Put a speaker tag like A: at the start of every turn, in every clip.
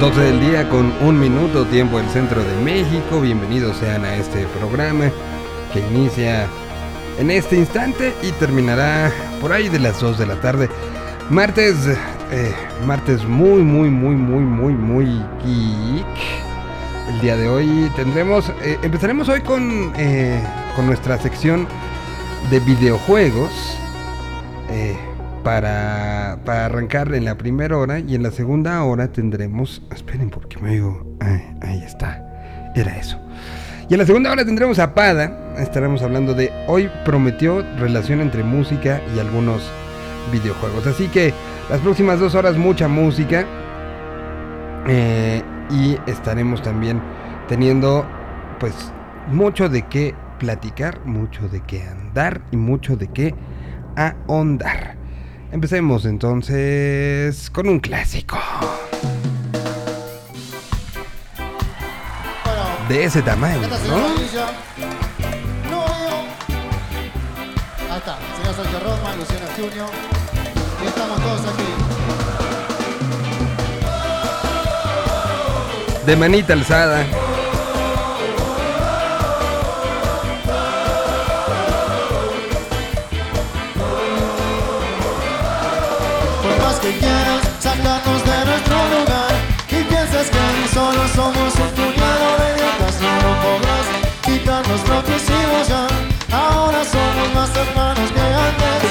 A: 12 del día con un minuto, tiempo del centro de México. Bienvenidos sean a este programa que inicia en este instante y terminará por ahí de las 2 de la tarde. Martes, eh, martes muy, muy, muy, muy, muy, muy geek. El día de hoy tendremos, eh, empezaremos hoy con, eh, con nuestra sección de videojuegos. Eh, para, para arrancar en la primera hora y en la segunda hora tendremos... Esperen porque me digo... ahí está. Era eso. Y en la segunda hora tendremos a Pada. Estaremos hablando de hoy prometió relación entre música y algunos videojuegos. Así que las próximas dos horas mucha música. Eh, y estaremos también teniendo pues mucho de qué platicar, mucho de qué andar y mucho de qué ahondar. Empecemos entonces con un clásico. de ese tamaño, ¿no?
B: Ahí está, señor Sergio Rodman, Luciano Junior. Y estamos todos aquí.
A: De manita alzada.
B: Que quieras sacarnos de nuestro lugar y piensas que solo somos un puñado de idiotas, no podrás quitarnos lo que hicimos ya. Ahora somos más hermanos que antes.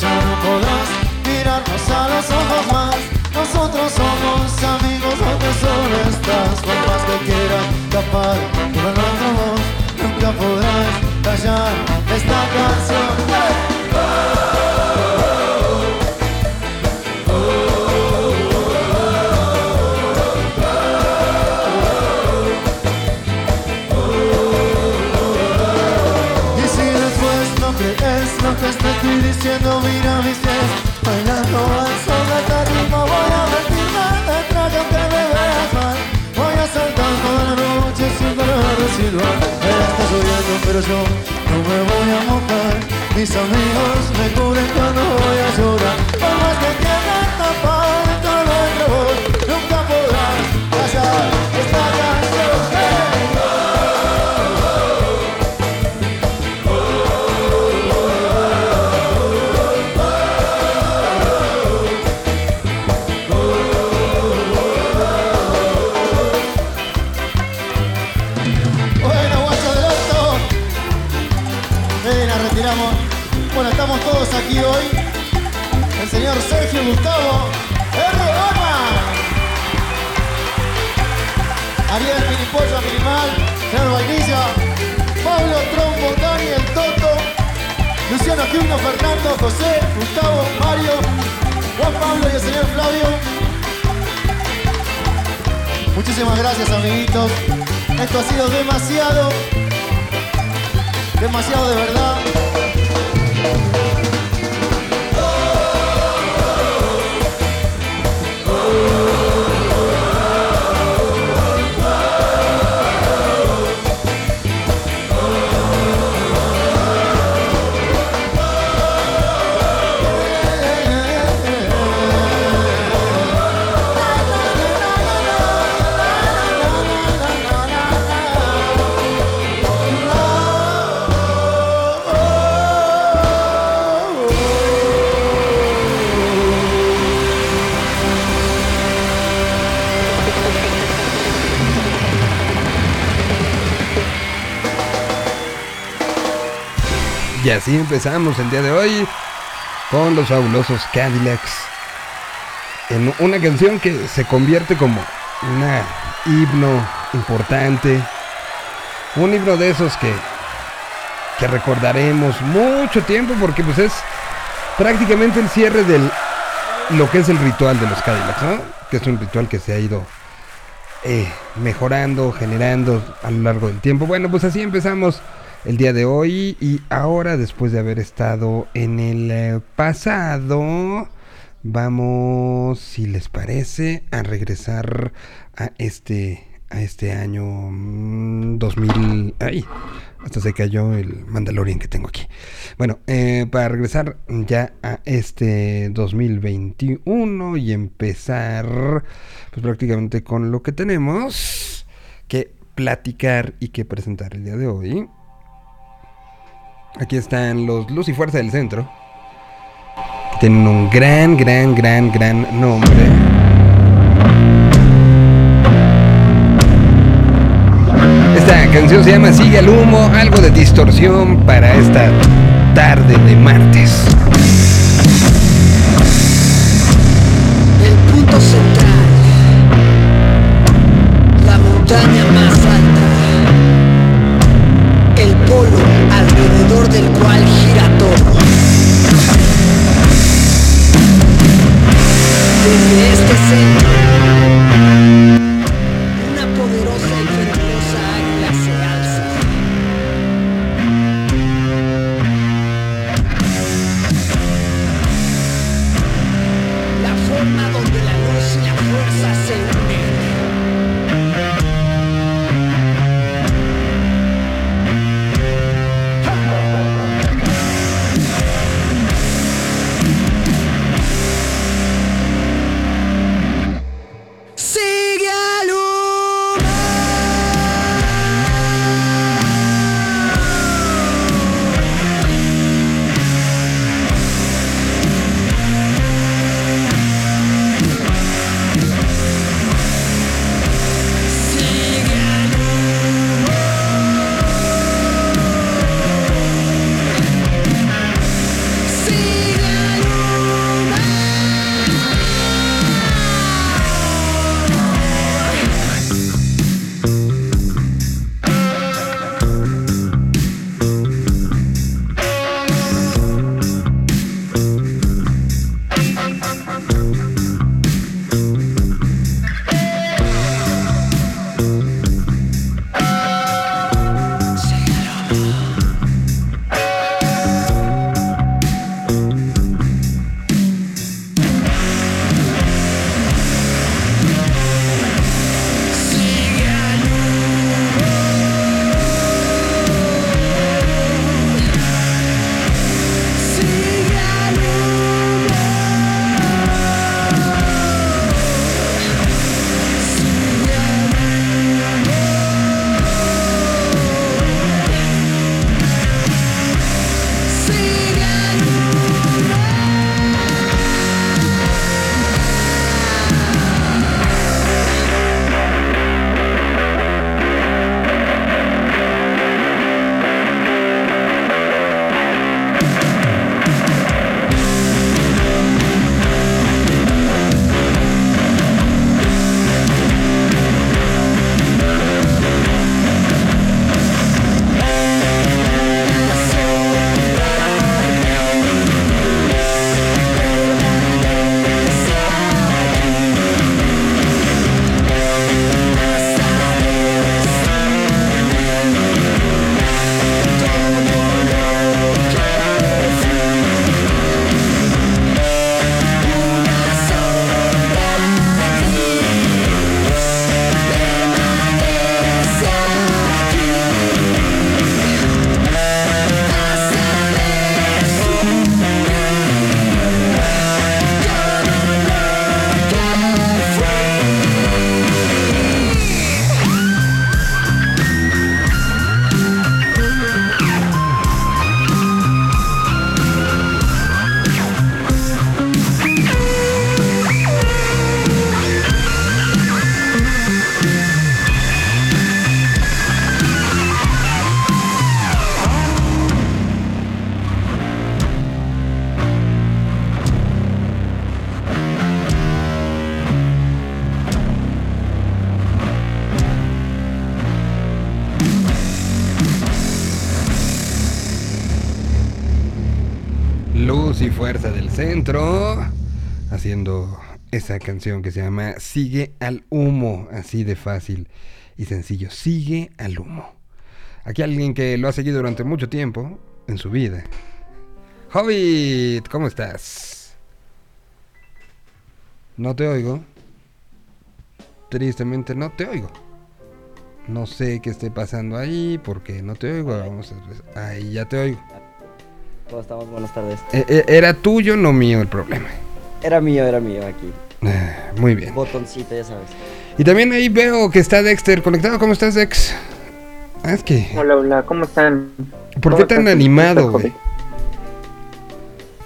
B: Ya no podrás mirarnos a los ojos más. Nosotros somos amigos donde solo estás. Por más que quieras tapar toda nuestra voz, nunca podrás callar esta canción. Diciendo, mira mis pies Bailando al sol de esta ritmo Voy a vestirme de traje aunque me veas mal Voy a saltar toda la noche sin parar de silbar Está lloviendo pero yo no me voy a mojar. Mis amigos me cubren cuando voy a llorar. Por más que quieran tapar todo nuestro voz Nunca podrás callar esta Fernando, José, Gustavo, Mario, Juan Pablo y el señor Flavio. Muchísimas gracias, amiguitos. Esto ha sido demasiado, demasiado de verdad.
A: Y así empezamos el día de hoy con los fabulosos Cadillacs. En una canción que se convierte como una himno importante. Un himno de esos que, que recordaremos mucho tiempo porque pues es prácticamente el cierre del lo que es el ritual de los Cadillacs. Que es un ritual que se ha ido eh, mejorando, generando a lo largo del tiempo. Bueno, pues así empezamos el día de hoy y ahora después de haber estado en el eh, pasado, vamos, si les parece, a regresar a este a este año mm, 2000. Ay, hasta se cayó el Mandalorian que tengo aquí. Bueno, eh, para regresar ya a este 2021 y empezar pues prácticamente con lo que tenemos que platicar y que presentar el día de hoy. Aquí están los Luz y Fuerza del Centro. Tienen un gran, gran, gran, gran nombre. Esta canción se llama Sigue el humo, algo de distorsión para esta tarde de martes.
C: El punto central, la montaña
A: canción que se llama Sigue al humo. Así de fácil y sencillo. Sigue al humo. Aquí alguien que lo ha seguido durante mucho tiempo en su vida. Hobbit, ¿cómo estás? No te oigo. Tristemente no te oigo. No sé qué esté pasando ahí, porque no te oigo. Vamos a... Ahí ya te oigo.
D: ¿Cómo estamos? Buenas tardes.
A: Eh, eh, era tuyo, no mío el problema.
D: Era mío, era mío aquí.
A: Ah, Muy bien.
D: Botoncito, ya sabes.
A: Y también ahí veo que está Dexter conectado. ¿Cómo estás, Dex? Ah, es que...
E: Hola, hola, ¿cómo están?
A: ¿Por
E: ¿Cómo
A: qué tan animado.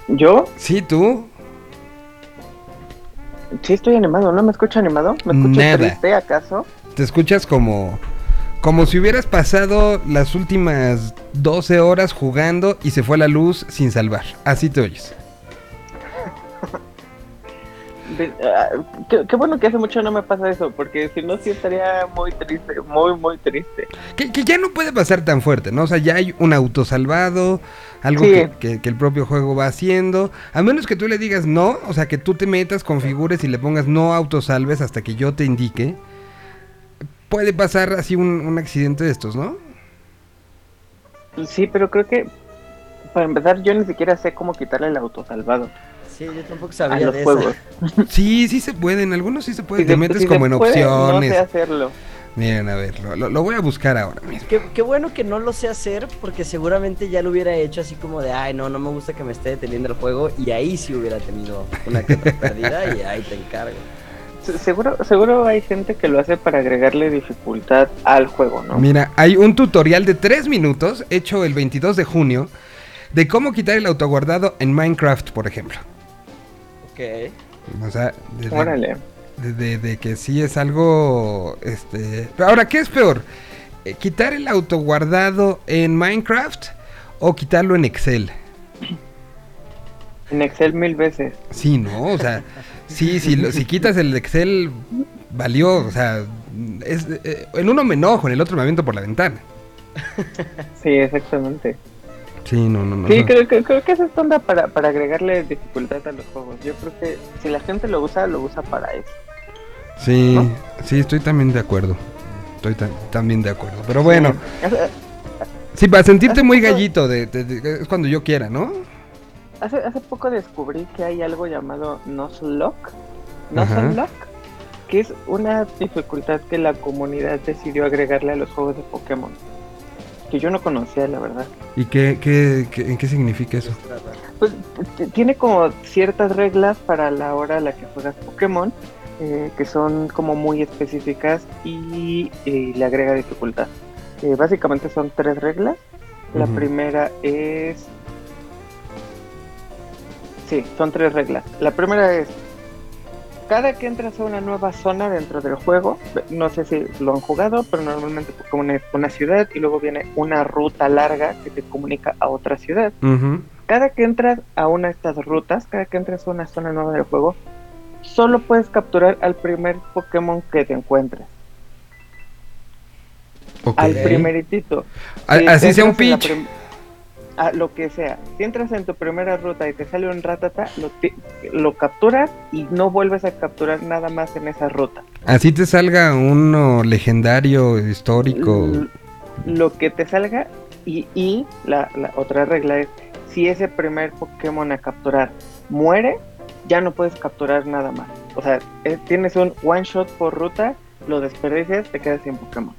E: ¿Yo?
A: Sí, tú.
E: Sí estoy animado, ¿no? ¿Me escucho animado? ¿Me escucho
A: Nada.
E: triste acaso?
A: Te escuchas como... Como si hubieras pasado las últimas 12 horas jugando y se fue la luz sin salvar. Así te oyes.
E: De- ah, qué, qué bueno que hace mucho no me pasa eso, porque si no sí estaría muy triste, muy, muy triste.
A: Que, que ya no puede pasar tan fuerte, ¿no? O sea, ya hay un auto salvado, algo
E: Sí.
A: que, que- que el propio juego va haciendo. A menos que tú le digas no, o sea, que tú te metas, configures y le pongas no autosalves hasta que yo te indique. Puede pasar así un, un accidente de estos, ¿no?
E: Sí, pero creo que, para empezar, yo ni siquiera sé cómo quitarle el autosalvado
D: Sí, yo tampoco
E: a
D: sabía
E: los
D: de
E: juegos.
D: eso.
A: Sí, sí se pueden, algunos sí se pueden.
E: Si
A: te metes
E: si
A: como en
E: puede,
A: opciones.
E: No sé hacerlo.
A: Miren, a ver, lo, lo- lo voy a buscar ahora mismo.
D: Qué, qué bueno que no lo sé hacer, porque seguramente ya lo hubiera hecho así como de, ay, no, no me gusta que me esté deteniendo el juego, y ahí sí hubiera tenido una pérdida, y ahí te encargo.
E: Se- Seguro, seguro hay gente que lo hace para agregarle dificultad al juego, ¿no?
A: Mira, hay un tutorial de 3 minutos hecho el 22 de junio de cómo quitar el autoguardado en Minecraft, por ejemplo.
D: Ok.
A: O sea, desde-
E: Órale.
A: de, de- de que sí es algo, este... Pero ahora, ¿qué es peor? Eh, ¿Quitar el autoguardado en Minecraft o quitarlo en Excel?
E: En Excel mil veces.
A: Sí, ¿no? O sea, sí, sí, lo- si quitas el Excel, valió, o sea, es, eh, en uno me enojo, en el otro me aviento por la ventana.
E: Sí, exactamente.
A: Sí, no, no, no.
E: Sí,
A: no.
E: creo, creo, creo que esa es onda para, para agregarle dificultad a los juegos. Yo creo que si la gente lo usa, lo usa para eso.
A: Sí,
E: ¿no?
A: sí, estoy también de acuerdo. Estoy ta- también de acuerdo. Pero bueno, sí, para sentirte muy gallito, de, de- de- es cuando yo quiera, ¿no?
E: hace, hace poco descubrí que hay algo llamado Nuzlocke. Nuzlocke, que es una dificultad que la comunidad decidió agregarle a los juegos de Pokémon. Que yo no conocía, la verdad.
A: ¿Y qué, qué, qué, en qué significa eso?
E: Pues tiene como ciertas reglas para la hora a la que juegas Pokémon, eh, que son como muy específicas y eh, le agrega dificultad. Eh, básicamente son tres reglas. La primera es... Sí, son tres reglas. La primera es, cada que entras a una nueva zona dentro del juego, no sé si lo han jugado, pero normalmente Pokémon es una ciudad y luego viene una ruta larga que te comunica a otra ciudad cada que entras a una de estas rutas, cada que entras a una zona nueva del juego, solo puedes capturar al primer Pokémon que te encuentres. Al primeritito. Si
A: así sea un
E: entras a lo que sea. Si entras en tu primera ruta y te sale un ratata, lo, lo capturas y no vuelves a capturar nada más en esa ruta.
A: Así te salga uno legendario, histórico.
E: L- Lo que te salga y, y la, la otra regla es, si ese primer Pokémon a capturar muere, ya no puedes capturar nada más. O sea, eh, tienes un one shot por ruta, lo desperdicias, te quedas sin Pokémon.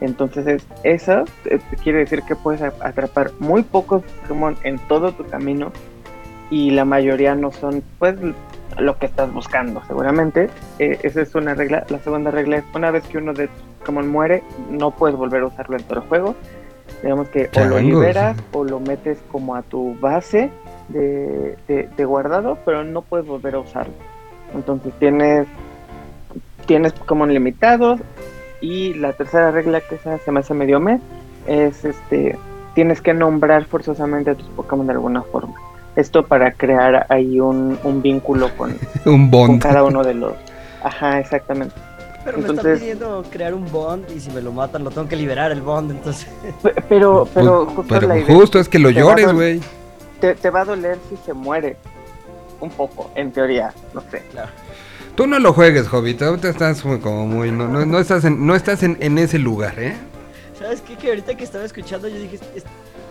E: Entonces es, eso eh, quiere decir que puedes atrapar muy pocos Pokémon en todo tu camino y la mayoría no son pues lo que estás buscando seguramente. Eh, esa es una regla. La segunda regla es una vez que uno de tus Pokémon muere, no puedes volver a usarlo en todo el juego. Digamos que o lo liberas o lo metes como a tu base de, de- de guardado, pero no puedes volver a usarlo. Entonces tienes tienes Pokémon limitados y la tercera regla que esa se me hace medio mes es este tienes que nombrar forzosamente a tus Pokémon de alguna forma. Esto para crear ahí un, un vínculo con,
A: Un
E: con
A: bond.
E: cada uno de los. Ajá, exactamente.
D: Pero me están pidiendo crear un bond, y si me lo matan, lo tengo que liberar el bond, entonces.
E: Pe- Pero, pero justo
A: pero
E: la idea
A: justo es que lo llores, güey.
E: te, te va a doler si se muere. Un poco, en teoría, no sé.
D: Claro.
A: Tú no lo juegues, Hobbit. Ahorita estás muy- como muy. No, no, no estás, en, no estás en, en ese lugar, ¿eh?
D: ¿Sabes qué? Que ahorita que estaba escuchando, yo dije, es-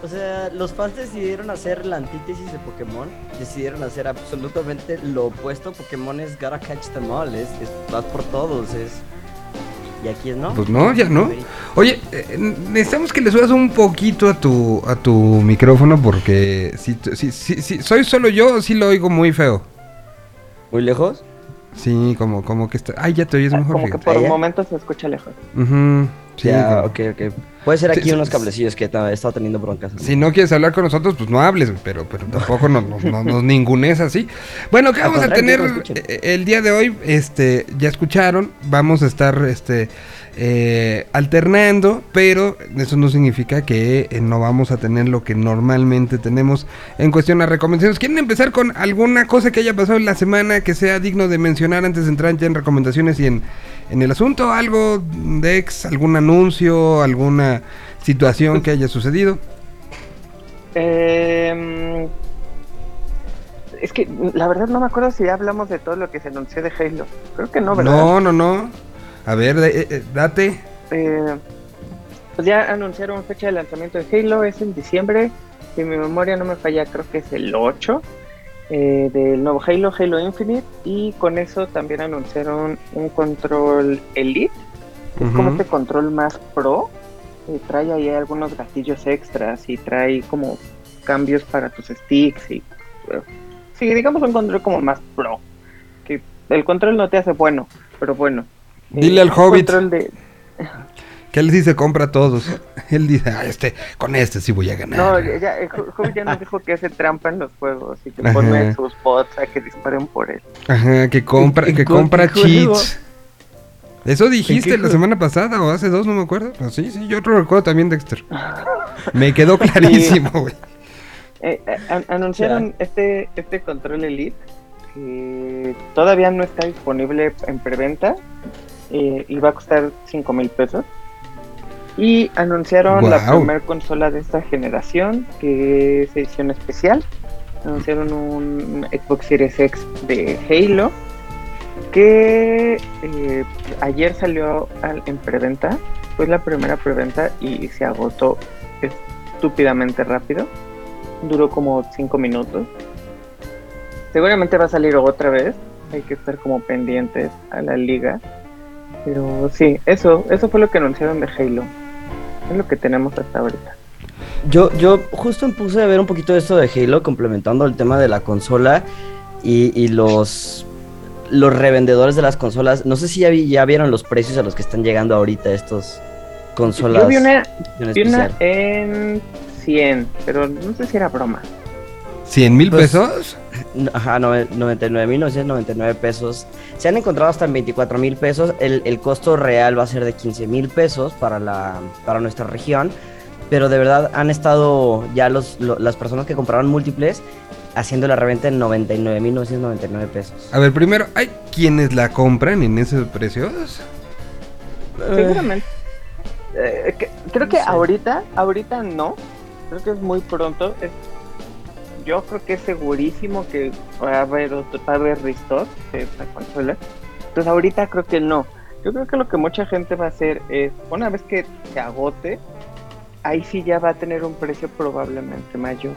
D: o sea, los fans decidieron hacer la antítesis de Pokémon, decidieron hacer absolutamente lo opuesto. Pokémon es gotta catch them all, es, es vas por todos, es. y aquí no.
A: Pues no, ya no. Oye, eh, necesitamos que le subas un poquito a tu a tu micrófono porque si, si, si, si soy solo yo, sí lo oigo muy feo.
D: ¿Muy lejos?
A: Sí, como, como que está. Ay, ya te oyes mejor.
E: Como que por
D: ¿Ah, ya?
E: momentos se escucha lejos.
A: Sí,
D: ya, ok, ok. Puede ser aquí
A: sí,
D: unos cablecillos que he estado teniendo broncas.
A: Si no quieres hablar con nosotros, pues no hables, güey, pero, pero tampoco nos, nos, nos- nos ningunees así. Bueno, ¿qué vamos a tener eh, el día de hoy? Este, ya escucharon, vamos a estar este eh, alternando, pero eso no significa que eh, no vamos a tener lo que normalmente tenemos en cuestión a recomendaciones. ¿Quieren empezar con alguna cosa que haya pasado en la semana que sea digno de mencionar antes de entrar ya en recomendaciones y en, en el asunto? ¿Algo de ex, algún anuncio, alguna situación que haya sucedido?
E: Eh, es que la verdad no me acuerdo si ya hablamos de todo lo que se anunció de Halo. Creo que no, ¿verdad?
A: No, no, no. A ver, de- eh, eh, date.
E: Eh, pues ya anunciaron fecha de lanzamiento de Halo, es en diciembre. Si mi memoria no me falla, creo que es el 8 eh, del nuevo Halo, Halo Infinite. Y con eso también anunciaron un control Elite. Es como este control más pro. trae ahí algunos gatillos extras y trae como cambios para tus sticks. y eh, Sí, digamos un control como más pro. Que el control no te hace bueno, pero bueno. Eh,
A: Dile al Hobbit.
E: de,
A: Que él sí se compra a todos. Él dice, ah, este, con este sí voy a ganar.
E: No, ya, ya, el Hobbit ya nos dijo que hace trampa en los juegos y que
A: Ajá.
E: pone sus bots a que disparen por él.
A: Ajá, que compra,
D: ¿En
A: que compra cheats. Eso dijiste la semana pasada o hace dos, no me acuerdo. Pero sí, sí, yo lo recuerdo también, Dexter. Me quedó clarísimo, güey.
E: Eh, eh, an- anunciaron este, este control Elite que todavía no está disponible en preventa eh, y va a costar 5 mil pesos. Y anunciaron la primera consola de esta generación que es edición especial. Anunciaron un Xbox Series X de Halo que eh, ayer salió al- en preventa. Fue la primera preventa y se agotó estúpidamente rápido. Duró como 5 minutos. Seguramente va a salir otra vez. Hay que estar como pendientes a la liga. Pero sí, eso, eso fue lo que anunciaron de Halo. Es lo que tenemos hasta ahorita.
D: Yo, yo justo me puse a ver un poquito de esto de Halo, complementando el tema de la consola y, y los, los revendedores de las consolas. No sé si ya, vi- ya vieron los precios a los que están llegando ahorita estos consolas.
E: Yo vi una,
D: en
E: vi una en 100, pero no sé si era broma.
A: ¿Cien mil
D: Pues-
A: pesos?
D: Ajá, nove- 99.999 pesos. Se han encontrado hasta en 24 mil pesos. El, el costo real va a ser de 15 mil pesos para, la, para nuestra región. Pero de verdad han estado ya los, lo- las personas que compraron múltiples haciendo la reventa en 99.999 pesos.
A: A ver, primero, ¿hay quienes la compran en esos precios?
E: Seguramente. Eh, creo que
D: No sé.
E: ahorita, ahorita no. Creo que es muy pronto. Es- yo creo que es segurísimo que va a haber otro, va a haber restock de esta consola. Entonces ahorita creo que no. Yo creo que lo que mucha gente va a hacer es, una vez que se agote, ahí sí ya va a tener un precio probablemente mayor.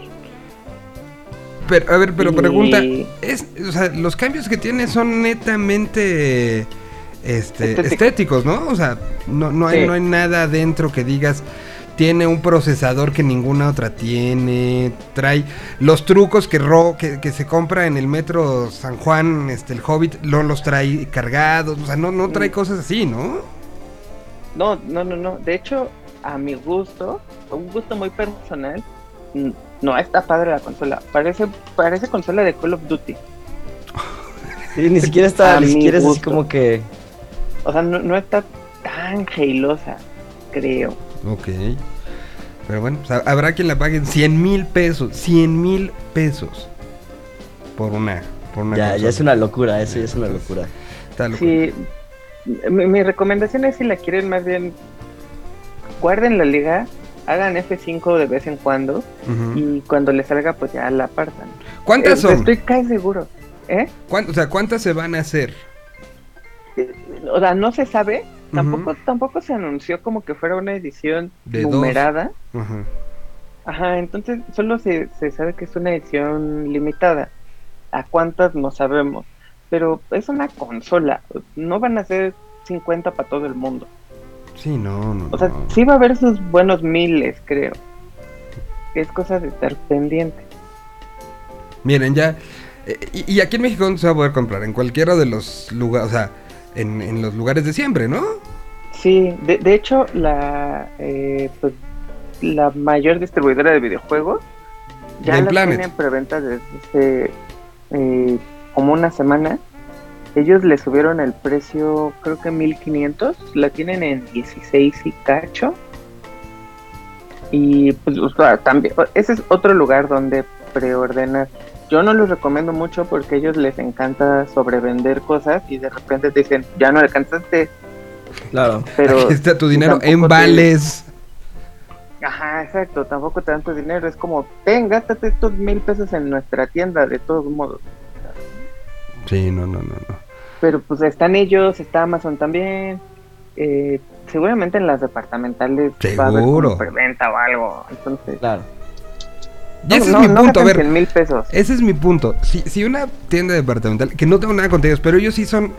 A: Pero, a ver, pero
E: Y-
A: pregunta, es, o sea, los cambios que tiene son netamente este,
E: Estético.
A: estéticos, ¿no? O sea, no, no, hay,
E: Sí.
A: no hay nada dentro que digas, tiene un procesador que ninguna otra tiene, trae los trucos que, ro que, que se compra en el metro San Juan, este, el Hobbit, no los trae cargados, o sea, no, no trae
E: Mm.
A: cosas así, ¿no?
E: No, no, no, no. De hecho, a mi gusto, un gusto muy personal, no está padre la consola. Parece, parece consola de Call of Duty.
D: Sí, ni siquiera está,
E: A
D: ni
E: mi
D: siquiera es como que.
E: O sea, no, no está tan hailosa, creo.
A: Ok. Pero bueno, pues, ha- habrá quien la pague en 100 mil pesos, 100 mil pesos por una, por una
D: Ya, ya es una locura, eso ya es una locura.
E: Sí, mi, mi recomendación es si la quieren más bien, guarden la liga, hagan F5 de vez en cuando y cuando les salga pues ya la apartan.
A: ¿Cuántas
E: Eh,
A: son?
E: Estoy casi seguro. ¿Eh?
A: ¿Cuán- o sea, ¿cuántas se van a hacer?
E: O sea, no se sabe, tampoco, tampoco se anunció como que fuera una edición
A: De dos.
E: numerada.
A: Ajá.
E: Ajá, entonces solo se, se sabe que es una edición limitada. ¿A cuántas? No sabemos. Pero es una consola. No van a ser 50 para todo el mundo.
A: Sí, no, no.
E: O sea,
A: no.
E: sí va a haber sus buenos miles, creo. Es cosa de estar pendiente.
A: Miren, ya. eh, y, y aquí en México no se va a poder comprar. En cualquiera de los lugares. O sea, en, en los lugares de siempre, ¿no?
E: Sí, de, de hecho, la, eh, pues, la mayor distribuidora de videojuegos ya
A: Game
E: la tienen preventa desde hace eh, como una semana. Ellos le subieron el precio, creo que 1500, la tienen en 16 y cacho. Y pues o sea, también, ese es otro lugar donde preordenar. Yo no los recomiendo mucho porque a ellos les encanta sobrevender cosas y de repente te dicen, ya no alcanzaste,
D: Claro.
E: pero
A: Aquí está tu dinero en
E: te-
A: vales.
E: Ajá, exacto, tampoco te dan tu dinero, es como, ten, gástate estos mil pesos en nuestra tienda, de todos modos.
A: Sí, no, no, no, no.
E: Pero pues están ellos, está Amazon también, eh, seguramente en las departamentales va a haber
A: Seguro.
E: como preventa o algo, entonces...
D: Claro.
A: Y ese
E: no,
A: es mi
E: no
A: punto, a ver.
E: 100 mil pesos.
A: Ese es mi punto. Si, si una tienda departamental, que no tengo nada contra ellos, pero ellos sí son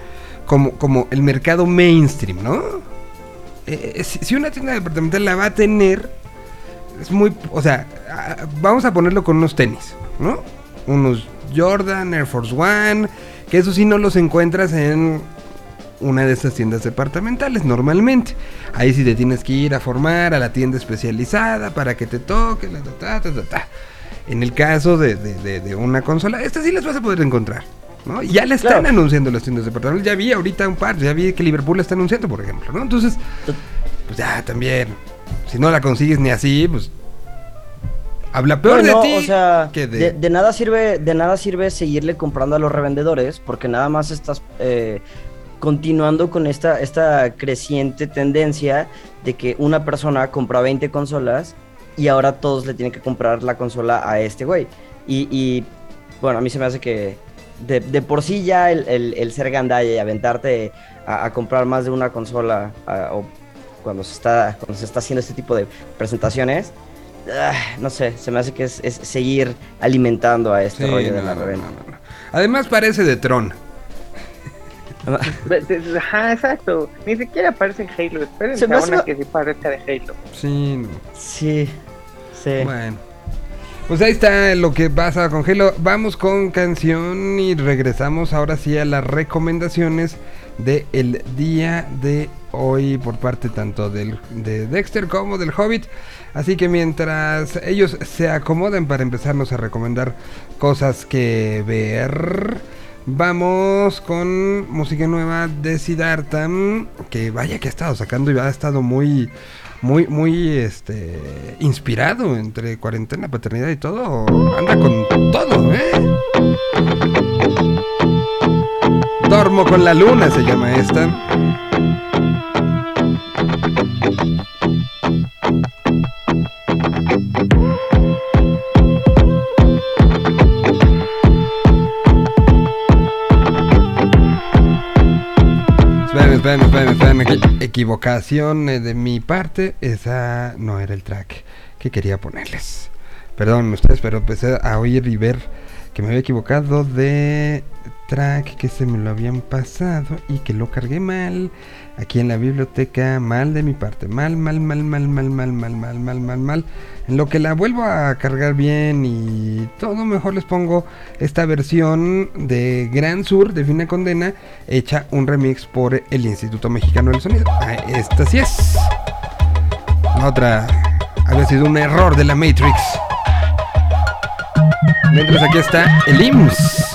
A: como, como el mercado mainstream, ¿no? Eh, eh, si, si una tienda departamental la va a tener, es muy. O sea, vamos a ponerlo con unos tenis, ¿no? Unos Jordan, Air Force One, que eso sí no los encuentras en una de estas tiendas departamentales normalmente. Ahí sí te tienes que ir a formar a la tienda especializada para que te toque, la, ta, ta, ta, ta, ta. En el caso de, de- de- de una consola, estas sí las vas a poder encontrar. ¿no? Ya la están
D: Claro.
A: anunciando las tiendas departamentales. Ya vi ahorita un par, ya vi que Liverpool la está anunciando, por ejemplo. ¿no? Entonces, pues ya también, si no la consigues ni así, pues habla peor
D: No, no,
A: de ti
D: o sea,
A: que de...
D: de... de nada sirve, de nada sirve seguirle comprando a los revendedores porque nada más estás eh, continuando con esta, esta creciente tendencia de que una persona compra 20 consolas y ahora todos le tienen que comprar la consola a este güey. Y, y, bueno, a mí se me hace que de, de por sí ya el, el- el ser gandalla y aventarte a, a comprar más de una consola a- o cuando se está cuando se está haciendo este tipo de presentaciones ah, no sé se me hace que es, es seguir alimentando a este
A: Sí,
D: rollo de la reventa
A: no, no. Además parece de Tron.
E: Ajá, exacto, ni siquiera parece Halo, espérense
D: Se me
E: a
D: hace-
E: una que sí parezca de Halo.
A: Sí, no.
D: sí sí
A: Bueno. Pues ahí está lo que pasa con Halo. Vamos con canción y regresamos ahora sí a las recomendaciones del el día de hoy por parte tanto del, de Dexter como del Hobbit. Así que mientras ellos se acomodan para empezarnos a recomendar cosas que ver, vamos con música nueva de Siddhartha, que vaya que ha estado sacando y ha estado muy muy, muy este inspirado entre cuarentena, paternidad y todo. Anda con todo, ¿eh? Dormo con la luna se llama esta. Esperen, esperen, esperen. Aquí, equivocación eh, de mi parte. Esa no era el track que quería ponerles. Perdón ustedes, pero empecé a oír y ver que me había equivocado de track que se me lo habían pasado y que lo cargué mal aquí en la biblioteca. Mal de mi parte. Mal, mal, mal, mal, mal, mal, mal, mal, mal, mal, mal. En lo que la vuelvo a cargar bien y todo, mejor les pongo esta versión de Gran Sur de Fina Condena, hecha un remix por el Instituto Mexicano del Sonido. Ah, esta sí es. Otra había sido un error de la Matrix. Mientras aquí está el IMSS.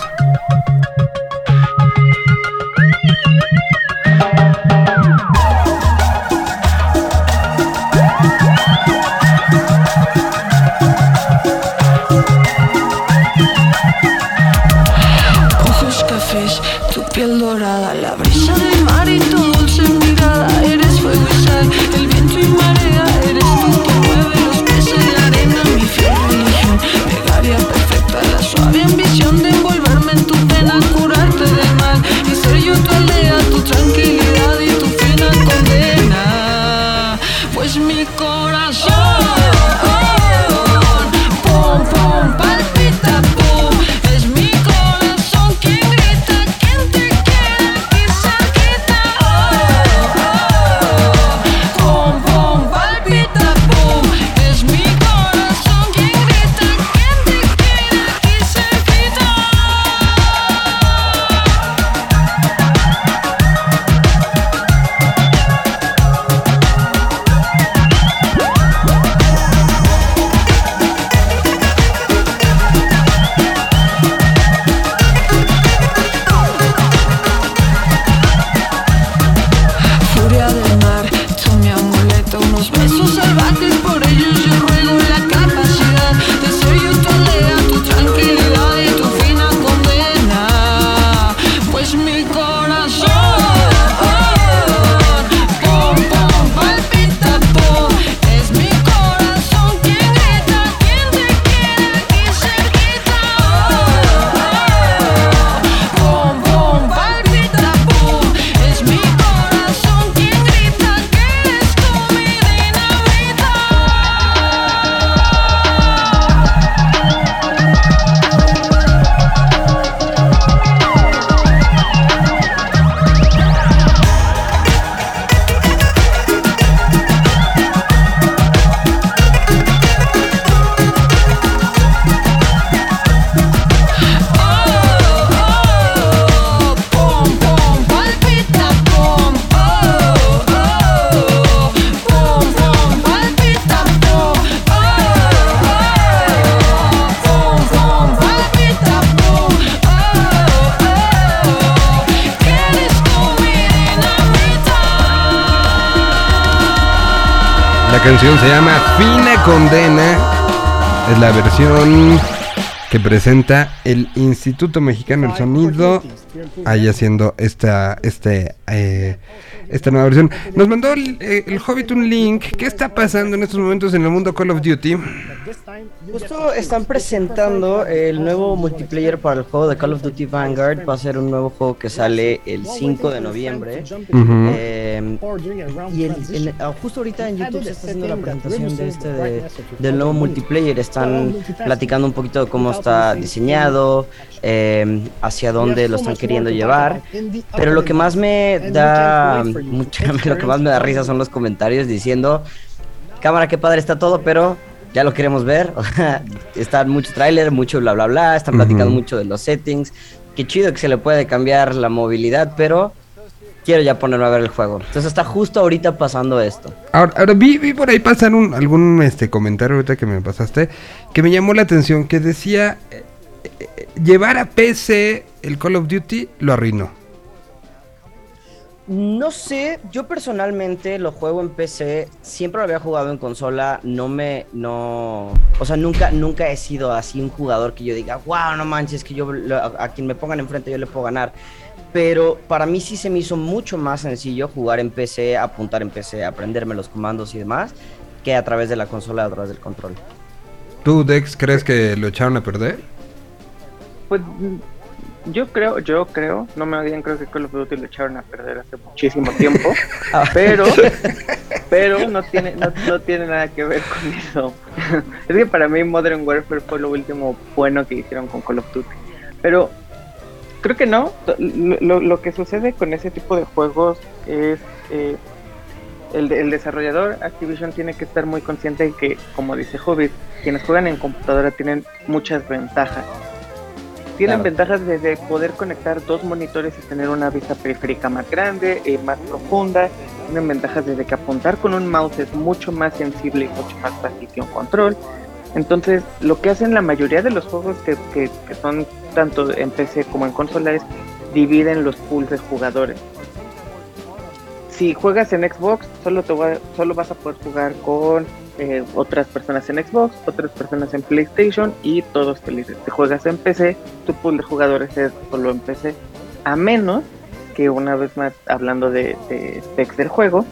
A: Presenta el Instituto Mexicano del Sonido. Ahí haciendo esta, este, eh, esta nueva versión. Nos mandó el, eh, el Hobbit un link. ¿Qué está pasando en estos momentos en el mundo Call of Duty?
D: Justo están presentando el nuevo multiplayer para el juego de Call of Duty Vanguard. Va a ser un nuevo juego que sale el 5 de noviembre. Eh, y el- el- ah, justo ahorita en YouTube se está haciendo la presentación de este de- del nuevo multiplayer. Están platicando un poquito de cómo está diseñado, eh, hacia dónde lo están queriendo llevar. Pero lo que más me da mucha, lo que más me da risa son los comentarios diciendo, cámara, qué padre está todo, pero ya lo queremos ver. Están mucho tráiler, mucho bla bla bla, están platicando mucho de los settings. Qué chido que se le puede cambiar la movilidad, pero quiero ya ponerme a ver el juego. Entonces está justo ahorita pasando esto.
A: Ahora, ahora vi, vi por ahí pasar un, algún este comentario ahorita que me pasaste que me llamó la atención que decía eh, eh, llevar a PC el Call of Duty lo arruinó.
D: No sé, yo personalmente lo juego en PC, siempre lo había jugado en consola, no me, no, o sea, nunca, nunca he sido así un jugador que yo diga, wow, no manches, que yo lo- a, a quien me pongan enfrente yo le puedo ganar. Pero para mí sí se me hizo mucho más sencillo jugar en PC, apuntar en PC, aprenderme los comandos y demás, que a través de la consola, a través del control.
A: ¿Tú, Dex, crees que lo echaron a perder?
E: Pues mm, yo creo, yo creo, no me odien, creo que Call of Duty lo echaron a perder hace muchísimo tiempo,
D: Ah,
E: pero, pero no tiene, no, no tiene nada que ver con eso. es que para mí Modern Warfare fue lo último bueno que hicieron con Call of Duty. Pero creo que no. Lo, lo- que sucede con ese tipo de juegos es eh, el, de- el desarrollador Activision tiene que estar muy consciente de que, como dice Hobbit, quienes juegan en computadora tienen muchas ventajas. Tienen
D: Claro.
E: ventajas desde poder conectar dos monitores y tener una vista periférica más grande, eh, más profunda. Tienen ventajas desde que apuntar con un mouse es mucho más sensible y mucho más fácil que un control. Entonces, lo que hacen la mayoría de los juegos que, que- son tanto en PC como en consola es dividen los pools de jugadores. Si juegas en Xbox, solo, te solo vas a poder jugar con eh, otras personas en Xbox, otras personas en PlayStation y todos felices. Si juegas en PC, tu pool de jugadores es solo en PC. A menos que una vez más, hablando de, de specs del juego,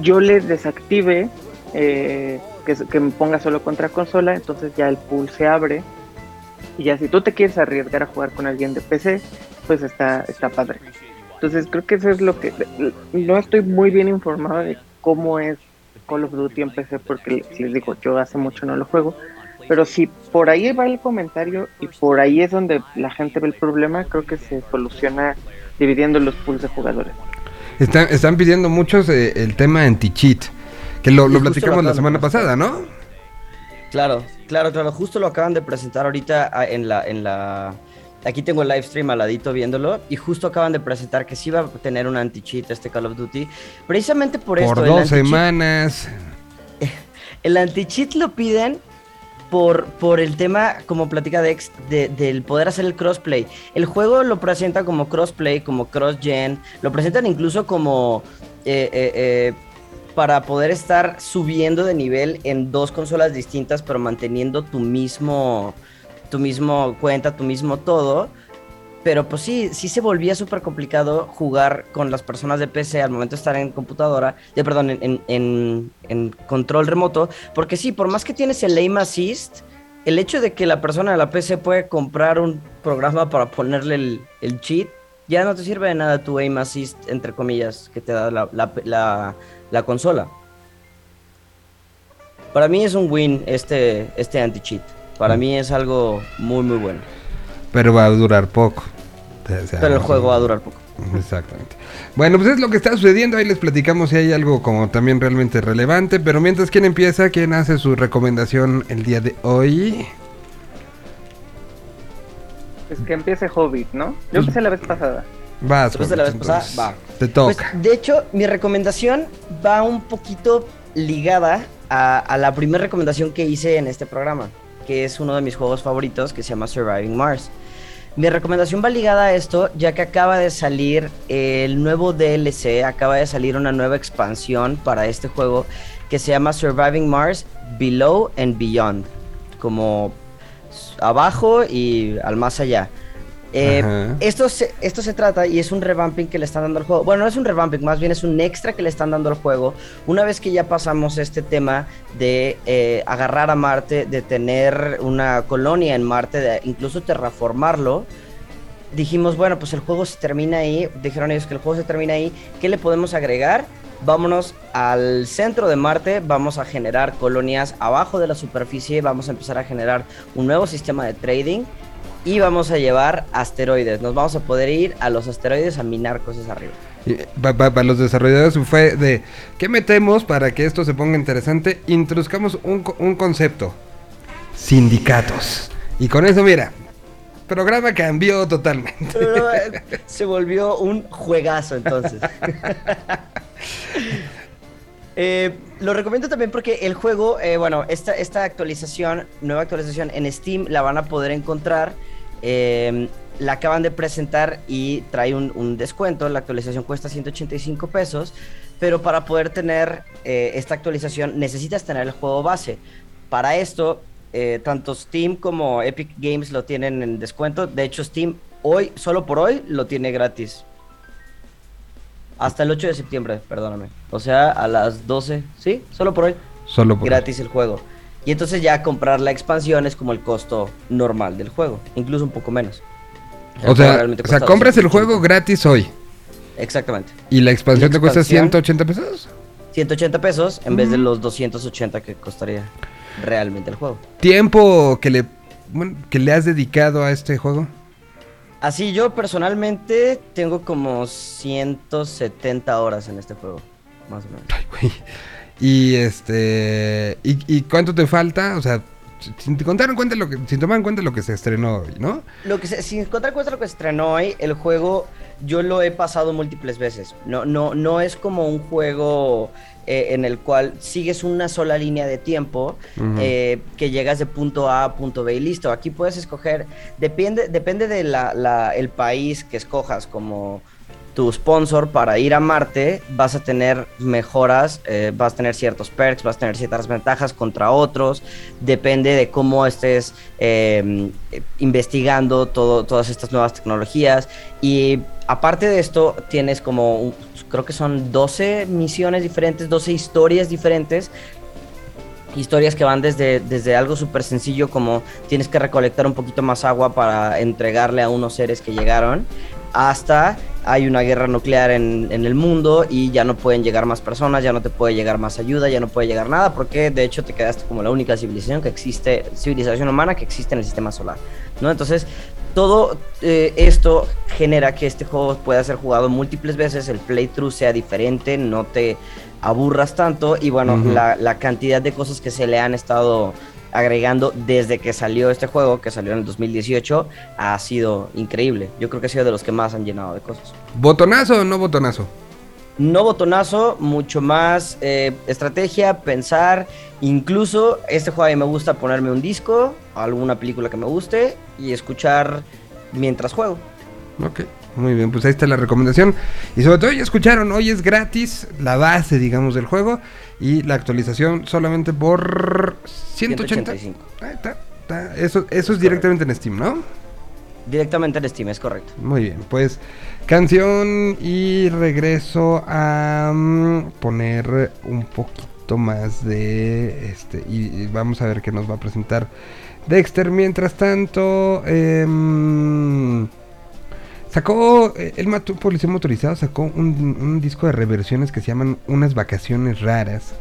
E: yo le desactive eh, que, que me ponga solo contra consola, entonces ya el pool se abre. Y ya si tú te quieres arriesgar a jugar con alguien de PC, pues está, está padre. Entonces creo que eso es lo que... No estoy muy bien informado de cómo es Call of Duty en PC porque les digo, yo hace mucho no lo juego. Pero si por ahí va el comentario y por ahí es donde la gente ve el problema, creo que se soluciona dividiendo los pools de jugadores.
A: Están, están pidiendo muchos eh, el tema anti-cheat, que lo, lo platicamos
D: lo
A: la semana pasada, ¿no?
D: Claro, claro, claro. Justo lo acaban de presentar ahorita ah, en la, en la. Aquí tengo el live stream al ladito viéndolo. Y justo acaban de presentar que sí va a tener un anti-cheat este Call of Duty. Precisamente por,
A: Por
D: esto. el
A: dos semanas.
D: El anti-cheat lo piden por, por el tema, como platica Dex, de- del poder hacer el crossplay. El juego lo presenta como crossplay, como cross-gen. Lo presentan incluso como. eh, eh, eh, para poder estar subiendo de nivel en dos consolas distintas, pero manteniendo tu mismo, tu mismo cuenta, tu mismo todo. Pero pues sí, sí se volvía súper complicado jugar con las personas de PC al momento de estar en computadora, de, perdón, en, control remoto, porque sí, por más que tienes el aim assist, el hecho de que la persona de la PC puede comprar un programa para ponerle el, cheat, ya no te sirve de nada tu aim assist, entre comillas, que te da la- la consola. Para mí es un win este, este anti-cheat. Para mí es algo muy, muy bueno.
A: Pero va a durar poco. O sea,
D: Pero el juego va a durar poco.
A: Exactamente. Bueno, pues es lo que está sucediendo. Ahí les platicamos si hay algo como también realmente relevante. Pero mientras, ¿quién empieza? ¿Quién hace su recomendación el día de hoy?
E: Es que empiece Hobbit, ¿no? Yo empecé la vez pasada.
A: Vas,
D: Después de la vez
A: Hobbit,
D: pasada, va. Pues, de hecho, mi recomendación va un poquito ligada a, a la primera recomendación que hice en este programa, que es uno de mis juegos favoritos que se llama Surviving Mars. Mi recomendación va ligada a esto, ya que acaba de salir el nuevo DLC, acaba de salir una nueva expansión para este juego que se llama Surviving Mars Below and Beyond, como abajo y al más allá. Eh, esto, se, esto se trata y es un revamping que le están dando al juego. Bueno, no es un revamping, más bien es un extra que le están dando al juego. Una vez que ya pasamos este tema de eh, agarrar a Marte, de tener una colonia en Marte, de incluso terraformarlo, dijimos, bueno, pues el juego se termina ahí. Dijeron ellos que el juego se termina ahí. ¿Qué le podemos agregar? Vámonos al centro de Marte, vamos a generar colonias abajo de la superficie, vamos a empezar a generar un nuevo sistema de trading y vamos a llevar asteroides. Nos vamos a poder ir a los asteroides a minar cosas arriba.
A: Para los desarrolladores fue de ¿qué metemos para que esto se ponga interesante? Introduzcamos un, un concepto. Sindicatos. Y con eso, mira, programa cambió totalmente.
D: Se volvió un juegazo entonces. Eh, lo recomiendo también porque el juego, eh, bueno, esta, esta actualización, nueva actualización en Steam, la van a poder encontrar. eh, la acaban de presentar y trae un, un descuento. La actualización cuesta 185 pesos. Pero para poder tener eh, esta actualización necesitas tener el juego base. Para esto, tanto Steam como Epic Games lo tienen en descuento. De hecho, Steam hoy, solo por hoy, lo tiene gratis. Hasta el 8 de septiembre, perdóname. O sea, a las 12, ¿sí? Solo por hoy.
A: Solo por
D: Gratis el juego. Y entonces ya comprar la expansión es como el costo normal del juego. Incluso un poco menos.
A: O sea, o sea, compras el
D: 280.
A: juego gratis hoy.
D: Exactamente.
A: Y la expansión
D: La
A: te cuesta
D: expansión-
A: 180 pesos.
D: 180 pesos en vez de los 280 que costaría realmente el juego.
A: Tiempo que le, bueno, que le has dedicado a este juego.
D: Así yo personalmente tengo como 170 horas en este juego. Más o menos.
A: Ay, güey. Y este. ¿y, y cuánto te falta? O sea, sin contar en cuenta lo que. Sin tomar en cuenta lo que se estrenó hoy, ¿no?
D: Lo que se, sin contar cuenta lo que se estrenó hoy, el juego yo lo he pasado múltiples veces. No, no, no es como un juego eh, en el cual sigues una sola línea de tiempo eh, que llegas de punto A a punto B y listo. Aquí puedes escoger, depende, depende de la, la- el país que escojas como tu sponsor para ir a Marte, vas a tener mejoras, eh, vas a tener ciertos perks, vas a tener ciertas ventajas contra otros, depende de cómo estés eh, investigando todo, todas estas nuevas tecnologías. Y aparte de esto, tienes como, creo que son 12 misiones diferentes, 12 historias diferentes. Historias que van desde, desde algo súper sencillo como tienes que recolectar un poquito más agua para entregarle a unos seres que llegaron, hasta hay una guerra nuclear en, en el mundo y ya no pueden llegar más personas, ya no te puede llegar más ayuda, ya no puede llegar nada, porque de hecho te quedaste como la única civilización que existe, civilización humana que existe en el sistema solar, ¿no? Entonces, todo eh, esto genera que este juego pueda ser jugado múltiples veces, el playthrough sea diferente, no te aburras tanto y bueno, la cantidad de cosas que se le han estado agregando desde que salió este juego, que salió en el 2018, ha sido increíble. Yo creo que ha sido de los que más han llenado de cosas.
A: ¿Botonazo o no botonazo?
D: No botonazo, mucho más eh, estrategia, pensar. Incluso este juego a mí me gusta ponerme un disco, alguna película que me guste y escuchar mientras juego.
A: Ok, muy bien, pues ahí está la recomendación. Y sobre todo ya escucharon, hoy es gratis la base, digamos, del juego. Y la actualización solamente por 180.
D: 185.
A: Ah, está, está. Eso, eso es directamente en Steam, ¿no?
D: Directamente en Steam, es correcto.
A: Muy bien, pues canción y regreso a mm, poner un poquito más de este y, y vamos a ver qué nos va a presentar Dexter. Mientras tanto, em, sacó eh, el Matu Policía Motorizado sacó un, disco de reversiones que se llaman Unas Vacaciones Raras.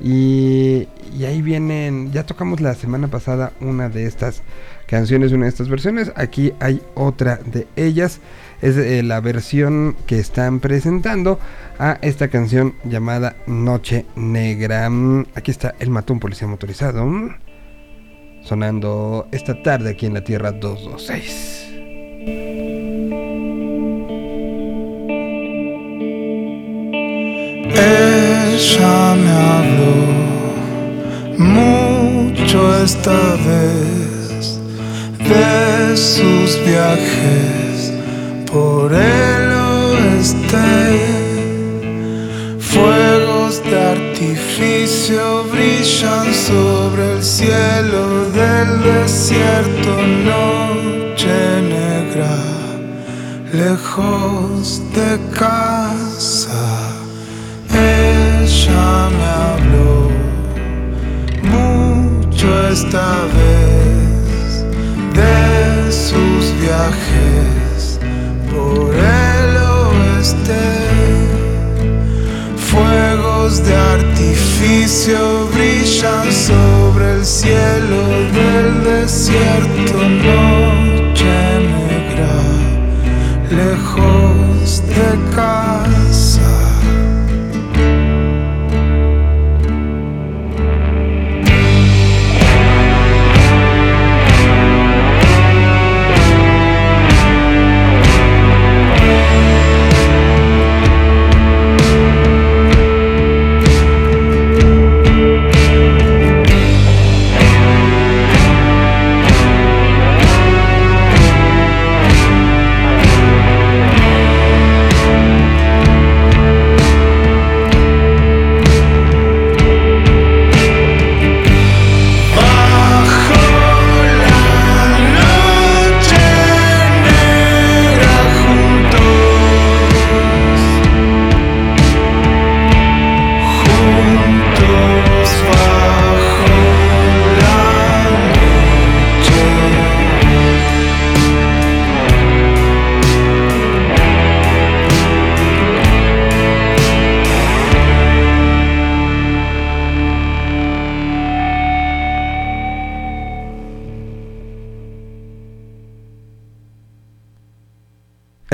A: Y, y ahí vienen, ya tocamos la semana pasada una de estas canciones, una de estas versiones. Aquí hay otra de ellas. Es eh, la versión que están presentando a esta canción llamada Noche Negra. Aquí está El Mató a un Policía Motorizado. mm, Sonando esta tarde aquí en la Tierra 226.
F: Ella me habló mucho esta vez de sus viajes por el oeste, fuegos de artificio brillan sobre el cielo del desierto, noche negra, lejos de casa. Ella me habló mucho esta vez de sus viajes por el oeste. Fuegos de artificio brillan sobre el cielo del desierto, noche negra, lejos de casa.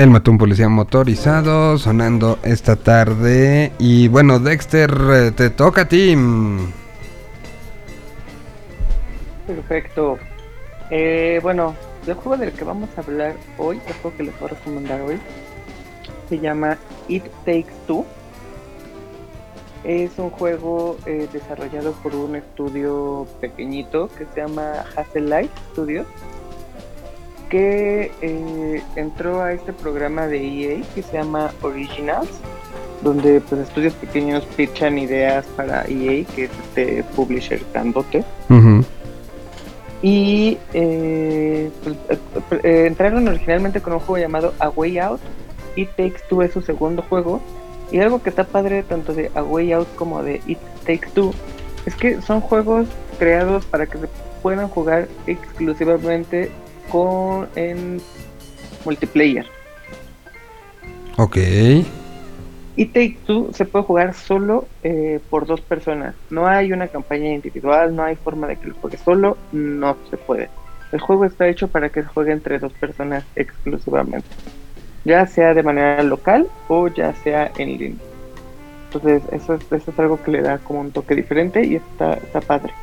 A: El mató un policía motorizado sonando esta tarde. Y bueno, Dexter, eh, te toca a ti.
E: Perfecto. Eh, bueno, del juego del que vamos a hablar hoy, el juego que les voy a recomendar hoy, se llama It Takes Two. Es un juego eh, desarrollado por un estudio pequeñito que se llama Hazel Light Studios, que eh, entró a este programa de EA que se llama Originals, donde pues estudios pequeños pitchan ideas para EA, que es este publisher grandote.
A: ujú.
E: Y eh, pues, eh, eh, entraron originalmente con un juego llamado A Way Out. It Takes Two es su segundo juego. Y algo que está padre tanto de A Way Out como de It Takes Two es que son juegos creados para que se puedan jugar exclusivamente con en multiplayer.
A: Ok.
E: Y Take Two se puede jugar solo eh, por dos personas. No hay una campaña individual, no hay forma de que lo juegue solo, no se puede. El juego está hecho para que se juegue entre dos personas exclusivamente, ya sea de manera local o ya sea en línea. Entonces, eso es, eso es algo que le da como un toque diferente y está, está padre.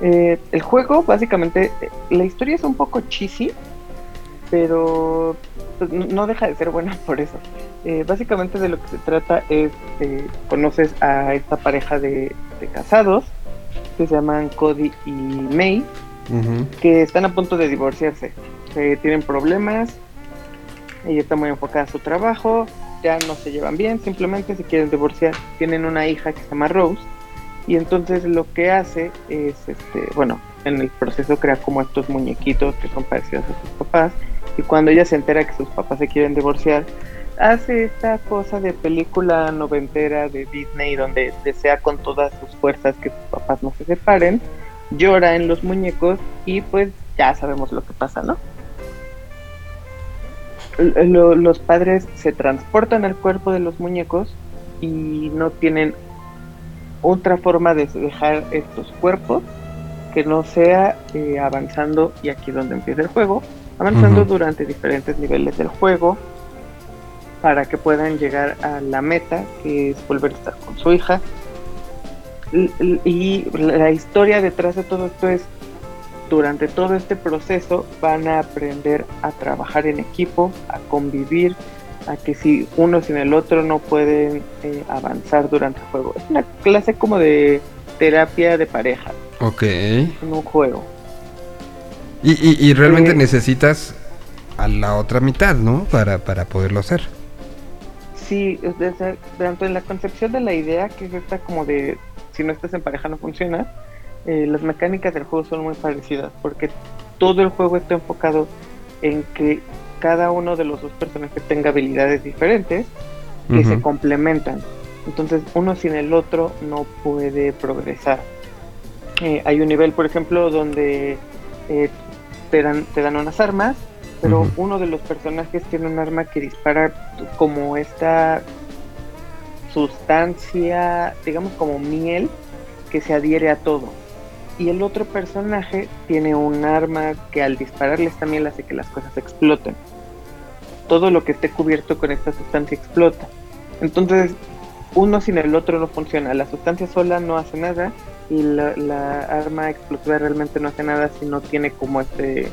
E: Eh, el juego, básicamente, eh, la historia es un poco cheesy, pero pues, no- deja de ser buena por eso. Eh, básicamente de lo que se trata es, eh, conoces a esta pareja de, de casados que se llaman Cody y May, que están a punto de divorciarse. Eh, tienen problemas, ella está muy enfocada a su trabajo, ya no se llevan bien, simplemente se quieren divorciar. Tienen una hija que se llama Rose, y entonces lo que hace es, este, bueno, en el proceso crea como estos muñequitos que son parecidos a sus papás, y cuando ella se entera que sus papás se quieren divorciar, hace esta cosa de película noventera de Disney donde desea con todas sus fuerzas que sus papás no se separen, llora en los muñecos y pues ya sabemos lo que pasa, ¿no? Los padres se transportan al cuerpo de los muñecos y no tienen otra forma de dejar estos cuerpos que no sea eh, avanzando, y aquí es donde empieza el juego, avanzando durante diferentes niveles del juego para que puedan llegar a la meta, que es volver a estar con su hija. Y la historia detrás de todo esto es, durante todo este proceso van a aprender a trabajar en equipo, a convivir, a que si uno sin el otro no pueden eh, avanzar durante el juego. Es una clase como de terapia de pareja
A: Ok.
E: en un juego.
A: Y, y- y realmente
E: Eh.
A: necesitas a la otra mitad, ¿no? Para, para poderlo hacer.
E: Sí, es de- de- tanto en la concepción de la idea, que es esta como de si no estás en pareja no funciona. Eh, las mecánicas del juego son muy parecidas porque todo el juego está enfocado en que cada uno de los dos personajes tenga habilidades diferentes que se complementan. Entonces uno sin el otro no puede progresar. Eh, hay un nivel, por ejemplo, donde eh, te, dan, te dan unas armas, pero uno de los personajes tiene un arma que dispara como esta sustancia, digamos como miel, que se adhiere a todo. Y el otro personaje tiene un arma que al dispararle esta miel hace que las cosas exploten. Todo lo que esté cubierto con esta sustancia explota. Entonces, uno sin el otro no funciona. La sustancia sola no hace nada y la, la arma explosiva realmente no hace nada si no tiene como este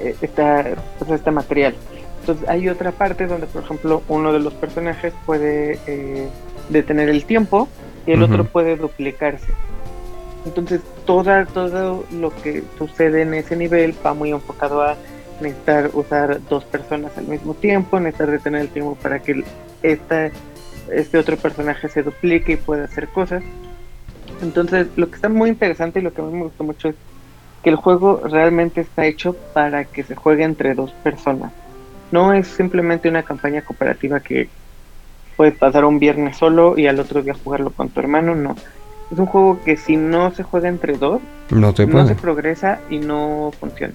E: eh, esta, pues, este material. Entonces hay otra parte donde, por ejemplo, uno de los personajes puede eh, detener el tiempo y el otro puede duplicarse. Entonces toda, todo lo que sucede en ese nivel va muy enfocado a necesitar usar dos personas al mismo tiempo, necesitar detener el tiempo para que esta, este otro personaje se duplique y pueda hacer cosas. Entonces lo que está muy interesante y lo que a mí me gustó mucho es que el juego realmente está hecho para que se juegue entre dos personas. No es simplemente una campaña cooperativa que puedes pasar un viernes solo y al otro día jugarlo con tu hermano, no. Es un juego que si no se juega entre dos,
A: No se
E: no
A: puede.
E: se progresa y no funciona.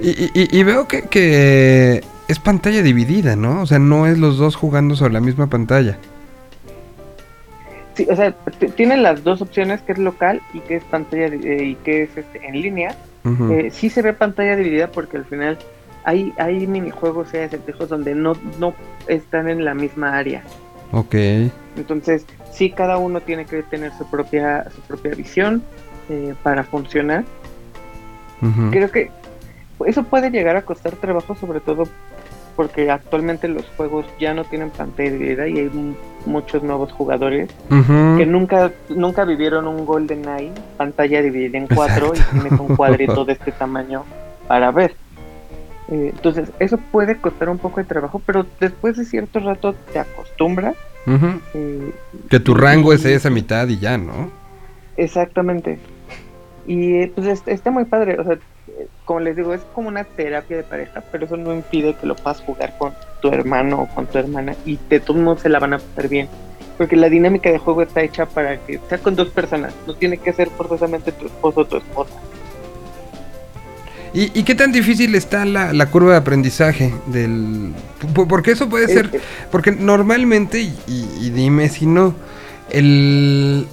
A: Y, y- y- veo que, que es pantalla dividida, ¿no? O sea, no es los dos jugando sobre la misma pantalla.
E: Sí, o sea, tiene las dos opciones que es local y que es pantalla eh, y que es este, en línea. Eh, sí se ve pantalla dividida porque al final hay, hay minijuegos y acertijos donde no, no están en la misma área.
A: Ok.
E: Entonces, sí, cada uno tiene que tener su propia, su propia visión eh, para funcionar. Creo que eso puede llegar a costar trabajo, sobre todo porque actualmente los juegos ya no tienen pantalla dividida y hay muchos nuevos jugadores que nunca nunca vivieron un Golden Eye pantalla dividida en cuatro y tienes un cuadrito de este tamaño para ver. Eh, entonces, eso puede costar un poco de trabajo, pero después de cierto rato te acostumbras. Eh,
A: Que tu rango es esa mitad y ya, ¿no?
E: Exactamente. Y eh, pues es- está muy padre, o sea, como les digo, es como una terapia de pareja, pero eso no impide que lo puedas jugar con tu hermano o con tu hermana y de todos modos se la van a pasar bien. Porque la dinámica de juego está hecha para que sea con dos personas, no tiene que ser forzosamente tu esposo o tu esposa.
A: ¿Y, y qué tan difícil está la, la curva de aprendizaje del... Porque eso puede ser...
E: Eh,
A: Porque normalmente, y, y- y dime si no, el,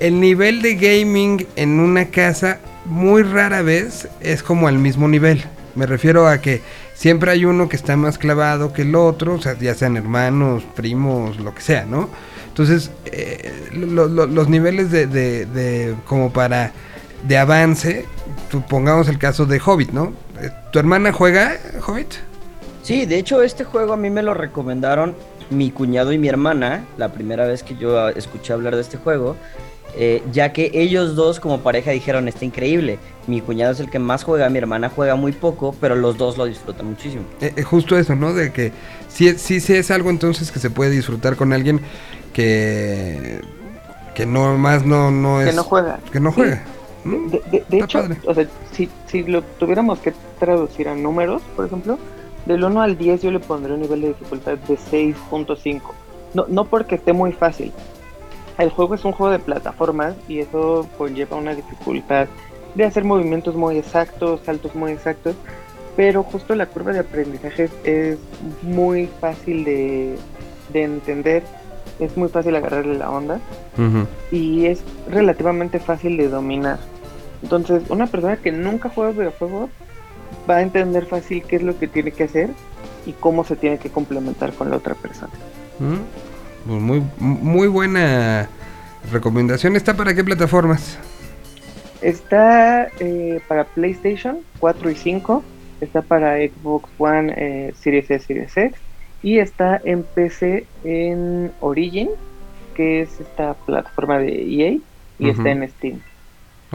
A: el nivel de gaming en una casa muy rara vez es como al mismo nivel. Me refiero a que siempre hay uno que está más clavado que el otro, o sea, ya sean hermanos, primos, lo que sea, ¿no? Entonces, eh, lo- lo- los niveles de, de- de- como para de avance, supongamos el caso de Hobbit, ¿no? Eh, ¿Tu hermana juega Hobbit?
D: Sí, de hecho este juego a mí me lo recomendaron mi cuñado y mi hermana, la primera vez que yo ah, escuché hablar de este juego, eh, ya que ellos dos como pareja dijeron, está increíble, mi cuñado es el que más juega, mi hermana juega muy poco, pero los dos lo disfrutan muchísimo.
A: Eh, eh, justo eso, ¿no? De que sí, es- sí, sí es algo entonces que se puede disfrutar con alguien que que no más no no es
E: que no juega.
A: que no
E: Sí.
A: juega. ¿Mm?
E: De, de- de
A: Está
E: hecho,
A: padre.
E: o sea, si, si lo tuviéramos que traducir a números, por ejemplo, del 1 al 10 yo le pondré un nivel de dificultad de 6.5. No, no porque esté muy fácil. El juego es un juego de plataformas y eso conlleva una dificultad de hacer movimientos muy exactos, saltos muy exactos, pero justo la curva de aprendizaje es muy fácil de, de entender, es muy fácil agarrarle la onda y es relativamente fácil de dominar. Entonces, una persona que nunca juega videojuegos va a entender fácil qué es lo que tiene que hacer y cómo se tiene que complementar con la otra persona.
A: ¿Mm? Pues muy muy buena recomendación. ¿Está para qué plataformas?
E: Está eh, para PlayStation 4 y 5, está para Xbox One, eh, Series S, Series X y está en PC en Origin, que es esta plataforma de EA y está en Steam.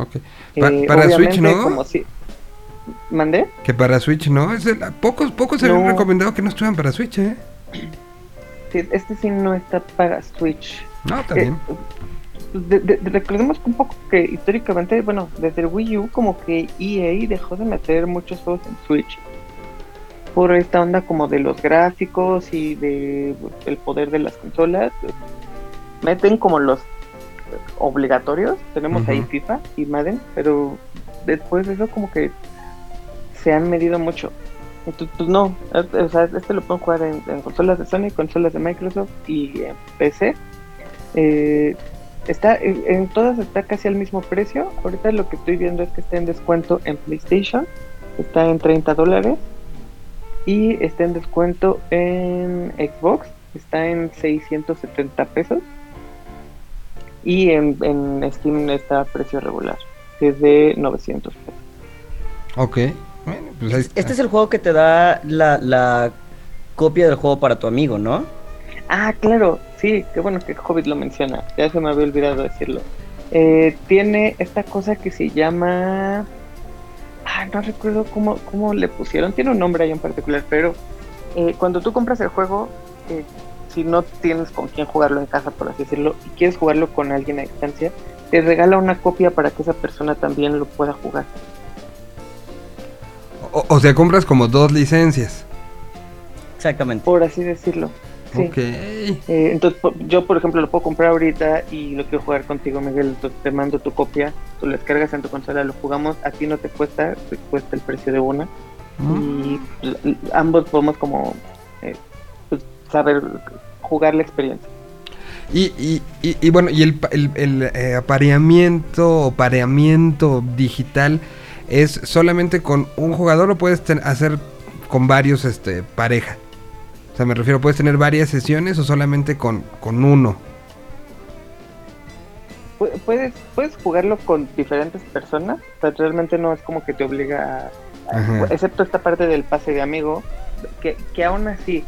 A: Ok. Pa-
E: Eh,
A: para Switch, ¿no?
E: Como si... ¿Mandé?
A: Que para Switch no, es el- pocos pocos se habían
E: No.
A: recomendado que no estuvieran para Switch, ¿eh?
E: Sí, este sí no está para Switch.
A: No, está
E: Eh, de- de- recordemos un poco que históricamente, bueno, desde el Wii U como que EA dejó de meter muchos juegos en Switch por esta onda como de los gráficos y de el poder de las consolas. Meten como los obligatorios, tenemos ahí. FIFA y Madden, pero después de eso como que se han medido mucho. Entonces, pues no, o sea, este lo pueden jugar en, en consolas de Sony, consolas de Microsoft y en PC. Eh, está en, en todas está casi al mismo precio. Ahorita lo que estoy viendo es que está en descuento en PlayStation, está en 30 dólares y está en descuento en Xbox, está en 670 pesos y en, en Steam está a precio regular, que es de 900 pesos.
A: Ok. Bueno, pues ahí está.
D: Este es el juego que te da la, la copia del juego para tu amigo, ¿no?
E: Ah, claro, sí, qué bueno que Hobbit lo menciona, ya se me había olvidado decirlo. Eh, tiene esta cosa que se llama... Ah, no recuerdo cómo, cómo le pusieron, tiene un nombre ahí en particular, pero eh, cuando tú compras el juego, eh, si no tienes con quién jugarlo en casa, por así decirlo, y quieres jugarlo con alguien a distancia, te regala una copia para que esa persona también lo pueda jugar.
A: O, o sea, compras como dos licencias.
D: Exactamente.
E: Por así decirlo. Sí.
A: Ok.
E: Eh, entonces, yo, por ejemplo, lo puedo comprar ahorita y lo quiero jugar contigo, Miguel. Entonces, te mando tu copia, tú lo descargas en tu consola, lo jugamos. A ti no te cuesta, te cuesta el precio de una. Y l- l- ambos podemos, como, eh, pues, saber jugar la experiencia.
A: Y, y, y, y bueno, y el, el, el, eh, apareamiento o pareamiento digital es solamente con un jugador o puedes ten- hacer con varios este pareja. O sea, me refiero, puedes tener varias sesiones o solamente con, con uno.
E: Pu- Puedes, puedes jugarlo con diferentes personas, o sea, realmente no es como que te obliga a, excepto esta parte del pase de amigo, que, que aún así,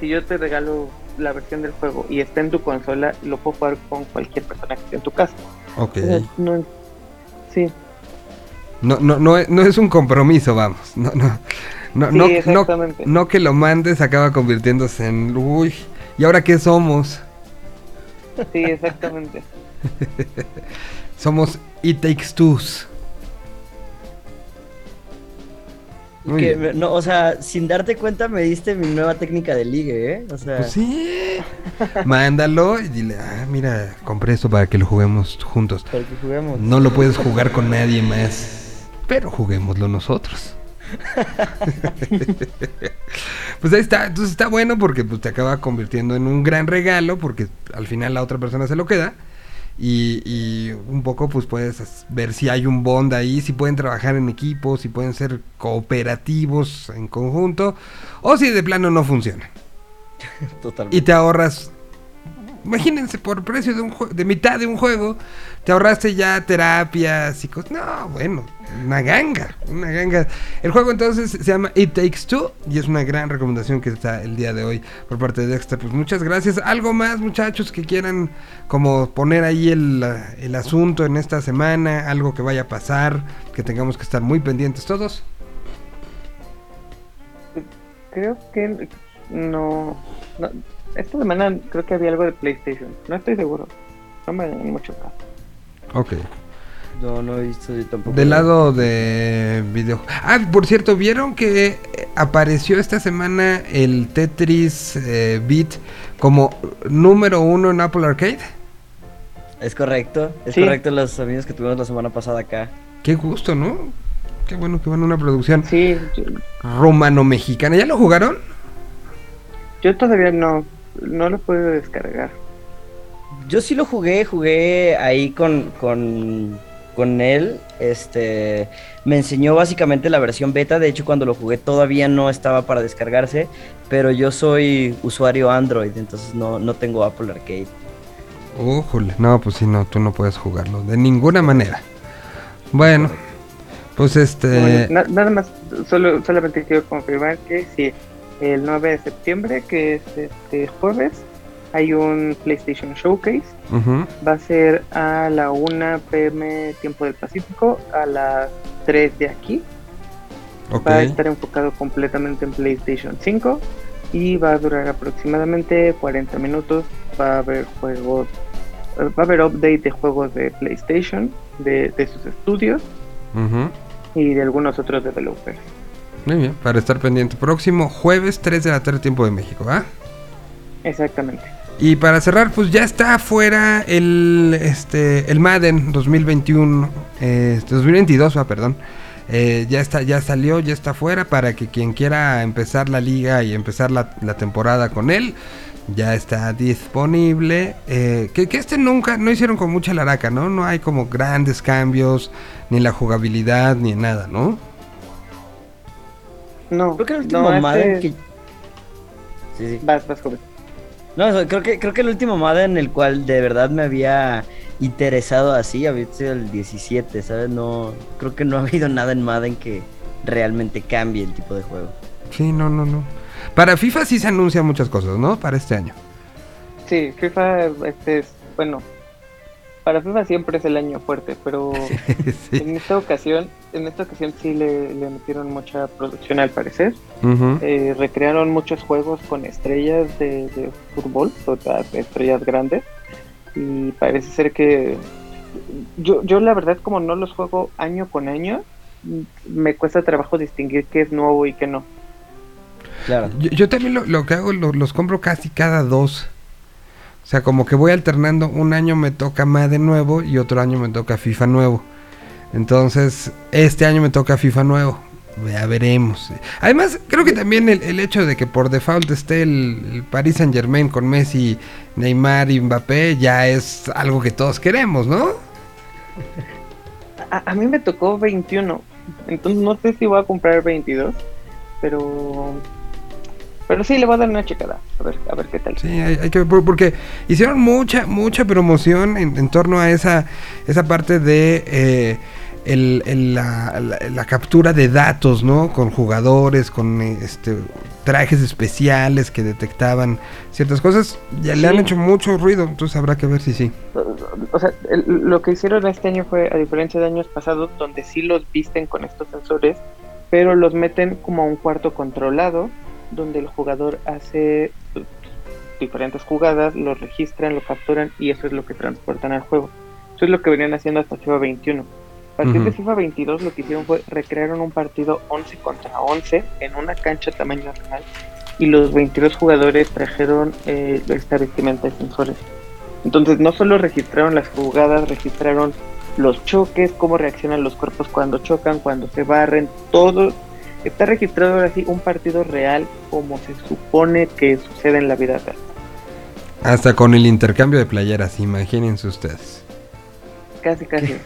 E: si yo te regalo la versión del juego y está en tu consola, lo puedo jugar con cualquier persona que esté en tu casa.
A: Ok.
E: O sea, no- sí,
A: No, no, no, es- no es un compromiso, vamos. No, no, no,
E: Sí,
A: no, no que lo mandes acaba convirtiéndose en, uy, ¿y ahora qué somos?
E: sí, exactamente.
A: Somos It Takes Twos. Muy
D: Que me- no, o sea, sin darte cuenta me diste mi nueva técnica de ligue, ¿eh? O sea,
A: Pues sí. Mándalo y dile, ah, mira, compré esto para que lo juguemos juntos.
D: para que juguemos.
A: No lo puedes jugar con nadie más, pero juguémoslo nosotros. pues ahí está, entonces está bueno porque pues, te acaba convirtiendo en un gran regalo porque al final la otra persona se lo queda y, y un poco pues puedes ver si hay un bond ahí, si pueden trabajar en equipo, si pueden ser cooperativos en conjunto o si de plano no funciona.
D: Totalmente.
A: Y te ahorras, imagínense, por precio de, un de mitad de un juego, te ahorraste ya terapias y cosas. No, bueno, una ganga, una ganga. El juego entonces se llama It Takes Two y es una gran recomendación que está el día de hoy por parte de Dexter. Pues muchas gracias. ¿Algo más, muchachos, que quieran como poner ahí el, asunto en esta semana? Algo que vaya a pasar, que tengamos que estar muy pendientes todos.
E: Creo que no- Esta semana creo que había algo de PlayStation. No estoy seguro. No me dan mucho caso.
A: Ok.
D: No, no he visto yo tampoco.
A: Del lado de video. Ah, por cierto, ¿vieron que eh, apareció esta semana el Tetris eh, Beat como número uno en Apple Arcade?
D: Es correcto, es
E: Sí.
D: correcto los amigos que tuvimos la semana pasada acá.
A: Qué gusto, ¿no? Qué bueno que van a una producción
E: Sí, yo,
A: romano-mexicana. ¿Ya lo jugaron?
E: yo todavía no, no lo puedo descargar.
D: Yo sí lo jugué, jugué ahí con, con, con él. Este me enseñó básicamente la versión beta. De hecho, cuando lo jugué todavía no estaba para descargarse. Pero yo soy usuario Android, entonces no, no tengo Apple Arcade.
A: Ujule, no, pues sí, no, tú no puedes jugarlo de ninguna manera. Bueno, pues este...
E: Bueno, na- nada más, solo, solamente quiero confirmar que sí, el 9 de septiembre, que es este jueves, hay un PlayStation Showcase. Va a ser a la 1 pm tiempo del Pacífico, a las 3 de aquí. Va a estar enfocado completamente en PlayStation 5 y va a durar aproximadamente 40 minutos. Va a haber juegos va a haber update de juegos de PlayStation, de, de sus estudios y de algunos otros developers.
A: Muy bien, para estar pendiente. Próximo jueves 3 de la tarde, tiempo de México, ¿va?
E: Exactamente.
A: Y para cerrar, pues ya está afuera el, este, el Madden 2021, eh, 2022, va, perdón. Eh, ya está, ya salió, ya está afuera para que quien quiera empezar la liga y empezar la, la temporada con él, ya está disponible. Eh, que, que este nunca, no hicieron con mucha laraca, ¿no? No hay como grandes cambios, ni en la jugabilidad, ni en nada, ¿no?
E: No,
D: Creo que el último
E: no, este-
D: Madden que... Sí, sí.
E: Vas, vas, joven.
D: No, eso, creo que, creo que el último Madden en el cual de verdad me había interesado así había sido el 17, ¿sabes? No, creo que no ha habido nada en Madden que realmente cambie el tipo de juego.
A: Sí, no, no, no. Para FIFA sí se anuncian muchas cosas, ¿no? Para este año.
E: Sí, FIFA, este es, bueno, para FIFA siempre es el año fuerte, pero
A: sí.
E: en esta ocasión, en esta ocasión sí le, le metieron mucha producción al parecer. Eh, recrearon muchos juegos con estrellas de, de fútbol, o sea, estrellas grandes, y parece ser que yo, yo la verdad como no los juego año con año, me cuesta trabajo distinguir qué es nuevo y qué no.
D: Claro.
A: Yo, yo también lo, lo que hago, lo- los compro casi cada dos. O sea, como que voy alternando. Un año me toca Madden nuevo y otro año me toca FIFA nuevo. Entonces, este año me toca FIFA nuevo. Ya veremos. Además, creo que también el, hecho de que por default esté el, el Paris Saint Germain con Messi, Neymar y Mbappé ya es algo que todos queremos, ¿no?
E: A, a mí me tocó 21, entonces no sé si voy a comprar 22, pero pero sí le voy a dar una checada, a ver, a ver qué tal.
A: Sí, hay, hay que ver, por- porque hicieron mucha, mucha promoción en, en torno a esa, esa parte de eh, el- el- la, la- la captura de datos, ¿no? Con jugadores, con este trajes especiales que detectaban ciertas cosas. Ya le han hecho mucho ruido, entonces habrá que ver si sí.
E: O sea, el- lo que hicieron este año fue, a diferencia de años pasados, donde sí los visten con estos sensores, pero los meten como a un cuarto controlado, donde el jugador hace diferentes jugadas, los registran, lo capturan y eso es lo que transportan al juego. Eso es lo que venían haciendo hasta FIFA 21. A partir de. FIFA 22 lo que hicieron fue recrearon un partido 11 contra 11 en una cancha tamaño real y los 22 jugadores trajeron eh, esta vestimenta de sensores. Entonces no solo registraron las jugadas, registraron los choques, cómo reaccionan los cuerpos cuando chocan, cuando se barren, todo. Está registrado ahora sí un partido real como se supone que sucede en la vida real.
A: Hasta con el intercambio de playeras, imagínense ustedes.
E: Casi, casi.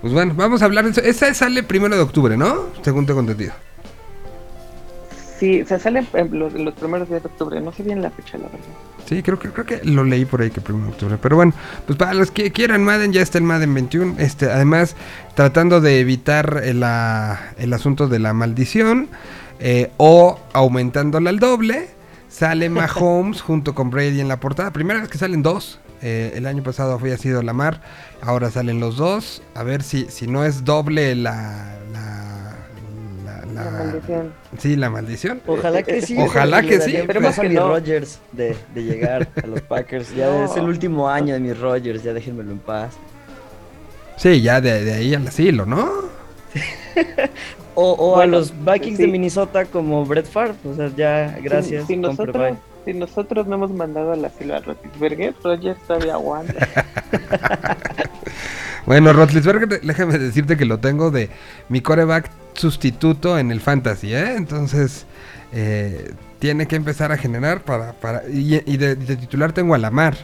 A: Pues bueno, vamos a hablar de eso. Esa sale primero de octubre, ¿no? Según tengo entendido.
E: Sí, se sale los, los primeros días de octubre. No sé bien la fecha, la verdad.
A: Sí, creo que creo que lo leí por ahí que primero de octubre. Pero bueno, pues para los que quieran Madden, ya está el Madden 21. Este, además, tratando de evitar el, la- el asunto de la maldición. eh, o aumentándola al doble. Sale Mahomes junto con Brady en la portada. Primera vez que salen dos. eh, el año pasado había sido Lamar. Ahora salen los dos. A ver si, si no es doble la. la, la-
E: maldición.
A: sí, la maldición.
D: Ojalá que sí.
A: Ojalá que
D: le
A: sí,
E: esperemos que
D: mi
E: no.
D: Rodgers de, de llegar a los Packers. Ya
E: No.
D: es el último año de mis Rodgers, ya déjenmelo en paz.
A: Sí, ya de, de ahí al asilo, ¿no?
D: O, o a los Vikings de. Minnesota como Brett Favre. O sea, ya, gracias.
E: Si, nosotros,
D: bye.
E: si nosotros no hemos mandado al asilo a Rotisberger, Rogers todavía aguanta.
A: Bueno, Rotlisberger, déjame decirte que lo tengo de mi coreback sustituto en el fantasy, ¿eh? Entonces, eh, tiene que empezar a generar para... para y y de, de titular tengo a Lamar.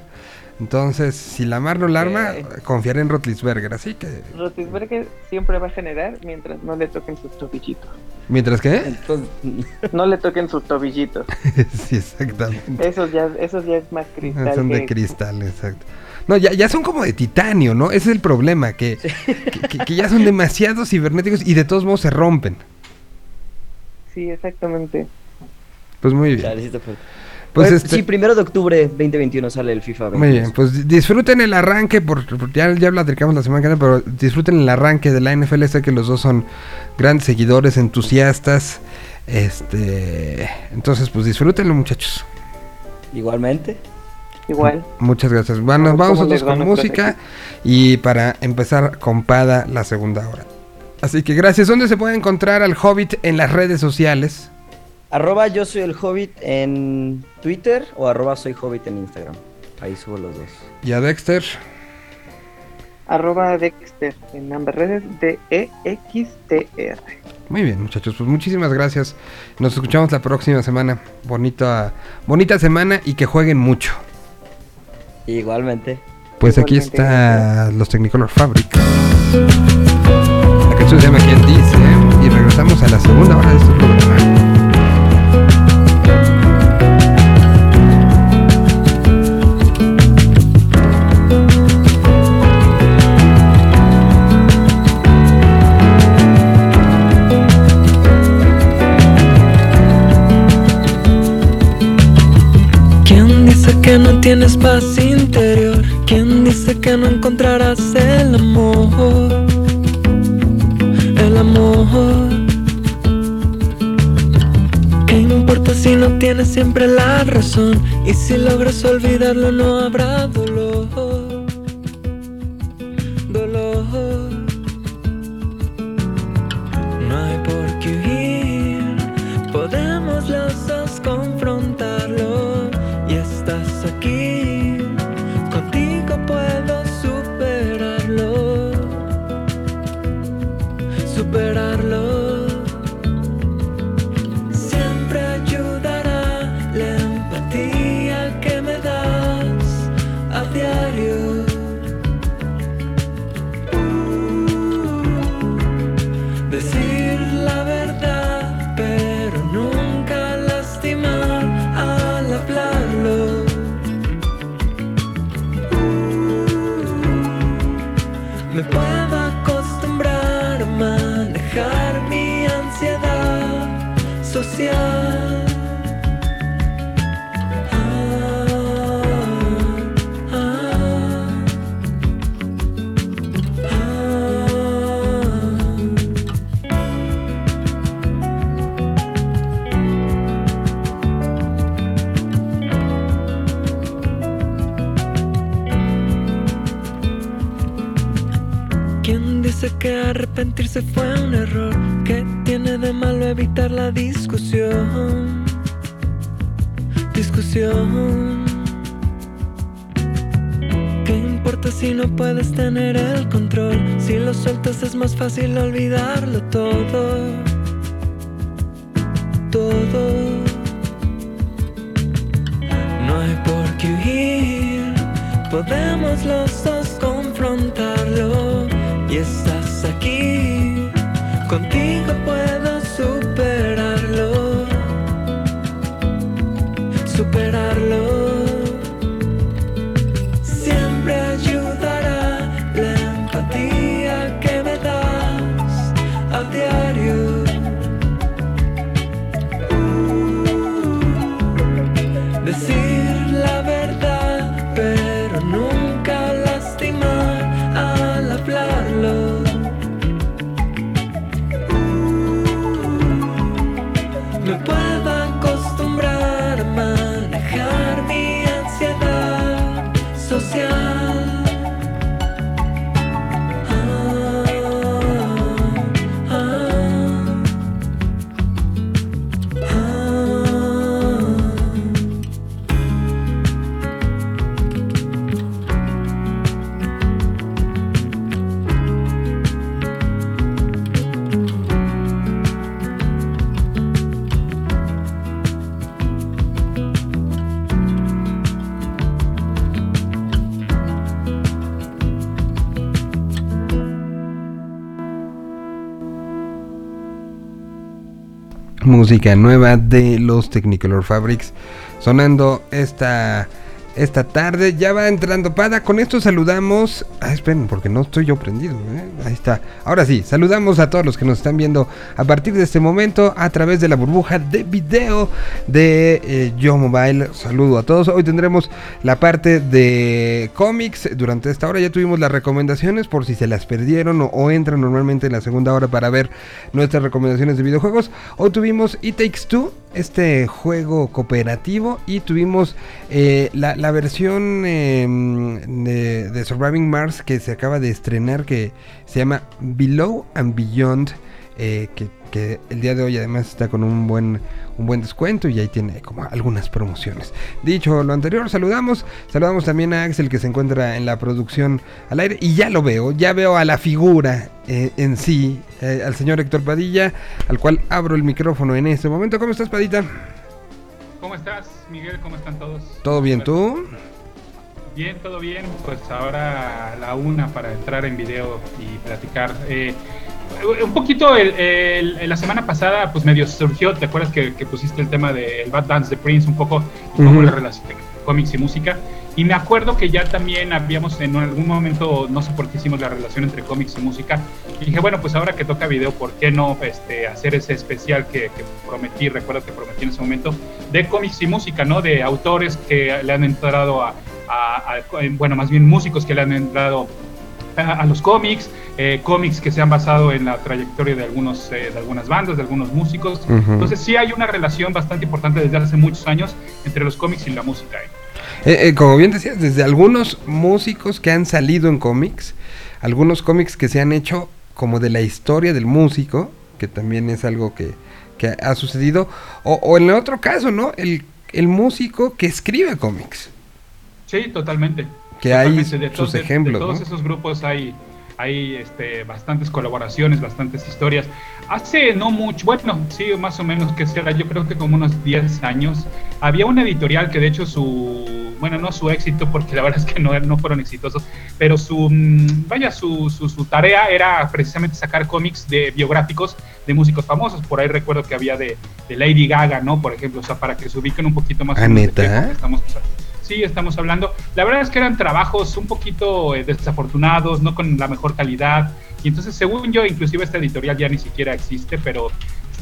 A: Entonces, si Lamar no la arma,
D: Ok.
A: confiaré en Rotlisberger. Así que,
E: Rotisberger siempre va a generar mientras no le toquen sus tobillitos.
A: mientras que...
D: Entonces,
E: No le toquen sus tobillitos.
A: sí, exactamente.
E: Esos ya, esos ya es más cristal.
A: Son de cristal, exacto. No, ya, ya son como de titanio, ¿no? Ese es el problema, que, que, que- que ya son demasiado cibernéticos y de todos modos se rompen.
E: Sí, exactamente.
A: Pues muy bien. Pues
D: Oye,
A: este,
D: Sí, primero de octubre 2021 sale el FIFA 22.
A: Muy bien, pues di- disfruten el arranque, por, por- ya, ya platicamos la semana que viene, pero disfruten el arranque de la NFL, sé que los dos son grandes seguidores, entusiastas, este, entonces pues disfrútenlo muchachos.
D: Igualmente.
E: Igual.
A: Muchas gracias. Bueno,
E: ¿Cómo
A: vamos nosotros con música y para empezar con Pada la segunda hora. Así que gracias. ¿Dónde se puede encontrar al Hobbit en las redes sociales?
D: Arroba yo soy el Hobbit en Twitter o arroba soy Hobbit en Instagram. Ahí subo los dos.
A: Y a Dexter.
E: Arroba Dexter en ambas redes E D-E-X-T-R.
A: Muy bien, muchachos. Pues muchísimas gracias. Nos escuchamos la próxima semana. Bonita, bonita semana y que jueguen mucho.
D: Igualmente.
A: Pues aquí está los Technicolor Fabric. La canción se llama ¿Quién dice? Y regresamos a la segunda hora de este programa.
G: ¿Quién dice que no tienes dice que no encontrarás el amor? El amor. ¿Qué importa si no tienes siempre la razón? Y si logras olvidarlo no habrá dolor. Superarlo. Arrepentirse fue un error? ¿Qué tiene de malo evitar la discusión? Discusión. ¿Qué importa si no puedes tener el control? Si lo sueltas es más fácil olvidarlo todo. Todo. No hay por qué huir, podemos los dos confrontarlo. Y estás aquí,
A: Música nueva de los Technicolor Fabrics. Sonando esta, esta tarde. Ya va entrando Pada. Con esto saludamos. Ah, esperen, porque no estoy yo prendido. ¿eh? Ahí está. Ahora sí, saludamos a todos los que nos están viendo a partir de este momento a través de la burbuja de video de eh, Yo Mobile. Saludo a todos. Hoy tendremos la parte de cómics. Durante esta hora ya tuvimos las recomendaciones por si se las perdieron o, entran normalmente en la segunda hora para ver nuestras recomendaciones de videojuegos. Hoy tuvimos It Takes Two, este juego cooperativo, y tuvimos eh, la, versión de, de Surviving Mars que se acaba de estrenar que se llama Below and Beyond, eh, que, que el día de hoy además está con un buen, un buen descuento y ahí tiene como algunas promociones. Dicho lo anterior, saludamos, saludamos también a Axel que se encuentra en la producción al aire y ya lo veo, ya veo a la figura eh, en sí, eh, al señor Héctor Padilla, al cual abro el micrófono en este momento. ¿Cómo estás, Padita?
H: ¿Cómo estás, Miguel? ¿Cómo están todos?
A: ¿Todo bien tú?
H: Bien, todo bien. Pues ahora la una para entrar en video y platicar. Eh, un poquito el, el- la semana pasada, pues medio surgió, ¿te acuerdas que, que pusiste el tema del Bad Dance de Prince? Un poco, un poco
A: Ujú.
H: la relación de cómics y música. Y me acuerdo que ya también habíamos en algún momento, no sé por qué hicimos la relación entre cómics y música. Y dije, bueno, pues ahora que toca video, ¿por qué no este, hacer ese especial que, que prometí? Recuerdo que prometí en ese momento, de cómics y música, ¿no? De autores que le han entrado a, a- a- bueno, más bien músicos que le han entrado a, a los cómics, eh, cómics que se han basado en la trayectoria de, algunos, eh, de algunas bandas, de algunos músicos. Entonces sí hay una relación bastante importante desde hace muchos años entre los cómics y la música. ¿eh?
A: Eh, eh, como bien decías, desde algunos músicos que han salido en cómics, algunos cómics que se han hecho como de la historia del músico, que también es algo que, que ha sucedido, o, o en el otro caso, ¿no? El, el músico que escribe cómics,
H: Sí, totalmente.
A: que hay
H: Totalmente. De
A: sus
H: de-
A: ejemplos,
H: De todos
A: ¿no?
H: esos grupos hay, hay este, bastantes colaboraciones, bastantes historias. Hace no mucho, bueno, sí, más o menos que será, yo creo que como unos 10 años, había una editorial que de hecho su, bueno, no su éxito, porque la verdad es que no, no fueron exitosos, pero su, mm, vaya, su, su, su tarea era precisamente sacar cómics de biográficos de músicos famosos. Por ahí recuerdo que había de, de Lady Gaga, ¿no? Por ejemplo, o sea, para que se ubiquen un poquito más.
A: ¿Ah,
H: menos de
A: neta?
H: Estamos, sí, estamos hablando. La verdad es que eran trabajos un poquito eh, desafortunados, no con la mejor calidad. Y entonces, según yo, inclusive esta editorial ya ni siquiera existe, pero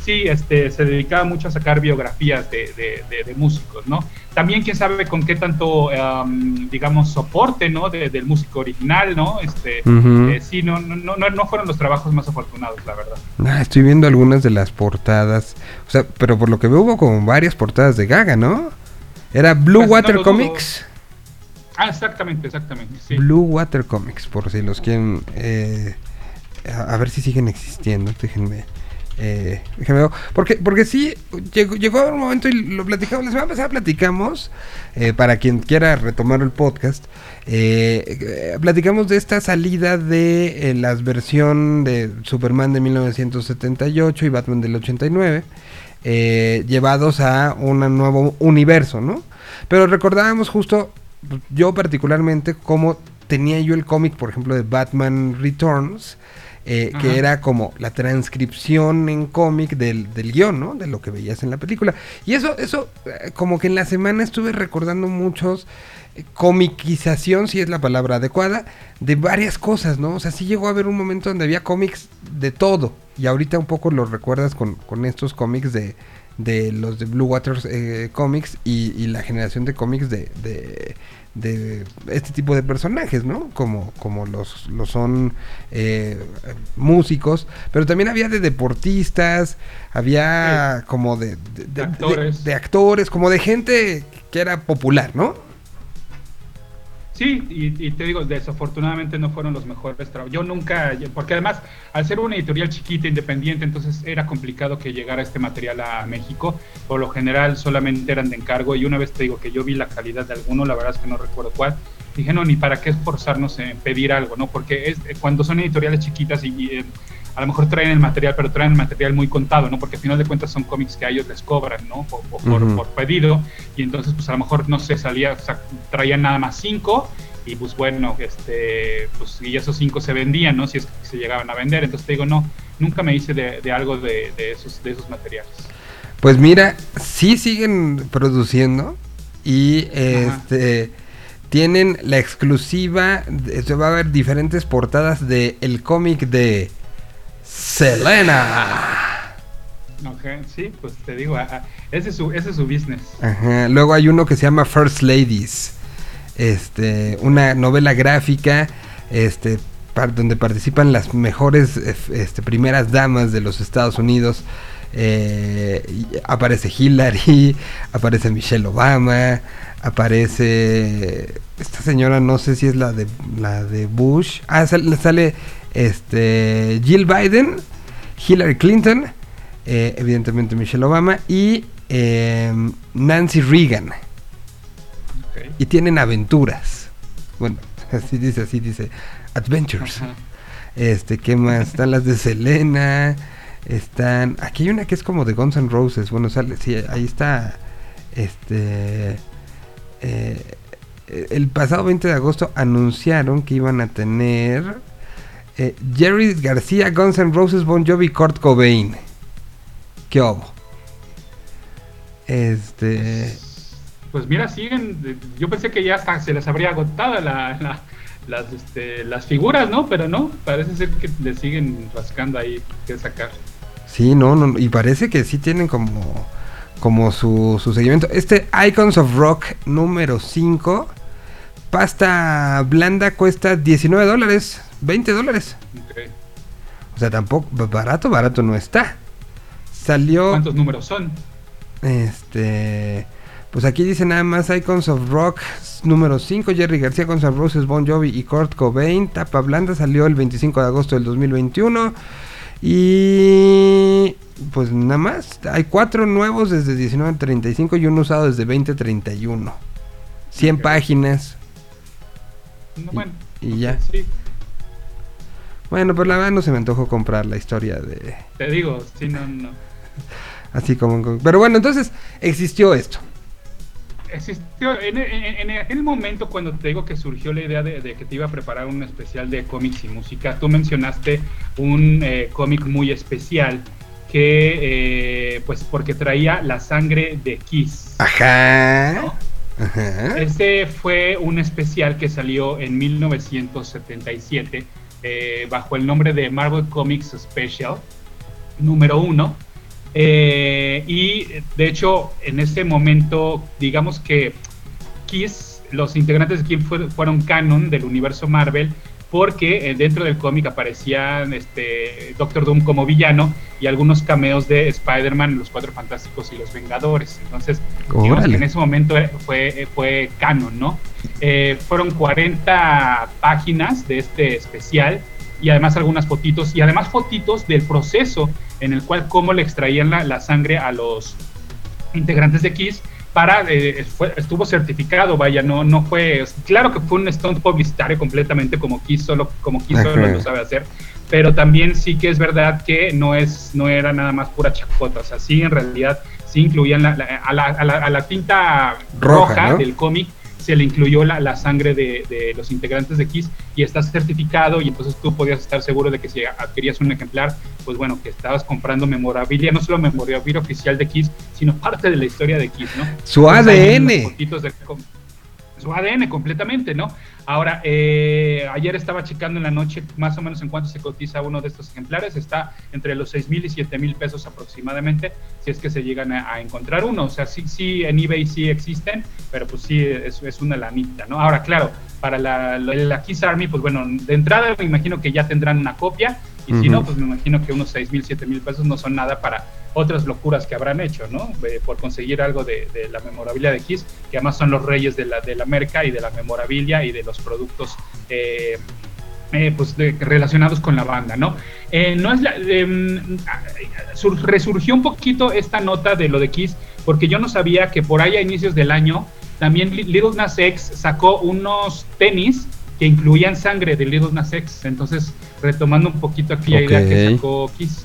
H: sí, este, se dedicaba mucho a sacar biografías de, de- de- de músicos, ¿no? También, quién sabe con qué tanto, em, digamos, soporte, ¿no? De- del músico original, ¿no? Este, eh, sí, no, no, no, no fueron los trabajos más afortunados, la verdad.
A: Ah, estoy viendo algunas de las portadas, o sea, pero por lo que veo hubo como varias portadas de Gaga, ¿no? Era Blue Water. Comics.
H: Ah, exactamente, exactamente, sí.
A: Blue Water Comics, por si los quieren. eh, a, a ver si siguen existiendo. Déjenme. Eh, déjenme ver. Porque, porque sí, llegó, llegó un momento y lo platicamos. La semana pasada platicamos. eh, para quien quiera retomar el podcast. eh, eh, platicamos de esta salida de eh, las versión de Superman de 1978 y Batman del 89. Eh, llevados a un nuevo universo, ¿no? Pero recordábamos justo, yo particularmente, cómo tenía yo el cómic, por ejemplo, de Batman Returns, eh, que era como la transcripción en cómic del, del guion, ¿no? De lo que veías en la película. Y eso, eso, eh, como que en la semana estuve recordando muchos comiquización, si es la palabra adecuada, de varias cosas, ¿no? O sea, sí llegó a haber un momento donde había cómics de todo. Y ahorita un poco lo recuerdas con, con estos cómics de, de los de Blue Waters eh, Comics y, y la generación de cómics de, de, de este tipo de personajes, ¿no? Como, como los, los son eh, músicos, pero también había de deportistas, había como de, de-
H: actores,
A: como de gente que era popular, ¿no?
H: Sí, y, y te digo, desafortunadamente no fueron los mejores trabajos. Yo nunca, porque además, al ser una editorial chiquita, independiente, entonces era complicado que llegara este material a México. Por lo general solamente eran de encargo y una vez te digo que yo vi la calidad de alguno, la verdad es que no recuerdo cuál. Dije, no, ni para qué esforzarnos en pedir algo, ¿no? Porque es, eh, cuando son editoriales chiquitas y, y, eh, a lo mejor traen el material, pero traen el material muy contado, ¿no? Porque al final de cuentas son cómics que a ellos les cobran, ¿no? Por, por, pedido. Y entonces, pues a lo mejor, no sé, salía, o sea, traían nada más cinco y pues bueno, este, pues y esos cinco se vendían, ¿no? Si es que se llegaban a vender. Entonces te digo, no, nunca me hice de, de algo de, de esos, de esos materiales.
A: Pues mira, sí siguen produciendo y este tienen la exclusiva, se va a ver diferentes portadas de el cómic de Selena.
H: Sí, pues te digo, ese es su, ese es su business.
A: Ajá, Luego hay uno que se llama First Ladies. Este, una novela gráfica este donde participan las mejores este, primeras damas de los Estados Unidos. eh, aparece Hillary, aparece Michelle Obama, aparece esta señora, no sé si es la de la de Bush, ah, sale, sale, este Jill Biden, Hillary Clinton, eh, evidentemente Michelle Obama y eh, Nancy Reagan y tienen aventuras. Bueno, así dice, así dice, adventures. Este, ¿qué más? Están las de Selena. Están. Aquí hay una que es como de Guns N' Roses. Bueno, sale. Sí, ahí está. Este. eh, el pasado 20 de agosto anunciaron que iban a tener. Eh, Jerry García, Guns N' Roses, Bon Jovi, Kurt Cobain. ¿Qué hubo? Este.
H: Pues mira, siguen. Yo pensé que ya hasta se les habría agotado la, la- las, este, las figuras, ¿no? Pero no, parece ser que le siguen rascando ahí que sacar.
A: Sí, no, no, y parece que sí tienen como, como su, su seguimiento. Este Icons of Rock número 5, pasta blanda cuesta 19 dólares, 20 dólares.
H: Ok.
A: O sea, tampoco, barato, barato no está. Salió,
H: ¿Cuántos números son?
A: este, pues aquí dice nada más Icons of Rock número 5, Jerry García, Guns N' Roses, Bon Jovi y Kurt Cobain. Tapa blanda salió el 25 de agosto del 2021. Y pues nada más, hay cuatro nuevos desde 1935 y uno usado desde 2031. 100
H: Ok.
A: páginas.
H: No, bueno,
A: y
H: ok,
A: ya.
H: Sí,
A: Bueno, pero la verdad no se me antojó comprar la historia de...
H: te digo, sí, no, no.
A: Así como... Pero bueno, entonces existió esto.
H: Existió, en, en- en aquel momento cuando te digo que surgió la idea de, de que te iba a preparar un especial de cómics y música, tú mencionaste un eh, cómic muy especial que, eh, pues porque traía la sangre de Kiss.
A: Ajá.
H: ¿no?
A: Ajá.
H: Este fue un especial que salió en 1977 eh, bajo el nombre de Marvel Comics Special número uno. Eh, y de hecho, en ese momento, digamos que Kiss, los integrantes de Kiss fue- fueron canon del universo Marvel porque eh, dentro del cómic aparecían este, Doctor Doom como villano y algunos cameos de Spider-Man, los Cuatro Fantásticos y los Vengadores. Entonces, digamos
A: Órale.
H: que en ese momento eh, fue, eh, fue canon, ¿no? Eh, fueron 40 páginas de este especial y además algunas fotitos y además fotitos del proceso en el cual cómo le extraían la, la sangre a los integrantes de Kiss para eh, fue- estuvo certificado vaya no no fue claro que fue un stunt publicitario completamente como Kiss solo como
A: Ajá.
H: lo sabe hacer pero también sí que es verdad que no es no era nada más pura chacota o sea sí en realidad sí incluían la- la- a, la, a la- a la tinta
A: Roja,
H: roja,
A: ¿no?
H: del cómic se le incluyó la, la sangre de, de los integrantes de Kiss y está certificado y entonces tú podías estar seguro de que si adquirías un ejemplar, pues bueno, que estabas comprando memorabilia, no solo memorabilia oficial de Kiss, sino parte de la historia de Kiss, ¿no?
A: Su ADN.
H: fotitos de su ADN completamente, ¿no? Ahora, eh, ayer estaba checando en la noche más o menos en cuánto se cotiza uno de estos ejemplares. Está entre los 6 mil y 7 mil pesos aproximadamente, si es que se llegan a, encontrar uno. O sea, sí, sí, en eBay sí existen, pero pues sí, es, es una lanita, ¿no? Ahora, claro, para la, la, la Kiss Army, pues bueno, de entrada me imagino que ya tendrán una copia, y si no, pues me imagino que unos 6 mil, 7 mil pesos no son nada para otras locuras que habrán hecho, ¿no? Eh, por conseguir algo de, de la memorabilia de Kiss, que además son los reyes de la, de la merca y de la memorabilia y de los productos eh, eh, pues de- relacionados con la banda, ¿no? Eh, no es la- em, sur- resurgió un poquito esta nota de lo de Kiss, porque yo no sabía que por ahí a inicios del año también Li- Little Nas X sacó unos tenis que incluían sangre de Little Nas X, entonces retomando un poquito aquella idea que sacó Kiss.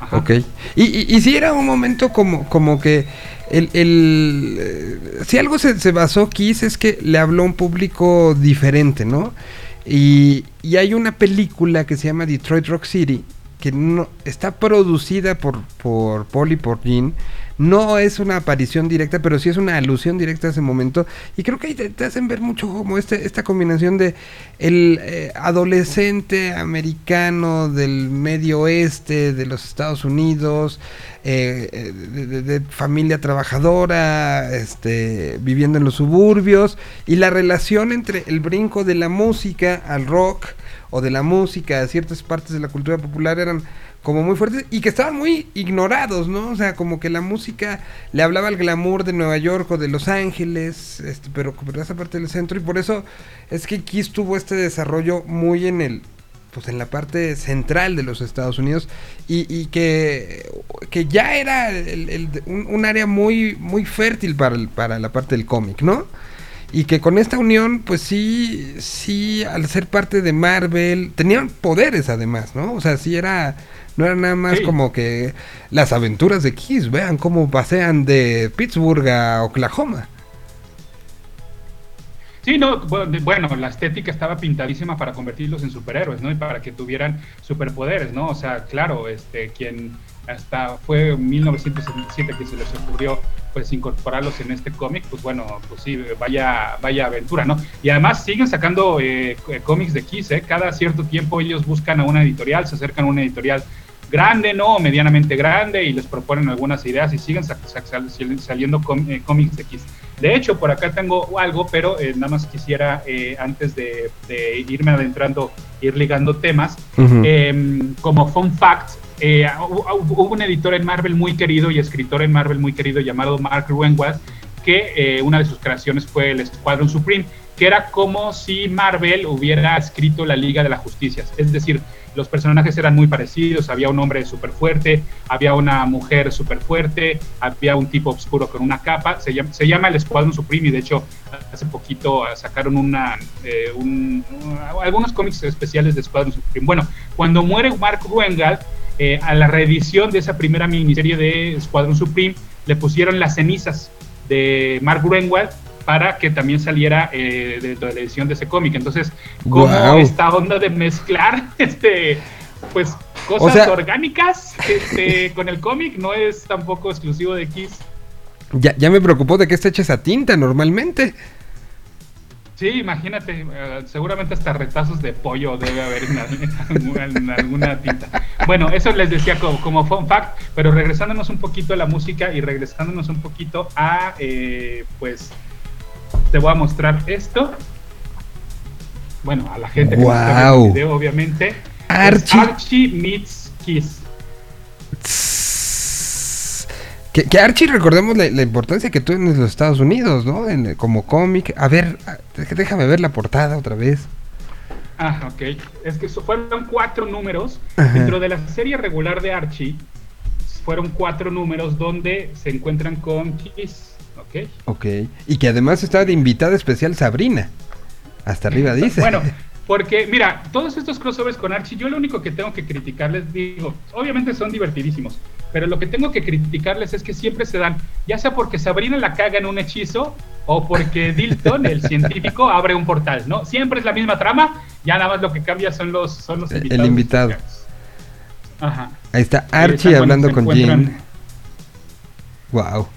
H: Ajá.
A: Ok. Y, y, y si era un momento como, como que el, el, eh, si algo se, se basó Kiss es que le habló a un público diferente, ¿no? Y, y hay una película que se llama Detroit Rock City que no está producida por, por Paul y por Gene. No es una aparición directa, pero sí es una alusión directa a ese momento. Y creo que ahí te, hacen ver mucho como este, esta combinación de el eh, adolescente americano del medio oeste de los Estados Unidos, eh, eh, de, de- familia trabajadora, este, viviendo en los suburbios, y la relación entre el brinco de la música al rock o de la música, ciertas partes de la cultura popular eran como muy fuertes y que estaban muy ignorados, ¿no? O sea, como que la música le hablaba al glamour de Nueva York o de Los Ángeles, este, pero esa parte del centro y por eso es que Kiss tuvo este desarrollo muy en el pues en la parte central de los Estados Unidos y, y que, que ya era un, área muy muy fértil para, para la parte del cómic, ¿no? Y que con esta unión, pues sí, sí, al ser parte de Marvel, tenían poderes además, ¿no? O sea, sí era, no era nada más
H: Sí.
A: como que las aventuras de Kiss, vean cómo pasean de Pittsburgh a Oklahoma.
H: Sí, no, bueno, la estética estaba pintadísima para convertirlos en superhéroes, ¿no? Y para que tuvieran superpoderes, ¿no? O sea, claro, este, quien hasta fue en 1977 que se les ocurrió pues incorporarlos en este cómic, pues bueno, pues sí, vaya, vaya aventura, ¿no? Y además siguen sacando eh, cómics de Kiss, ¿eh? Cada cierto tiempo ellos buscan a una editorial, se acercan a una editorial grande, ¿no? O medianamente grande y les proponen algunas ideas y siguen sa- sa- sal- saliendo com- eh, cómics de Kiss. De hecho, por acá tengo algo, pero eh, nada más quisiera, eh, antes de, de irme adentrando, ir ligando temas, eh, como fun fact, hu- hu- hubo un editor en Marvel muy querido y escritor en Marvel muy querido llamado Mark Ruenwald, que una de sus creaciones fue el Escuadrón Supreme, que era como si Marvel hubiera escrito la Liga de la Justicia. Es decir, los personajes eran muy parecidos, había un hombre súper fuerte, había una mujer súper fuerte, había un tipo oscuro con una capa, se llama, el Escuadrón Supreme y de hecho hace poquito ah, sacaron una, eh, un- algunos cómics especiales de Escuadrón Supreme. Bueno, cuando muere Mark Ruengal, eh, a la reedición de esa primera miniserie de Escuadrón Supreme le pusieron las cenizas de Mark Ruenwald para que también saliera eh, dentro de la edición de ese cómic. Entonces, como esta onda de mezclar este pues cosas
A: O sea-
H: orgánicas este, con el cómic no es tampoco exclusivo de Kiss.
A: Ya, ya me preocupó de que está hecha esa tinta normalmente.
H: Sí, imagínate, eh, seguramente hasta retazos de pollo debe haber en, alguna- en alguna tinta. Bueno, eso les decía como, como fun fact, pero regresándonos un poquito a la música y regresándonos un poquito a, eh, pues, te voy a mostrar esto. Bueno, a la gente que está viendo el video, obviamente.
A: Archie.
H: Archie meets Kiss.
A: Que, que Archie, recordemos la, la importancia que tuvo en los Estados Unidos, ¿no? En- como cómic. A ver, déjame ver la portada otra vez.
H: Ah, ok. Es que fueron cuatro números.
A: Ajá.
H: Dentro de la serie regular de Archie, fueron cuatro números donde se encuentran con Kiss. Ok.
A: Ok. Y que además estaba de invitada especial Sabrina. Hasta arriba dice.
H: Bueno, porque mira, todos estos crossovers con Archie, yo lo único que tengo que criticarles, digo, obviamente son divertidísimos, pero lo que tengo que criticarles es que siempre se dan, ya sea porque Sabrina la caga en un hechizo o porque Dilton, el científico, abre un portal, ¿no? Siempre es la misma trama, ya nada más lo que cambia son los, son los
A: El- el
H: invitados.
A: invitado.
H: Ajá.
A: Ahí está Archie hablando con Jim. Wow.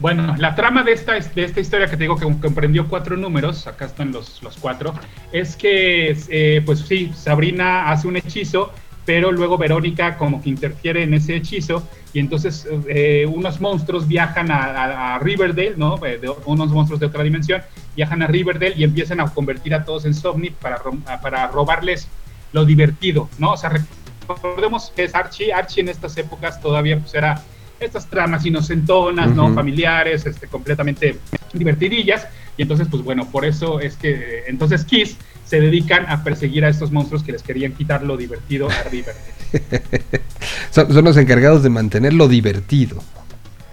H: Bueno, la trama de esta, de esta historia que te digo que comprendió cuatro números, acá están los, los cuatro, es que, eh, pues sí, Sabrina hace un hechizo, pero luego Verónica como que interfiere en ese hechizo y entonces eh, unos monstruos viajan a, Riverdale, ¿no? Eh, de- unos monstruos de otra dimensión viajan a Riverdale y empiezan a convertir a todos en Somni para, para robarles lo divertido, ¿no? O sea, recordemos que es Archie, Archie en estas épocas todavía pues era estas tramas inocentonas, ¿no? Familiares, este, completamente divertidillas. Y entonces, pues bueno, por eso es que entonces Kiss se dedican a perseguir a estos monstruos que les querían quitar lo divertido a Riverdale.
A: Son, son los encargados de mantenerlo divertido.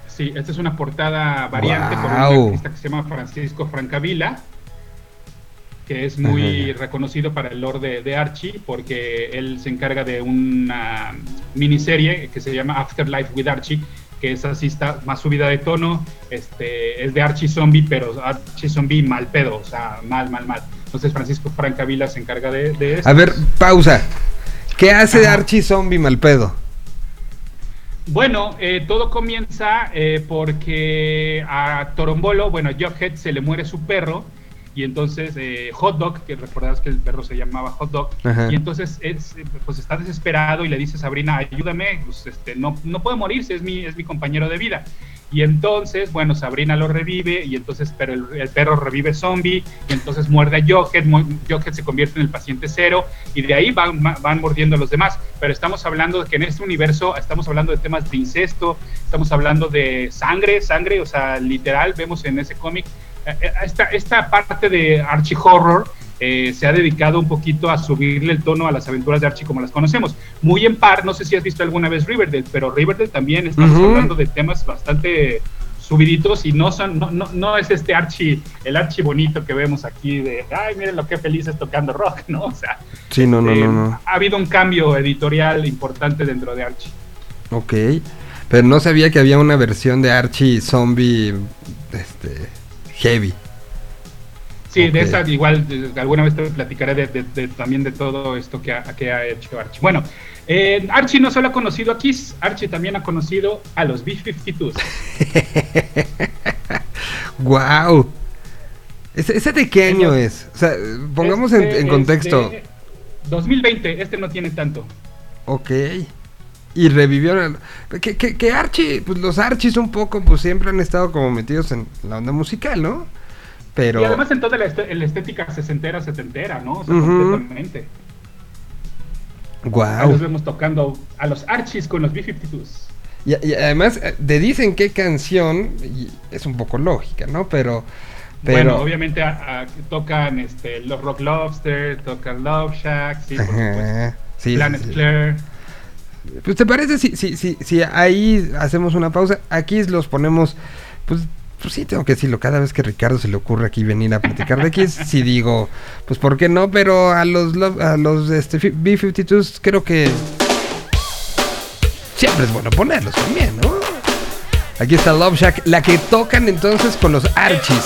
H: Sí, esta es una portada variante por
A: Guau.
H: un artista que se llama Francisco Francavilla, que es muy
A: Ajá.
H: reconocido para el lore de, de Archie, porque él se encarga de una miniserie que se llama Afterlife with Archie, que es así, está más subida de tono, este, es de Archie Zombie, pero Archie Zombie mal pedo, o sea, mal, mal, mal. Entonces Francisco Francavilla se encarga de, de esto.
A: A ver, pausa. ¿Qué hace
H: Ajá.
A: Archie Zombie Malpedo?
H: Bueno, eh, todo comienza eh, porque a Torombolo, bueno, a Jughead se le muere su perro y entonces eh, Hot Dog, que recordarás que el perro se llamaba Hot Dog,
A: Ajá.
H: y entonces es, eh, pues está desesperado y le dice a Sabrina, ayúdame, pues, este, no, no puede morirse, es mi, es mi compañero de vida. Y entonces, bueno, Sabrina lo revive y entonces, pero el, el perro revive zombie y entonces muerde a Jughead, Jughead se convierte en el paciente cero y de ahí van, van mordiendo a los demás. Pero estamos hablando de que en este universo estamos hablando de temas de incesto, estamos hablando de sangre, sangre, o sea, literal, vemos en ese cómic esta, esta parte de Archie Horror eh, se ha dedicado un poquito a subirle el tono a las aventuras de Archie como las conocemos. Muy en par, no sé si has visto alguna vez Riverdale, pero Riverdale también estamos hablando de temas bastante subiditos y no son no, no, no es este Archie el Archie bonito que vemos aquí de ay miren lo que feliz es tocando rock no o sea
A: Sí, no, no,
H: eh,
A: no, no.
H: ha habido un cambio editorial importante dentro de Archie
A: Ok. Pero no sabía que había una versión de Archie zombie este heavy.
H: Sí, de esa igual alguna vez te platicaré de, de- de- también de todo esto que ha, que ha hecho Archie. Bueno, eh, Archie no solo ha conocido a Kiss, Archie también ha conocido a los B-52s.
A: Wow. ¿Ese, ese de qué año es? O sea, pongamos en,
H: Este
A: en
H: es
A: contexto.
H: de 2020, este no tiene tanto.
A: Ok. Y revivieron. Que, que, que Archie, pues los Archies un poco, pues siempre han estado como metidos en la onda musical, ¿no? Pero.
H: Y además en toda la, este- la estética sesentera, setentera, ¿no? O sea,
A: Ujú.
H: completamente. Ahí
A: Wow.
H: los vemos tocando a los Archies con los B-52s.
A: Y, y además, eh, te dicen qué canción, y es un poco lógica, ¿no? Pero. pero
H: Bueno, obviamente a- a- tocan este, los Rock Lobster, tocan Love Shack, sí, por supuesto.
A: Sí, sí,
H: Planet
A: sí.
H: Claire.
A: Pues te parece si, si, si, si ahí hacemos una pausa, aquí los ponemos, pues, pues sí tengo que decirlo, cada vez que Ricardo se le ocurre aquí venir a platicar de Kiss, si digo, pues por qué no, pero a los a los este, fi- B-52s creo que siempre es bueno ponerlos también, ¿no? Aquí está Love Shack, la que tocan entonces con los Archies.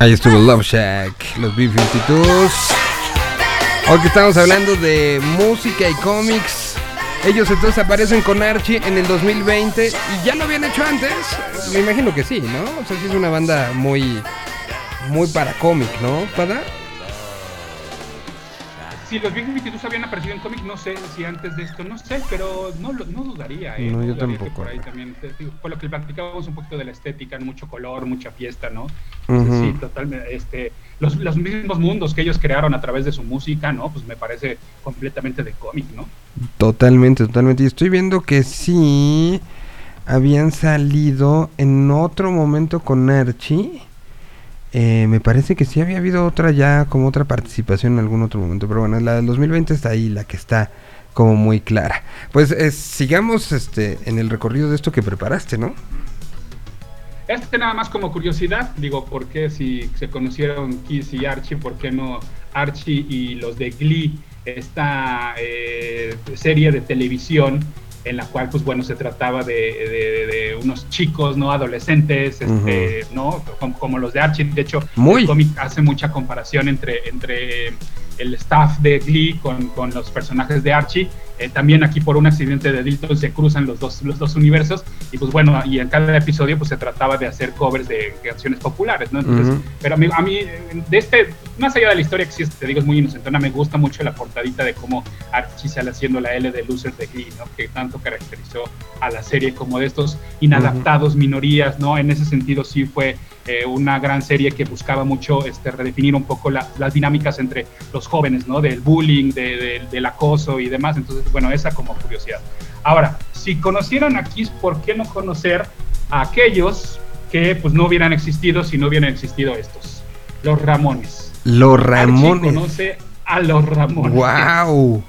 A: Ahí estuvo Love Shack, los B-52s. Hoy que estamos hablando de música y cómics. Ellos entonces aparecen con Archie en el 2020 y ya lo habían hecho antes. Me imagino que sí, ¿no? O sea, sí es una banda muy, muy para cómic, ¿no? ¿Para?
H: Si los Big 22 habían aparecido en cómic, no sé si antes de esto, no sé, pero no, no dudaría. ¿eh?
A: No, yo
H: dudaría
A: tampoco.
H: Por ahí también, te digo, por lo que platicábamos un poquito de la estética, mucho color, mucha fiesta, ¿no? Totalmente. Este, los, los mismos mundos que ellos crearon a través de su música, ¿no? Pues me parece completamente de cómic, ¿no?
A: Totalmente, totalmente. Y estoy viendo que sí habían salido en otro momento con Archie. Eh, me parece que sí había habido otra ya, como otra participación en algún otro momento. Pero bueno, la del 2020 está ahí, la que está como muy clara. Pues eh, sigamos este en el recorrido de esto que preparaste, ¿no?
H: Este nada más como curiosidad, digo, ¿por qué si se conocieron Kiss y Archie, por qué no Archie y los de Glee, esta eh, serie de televisión en la cual, pues bueno, se trataba de, de- de unos chicos, ¿no? Adolescentes, este, ¿no? Como, como los de Archie, de hecho,
A: Muy.
H: el cómic hace mucha comparación entre, entre el staff de Glee con, con los personajes de Archie. Eh, también aquí por un accidente de Dilton se cruzan los dos, los dos universos y pues bueno, y en cada episodio pues se trataba de hacer covers de canciones populares, ¿no? Entonces,
A: Ujú.
H: pero a mí, a mí, de este, más allá de la historia que sí, te digo, es muy inocentona, me gusta mucho la portadita de cómo Archie sale haciendo la L de Loser de Glee, ¿no? Que tanto caracterizó a la serie como de estos inadaptados minorías, ¿no? En ese sentido sí fue eh, una gran serie que buscaba mucho este, redefinir un poco la- las dinámicas entre los jóvenes, ¿no? Del bullying, de- de- del acoso y demás. Entonces, bueno, esa como curiosidad. Ahora, si conocieron a Kiss, ¿por qué no conocer a aquellos que pues no hubieran existido si no hubieran existido estos? Los Ramones.
A: Los
H: Archie
A: Ramones.
H: conoce a los Ramones.
A: ¡Wow!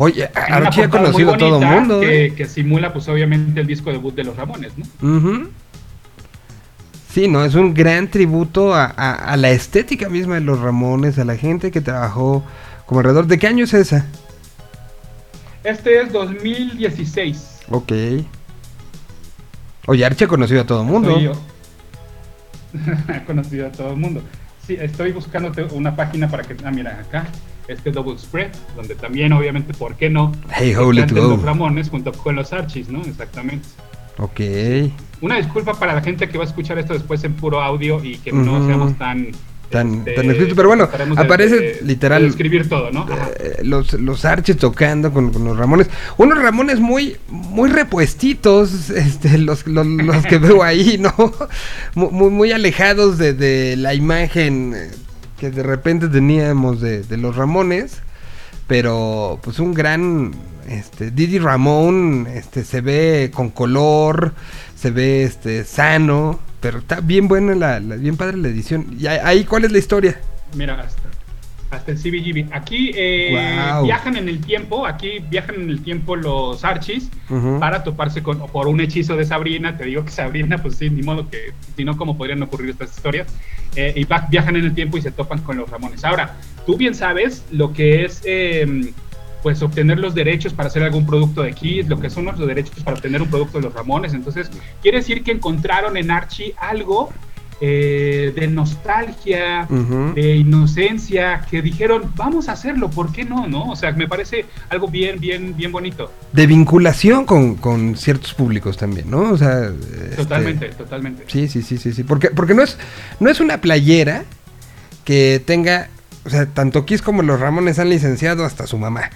A: Oye, Archie ha conocido a todo el mundo.
H: Que,
A: ¿eh?
H: que simula, pues obviamente, el disco debut de los Ramones, ¿no?
A: Sí, no, es un gran tributo a, a- a la estética misma de los Ramones, a la gente que trabajó como alrededor. ¿De qué año es esa?
H: Este es 2016.
A: Ok. Oye, Archie ha conocido a todo el mundo.
H: Soy yo. Conocido a todo el mundo. Sí, estoy buscando una página para que. Ah, mira, acá. Este Double Spread, donde también, obviamente, ¿por qué no?
A: Hey, ho, let's
H: canten
A: go.
H: los Ramones junto con los Archies, ¿no? Exactamente.
A: Ok.
H: Una disculpa para la gente que va a escuchar esto después en puro audio y que no seamos tan.
A: Tan,
H: este,
A: tan escrito, pero bueno,
H: de-
A: aparece
H: de-
A: literal
H: de escribir todo, ¿no?
A: Eh, los, los Archies tocando con, con los Ramones. Unos Ramones muy, muy repuestitos, este, los, los, los que veo ahí, ¿no? Mu- Muy, muy alejados de, de la imagen eh, que de repente teníamos de, de los Ramones. Pero pues un gran este Didi Ramón este se ve con color, se ve este sano, pero está bien buena la, la- bien padre la edición. Y ahí- cuál es la historia?
H: Mira, hasta, hasta el CBGB. Aquí eh, viajan en el tiempo, aquí viajan en el tiempo los Archies
A: Ujú.
H: para toparse con, por un hechizo de Sabrina. Te digo que Sabrina, pues sí, ni modo que, si no, ¿cómo podrían ocurrir estas historias? Eh, y va- viajan en el tiempo y se topan con los Ramones. Ahora, tú bien sabes lo que es... eh, pues obtener los derechos para hacer algún producto de Kiss, lo que son los derechos para obtener un producto de los Ramones. Entonces, quiere decir que encontraron en Archie algo eh, de nostalgia, de inocencia, que dijeron, vamos a hacerlo, ¿por qué no? no? O sea, me parece algo bien, bien, bien bonito.
A: De vinculación con, con ciertos públicos también, ¿no? O sea, este,
H: Totalmente, totalmente.
A: Sí, sí, sí, sí, sí. Porque, porque no es, no es una playera que tenga. O sea, tanto Kiss como los Ramones han licenciado hasta su mamá.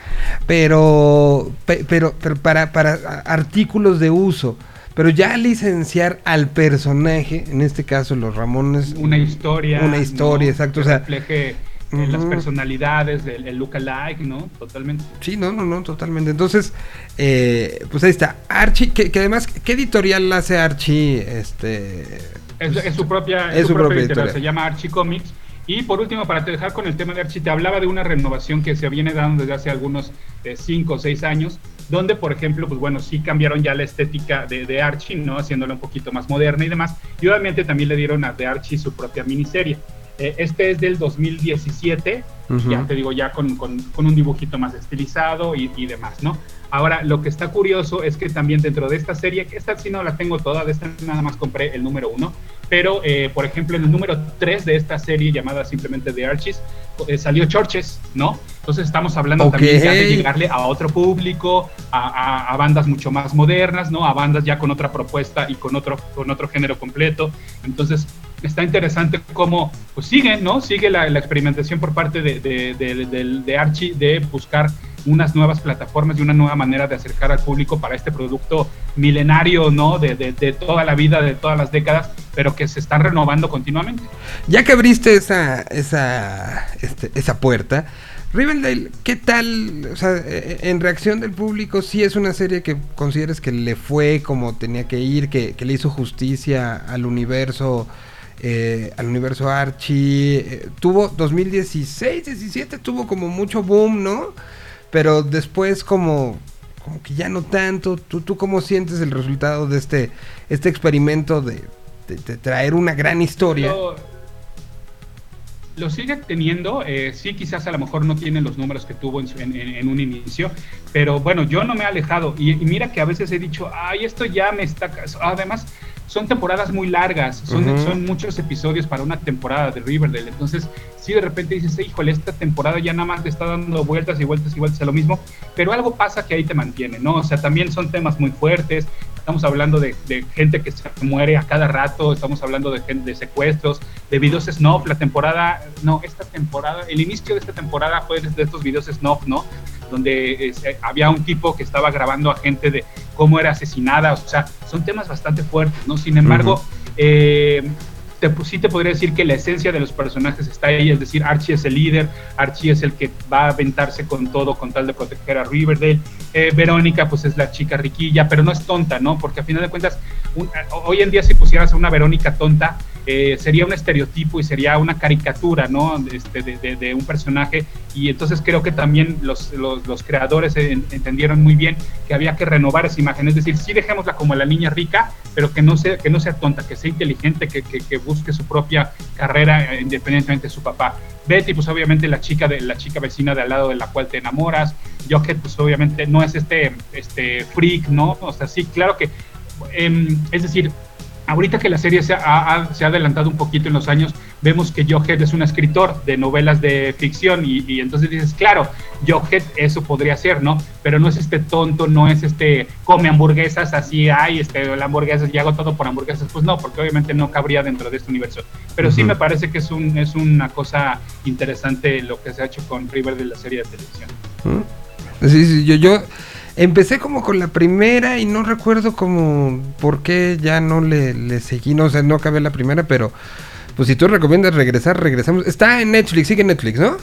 A: Pero. pe- pero, pero para, para artículos de uso. Pero ya licenciar al personaje, en este caso los Ramones.
H: Una historia.
A: Una historia,
H: ¿no?
A: exacto.
H: Que
A: O sea,
H: refleje eh, las personalidades, el, el look alike, ¿no? Totalmente.
A: Sí, no, no, no, totalmente. Entonces, eh, pues ahí está. Archie, que, que además, ¿qué editorial hace Archie? Este.
H: Es, es su propia,
A: Es
H: es
A: su
H: su propia
A: propia
H: editorial,
A: editorial.
H: se llama Archie Comics. Y por último, para te dejar con el tema de Archie, te hablaba de una renovación que se viene dando desde hace algunos 5 o 6 años, donde, por ejemplo, pues bueno, sí cambiaron ya la estética de, de Archie, ¿no? Haciéndola un poquito más moderna y demás. Y obviamente también le dieron a de Archie su propia miniserie. Eh, este es del 2017,
A: Ujú.
H: ya te digo, ya con, con- con un dibujito más estilizado y, y demás, ¿no? Ahora, lo que está curioso es que también dentro de esta serie, esta sí no la tengo toda, de esta nada más compré el número uno, pero eh, por ejemplo en el número 3 de esta serie llamada simplemente The Archies eh, salió Churches, ¿no? Entonces estamos hablando también ya de llegarle a otro público, a, a- a bandas mucho más modernas, ¿no? A bandas ya con otra propuesta y con otro, con otro género completo. Entonces está interesante cómo pues sigue, ¿no? Sigue la, experimentación por parte de, de, de- de Archie de buscar unas nuevas plataformas y una nueva manera de acercar al público para este producto milenario, ¿no? De, toda la vida, de todas las décadas, pero que se están renovando continuamente.
A: Ya que abriste esa, esa, este, esa puerta, Riverdale, ¿qué tal? O sea, eh, en reacción del público, ¿sí es una serie que consideres que le fue como tenía que ir, que, que le hizo justicia al universo, eh, al universo Archie? Eh, tuvo 2016, 17, tuvo como mucho boom, ¿no? Pero después como, como que ya no tanto. ¿Tú, ¿Tú cómo sientes el resultado de este, este experimento de, de- traer una gran historia?
H: Lo, sigue teniendo, eh, sí quizás a lo mejor no tiene los números que tuvo en, en- en- un inicio, pero bueno, yo no me he alejado y, y mira que a veces he dicho, ay, esto ya me está... ca-". Además, son temporadas muy largas, son, son muchos episodios para una temporada de Riverdale, entonces sí de repente dices, híjole, esta temporada ya nada más le está dando vueltas y vueltas y vueltas a lo mismo, pero algo pasa que ahí te mantiene, ¿no? O sea, también son temas muy fuertes, estamos hablando de, de gente que se muere a cada rato, estamos hablando de, de secuestros, de videos snuff, la temporada, no, esta temporada, el inicio de esta temporada fue de estos videos snuff, ¿no? Donde eh, había un tipo que estaba grabando a gente de cómo era asesinada, o sea, son temas bastante fuertes, ¿no? Sin embargo, eh, te, pues, sí te podría decir que la esencia de los personajes está ahí, es decir, Archie es el líder, Archie es el que va a aventarse con todo con tal de proteger a Riverdale, eh, Verónica pues es la chica riquilla, pero no es tonta, ¿no? Porque a final de cuentas, un- hoy en día si pusieras a una Verónica tonta, eh, sería un estereotipo y sería una caricatura, ¿no? Este, de, de- de un personaje. Y entonces creo que también los, los, los creadores en- entendieron muy bien que había que renovar esa imagen. Es decir, sí dejémosla como la niña rica, pero que no sea, que no sea tonta, que sea inteligente, que, que, que busque su propia carrera eh, independientemente de su papá. Betty, pues obviamente la chica de la chica vecina de al lado de la cual te enamoras. Jughead, pues obviamente no es este, este freak, ¿no? O sea, sí, claro que em, es decir, ahorita que la serie se ha, ha- se ha adelantado un poquito en los años, vemos que Jughead es un escritor de novelas de ficción y, y entonces dices, claro, Jughead eso podría ser, ¿no? Pero no es este tonto, no es este come hamburguesas así, ay, este, la hamburguesas y hago todo por hamburguesas, pues no, porque obviamente no cabría dentro de este universo. Pero sí me parece que es, un, es una cosa interesante lo que se ha hecho con River de la serie de televisión.
A: ¿Mm? Sí, sí, yo, yo empecé como con la primera y no recuerdo como por qué ya no le, le seguí, no, o sea, no acabé la primera, pero pues si tú recomiendas regresar, regresamos. Está en Netflix, sigue en Netflix, ¿no?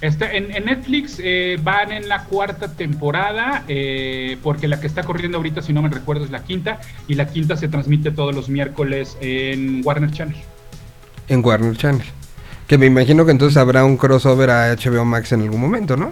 H: Este, en, en Netflix eh, van en la cuarta temporada, eh, porque la que está corriendo ahorita, si no me recuerdo, es la quinta, y la quinta se transmite todos los miércoles en Warner Channel.
A: En Warner Channel. Que me imagino que entonces habrá un crossover a HBO Max en algún momento, ¿no?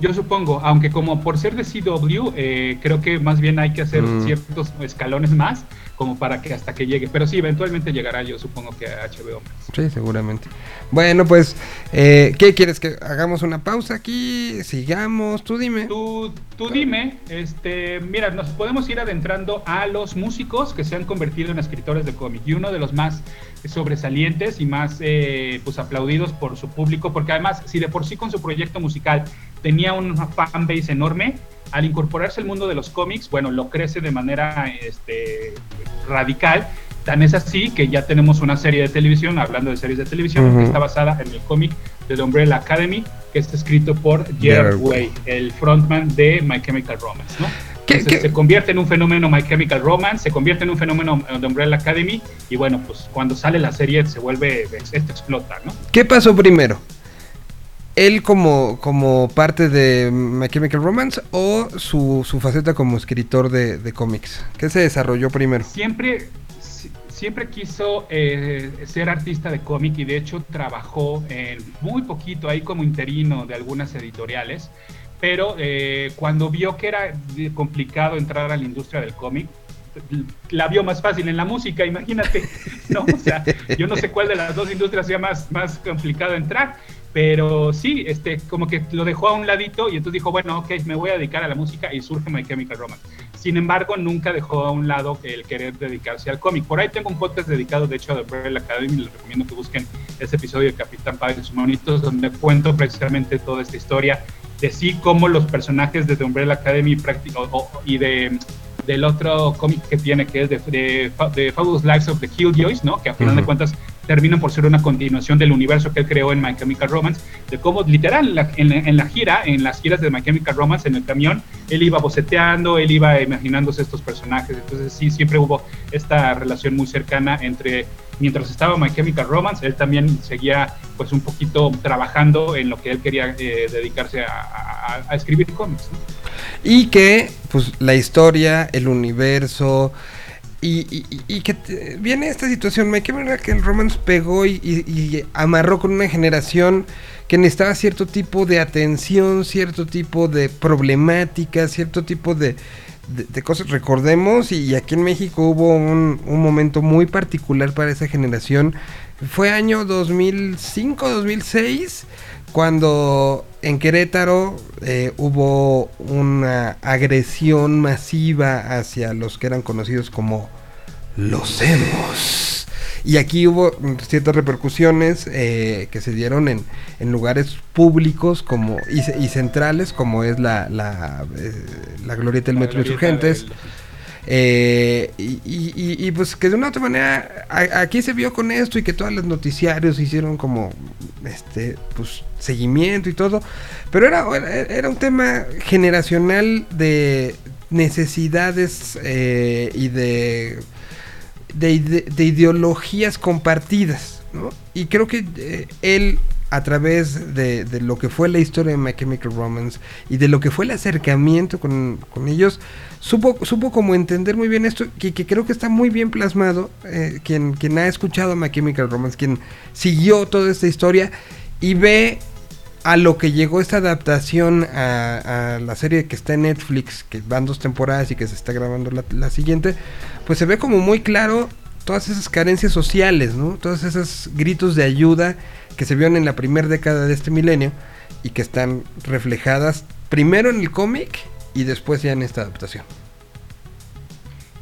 H: Yo supongo, aunque como por ser de CW, eh, creo que más bien hay que hacer
A: Mm.
H: ciertos escalones más, como para que hasta que llegue. Pero sí, eventualmente llegará, yo supongo que a HBO.
A: Sí, seguramente. Bueno, pues, eh, ¿qué quieres? ¿Que hagamos una pausa aquí? ¿Sigamos? Tú dime.
H: Tú, tú dime, este, mira, nos podemos ir adentrando a los músicos que se han convertido en escritores de cómic. Y uno de los más sobresalientes y más eh, pues aplaudidos por su público, porque además, si de por sí con su proyecto musical tenía una fanbase enorme, al incorporarse al mundo de los cómics, bueno, lo crece de manera este, radical. Tan es así que ya tenemos una serie de televisión, hablando de series de televisión, que está basada en el cómic de The Umbrella Academy, que está escrito por
A: Gerard Way.
H: El frontman de My Chemical Romance, ¿no?
A: ¿Qué-
H: Entonces,
A: qué-
H: se convierte en un fenómeno My Chemical Romance, se convierte en un fenómeno eh, de Umbrella Academy, y bueno, pues cuando sale la serie se vuelve, esto explota, ¿no?
A: ¿Qué pasó primero? ¿Él como, como parte de My Chemical Romance o su, su faceta como escritor de, de cómics? ¿Qué se desarrolló primero?
H: Siempre, si- siempre quiso eh, ser artista de cómic y de hecho trabajó en muy poquito ahí como interino de algunas editoriales, pero eh, cuando vio que era complicado entrar a la industria del cómic, la vio más fácil en la música, imagínate, ¿no? O sea, yo no sé cuál de las dos industrias sea más, más complicado entrar, pero sí, este, como que lo dejó a un ladito y entonces dijo, bueno, ok, me voy a dedicar a la música y surge My Chemical Romance. Sin embargo, nunca dejó a un lado el querer dedicarse al cómic. Por ahí tengo un podcast dedicado, de hecho, a The Umbrella Academy. Les recomiendo que busquen ese episodio de Capitán Padre y sus monitos, donde cuento precisamente toda esta historia de sí cómo los personajes de The Umbrella Academy y de del otro cómic que tiene, que es de, de, de Fabulous Lives of the Killjoys, ¿no? Que a final de cuentas terminan por ser una continuación del universo que él creó en My Chemical Romance, de cómo literal en la, en en la gira, en las giras de My Chemical Romance, en el camión, él iba boceteando, él iba imaginándose estos personajes, entonces sí, siempre hubo esta relación muy cercana entre, mientras estaba My Chemical Romance, él también seguía pues un poquito trabajando en lo que él quería eh, dedicarse a, escribir cómics.
A: Y que, pues, la historia, el universo. Y, que viene esta situación, me queda que el romance pegó y, amarró con una generación que necesitaba cierto tipo de atención, cierto tipo de problemática, cierto tipo de, cosas. Recordemos, y aquí en México hubo un, un momento muy particular para esa generación. Fue año 2005, 2006, cuando en Querétaro eh, hubo una agresión masiva hacia los que eran conocidos como los emos. Y aquí hubo ciertas repercusiones eh, que se dieron en, en lugares públicos como y, ce- y centrales, como es la, la, eh, la glorieta del Metro Insurgentes. Eh, y, y- y- pues que de una otra manera aquí se vio con esto y que todos los noticiarios hicieron como este pues seguimiento y todo pero era, era, un tema generacional de necesidades eh, y de de ideologías compartidas, ¿no? Y creo que eh, él, a través de, de lo que fue la historia de My Chemical Romance y de lo que fue el acercamiento con, con ellos, supo, supo como entender muy bien esto, que, que creo que está muy bien plasmado, eh, quien, quien ha escuchado My Chemical Romance, quien siguió toda esta historia y ve a lo que llegó esta adaptación a, a la serie que está en Netflix, que van dos temporadas y que se está grabando la, la siguiente, pues se ve como muy claro todas esas carencias sociales, ¿no? Todos esos gritos de ayuda que se vieron en la primera década de este milenio y que están reflejadas primero en el cómic y después ya en esta adaptación.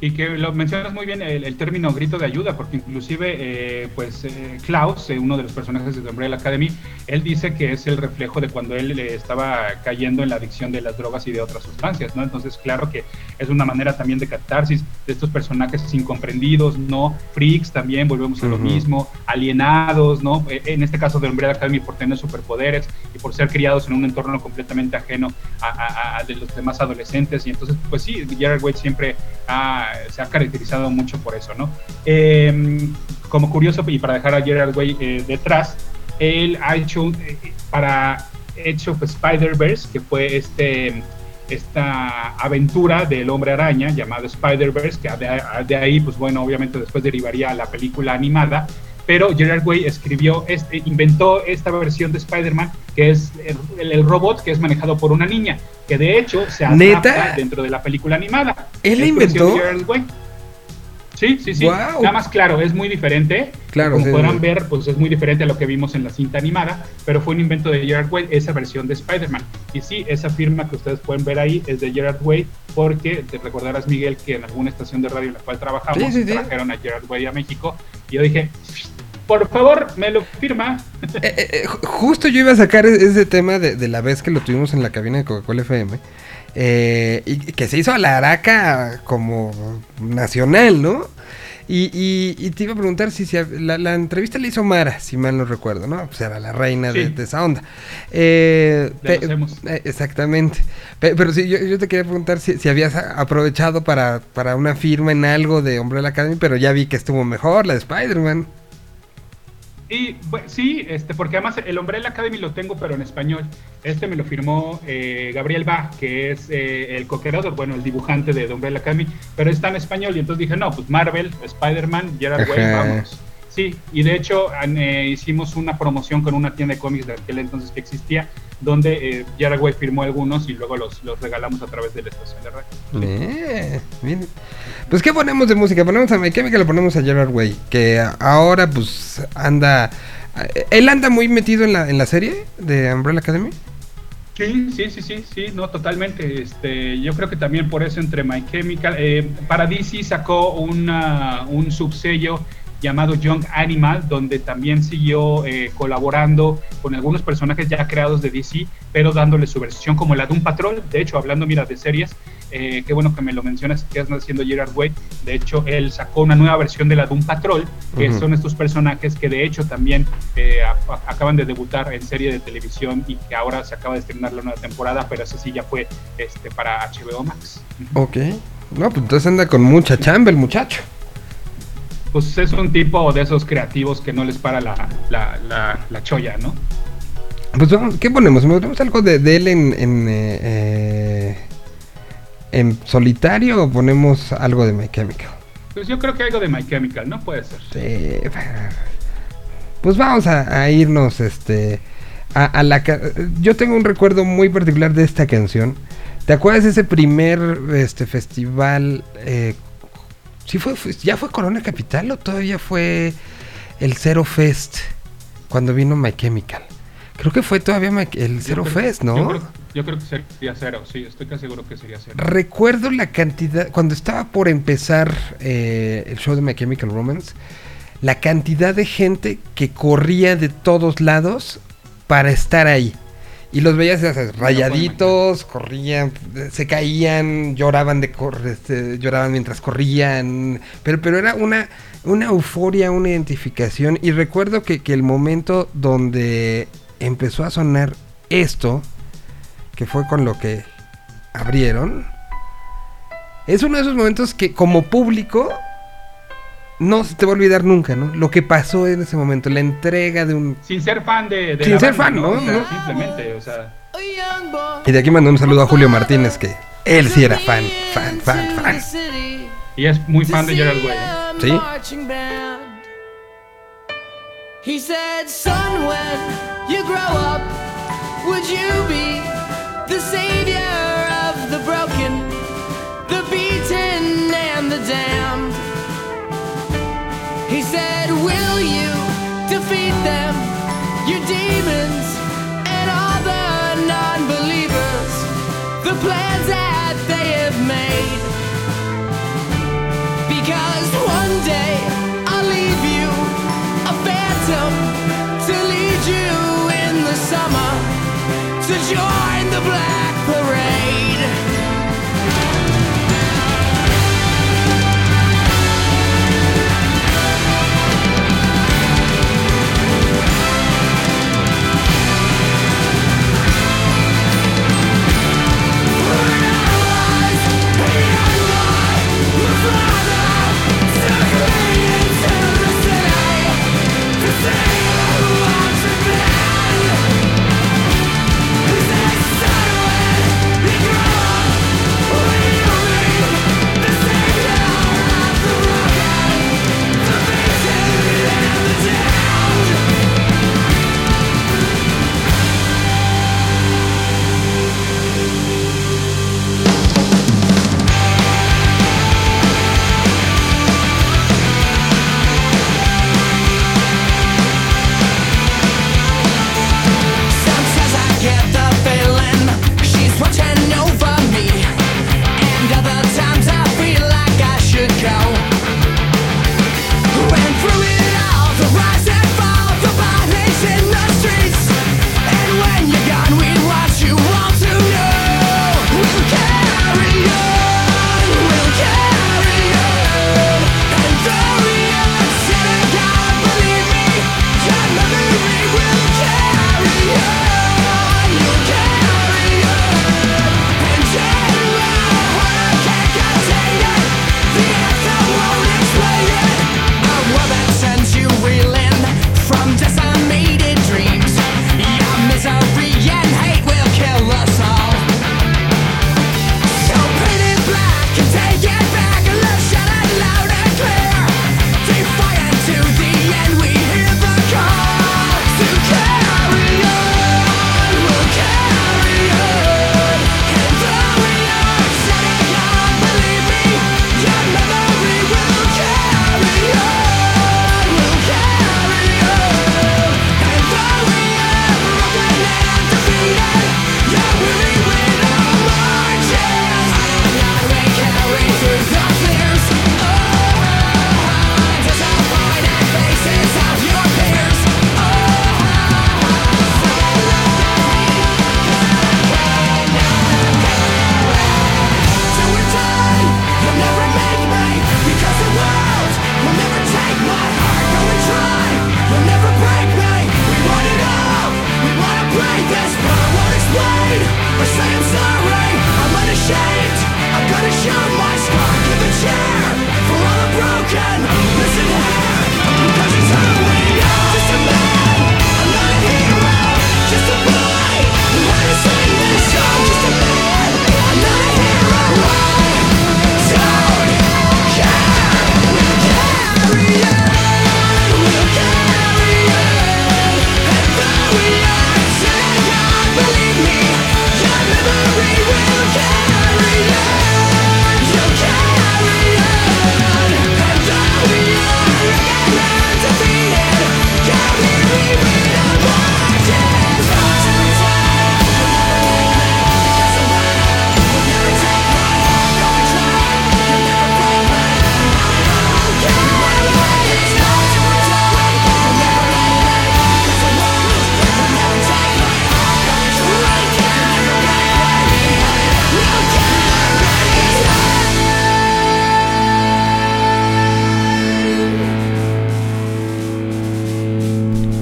H: Y que lo mencionas muy bien el, el término grito de ayuda, porque inclusive, eh, pues, eh, Klaus, eh, uno de los personajes de The Umbrella Academy, él dice que es el reflejo de cuando él eh, estaba cayendo en la adicción de las drogas y de otras sustancias, ¿no? Entonces, claro que es una manera también de catarsis de estos personajes incomprendidos, ¿no? Freaks también, volvemos a lo mismo, alienados, ¿no? Eh, En este caso de Umbrella Academy por tener superpoderes y por ser criados en un entorno completamente ajeno a, a- a de los demás adolescentes. Y entonces, pues sí, Jared Wade siempre ha- se ha caracterizado mucho por eso, ¿no? Eh, como curioso, y para dejar a Gerard Way eh, detrás, él ha hecho eh, para Edge of Spider-Verse, que fue este esta aventura del hombre araña llamado Spider-Verse, que de, de ahí, pues bueno, obviamente después derivaría a la película animada, pero Gerard Way escribió, este, inventó esta versión de Spider-Man, que es el, el robot que es manejado por una niña, que de hecho se adapta
A: ¿Neta?
H: dentro de la película animada.
A: ¿Él la inventó?
H: Gerard Way. Sí, sí, sí.
A: Guau.
H: Nada más claro, es muy diferente.
A: Claro,
H: Como
A: sí,
H: podrán
A: sí.
H: ver, pues es muy diferente a lo que vimos en la cinta animada, pero fue un invento de Gerard Way, esa versión de Spider-Man. Y sí, esa firma que ustedes pueden ver ahí es de Gerard Way, porque te recordarás, Miguel, que en alguna estación de radio en la cual trabajamos,
A: Sí,
H: trajeron a Gerard Way a México, y yo dije, por favor, me lo firma.
A: Eh, eh, eh, ju- justo yo iba a sacar e- ese tema de, de la vez que lo tuvimos en la cabina de Coca-Cola FM. Eh, y que se hizo a la araca como nacional, ¿no? Y, y- y te iba a preguntar si, la, la entrevista la hizo Mara, si mal no recuerdo, ¿no? Pues era la reina de,
H: Sí.
A: de esa onda. Eh,
H: De
A: pe- eh, exactamente. Pe- pero sí, yo, yo te quería preguntar si, si habías aprovechado para, para una firma en algo de Umbrella Academy, pero ya vi que estuvo mejor, la de Spider-Man.
H: Y bu- sí, este, porque además el Umbrella Academy lo tengo, pero en español. Este me lo firmó eh, Gabriel Bach, que es eh, el co-creador, bueno, el dibujante de The Umbrella Academy, pero está en español. Y entonces dije, no, pues Marvel, Spider-Man, Gerard Way, vamos. Sí, y de hecho eh, hicimos una promoción con una tienda de cómics de aquel entonces que existía, donde eh, Gerard Way firmó algunos y luego los, los regalamos a través de la estación de radio.
A: Eh, bien. Pues qué ponemos de música, ponemos a My Chemical, le ponemos a Gerard Way, que ahora pues anda, eh, él anda muy metido en la, en la serie de Umbrella Academy.
H: Sí, sí, sí, sí, sí, no, totalmente. Este, yo creo que también por eso entre My Chemical, eh, para DC sacó una, un subsello llamado Young Animal, donde también siguió eh, colaborando con algunos personajes ya creados de DC, pero dándole su versión como la Doom Patrol. De hecho, hablando, mira, de series, eh, qué bueno que me lo mencionas, que estás haciendo Gerard Way. De hecho, él sacó una nueva versión de la Doom Patrol, que son estos personajes que de hecho también eh, a- a- acaban de debutar en serie de televisión y que ahora se acaba de estrenar la nueva temporada, pero ese sí ya fue este, para HBO Max.
A: Ok. No, pues entonces anda con mucha chamba el muchacho.
H: Pues es un tipo de esos creativos que no les para la, la, la, la cholla, ¿no?
A: Pues vamos, ¿qué ponemos? ¿Ponemos algo de, de él en, en, eh, eh, en solitario o ponemos algo de My Chemical?
H: Pues yo creo que algo de My Chemical, ¿no? Puede ser.
A: Sí, pues vamos a, a irnos este a, a la yo tengo un recuerdo muy particular de esta canción. ¿Te acuerdas de ese primer este festival eh, sí fue, fue- ya fue Corona Capital o todavía fue el Zero Fest cuando vino My Chemical? Creo que fue todavía My- el Zero
H: creo-
A: Fest, ¿no?
H: Yo creo, yo creo que sería cero, sí, estoy casi seguro que sería cero.
A: Recuerdo la cantidad, cuando estaba por empezar eh, el show de My Chemical Romance, la cantidad de gente que corría de todos lados para estar ahí. Y los veías rayaditos, corrían, se caían, lloraban de cor- este, lloraban mientras corrían, pero, pero era una, una euforia, una identificación. Y recuerdo que, que el momento donde empezó a sonar esto, que fue con lo que abrieron, es uno de esos momentos que como público no se te va a olvidar nunca, ¿no? Lo que pasó en ese momento, la entrega de un...
H: Sin ser fan de, de
A: Sin
H: la
A: ser
H: banda,
A: fan, ¿no?
H: O sea,
A: ¿no?
H: Simplemente, o sea,
A: Y de aquí mando un saludo a Julio Martínez, que él sí era fan, fan, fan, fan.
H: y es muy fan de Gerard Way. ¿eh?
A: Sí.
C: He said, Son, when you grow up, would you be the savior of the broken, the beaten, and the damned? Defeat them, your demons, and all the non believers, the plans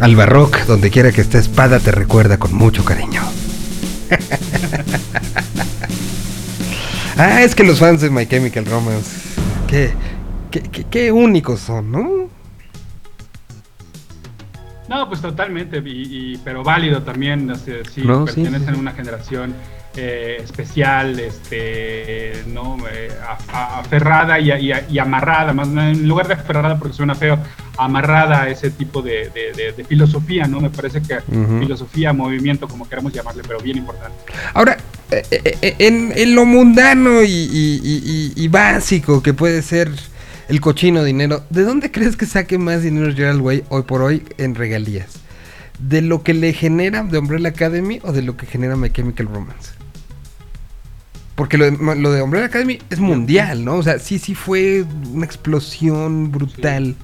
A: Albarrock, donde quiera que esté espada, te recuerda con mucho cariño. ah, es que los fans de My Chemical Romance, qué, qué, qué- qué únicos son, ¿no?
H: No, pues totalmente, y, y- pero válido también, o sea, sí,
A: No,
H: pertenecen
A: sí, sí.
H: a una generación eh, especial, este, no, Eh, a- a- aferrada y, amarrada, más en lugar de aferrada porque suena feo, amarrada a ese tipo de, de- de- de filosofía, ¿no? Me parece que filosofía, movimiento, como queramos llamarle, pero bien importante.
A: Ahora, eh, en, en lo mundano y básico que puede ser el cochino dinero, ¿de dónde crees que saque más dinero Gerald Way hoy por hoy en regalías? ¿De lo que le genera de Umbrella Academy o de lo que genera My Chemical Romance? Porque lo de, lo de Umbrella Academy es mundial, ¿no? O sea, sí, sí fue una explosión brutal.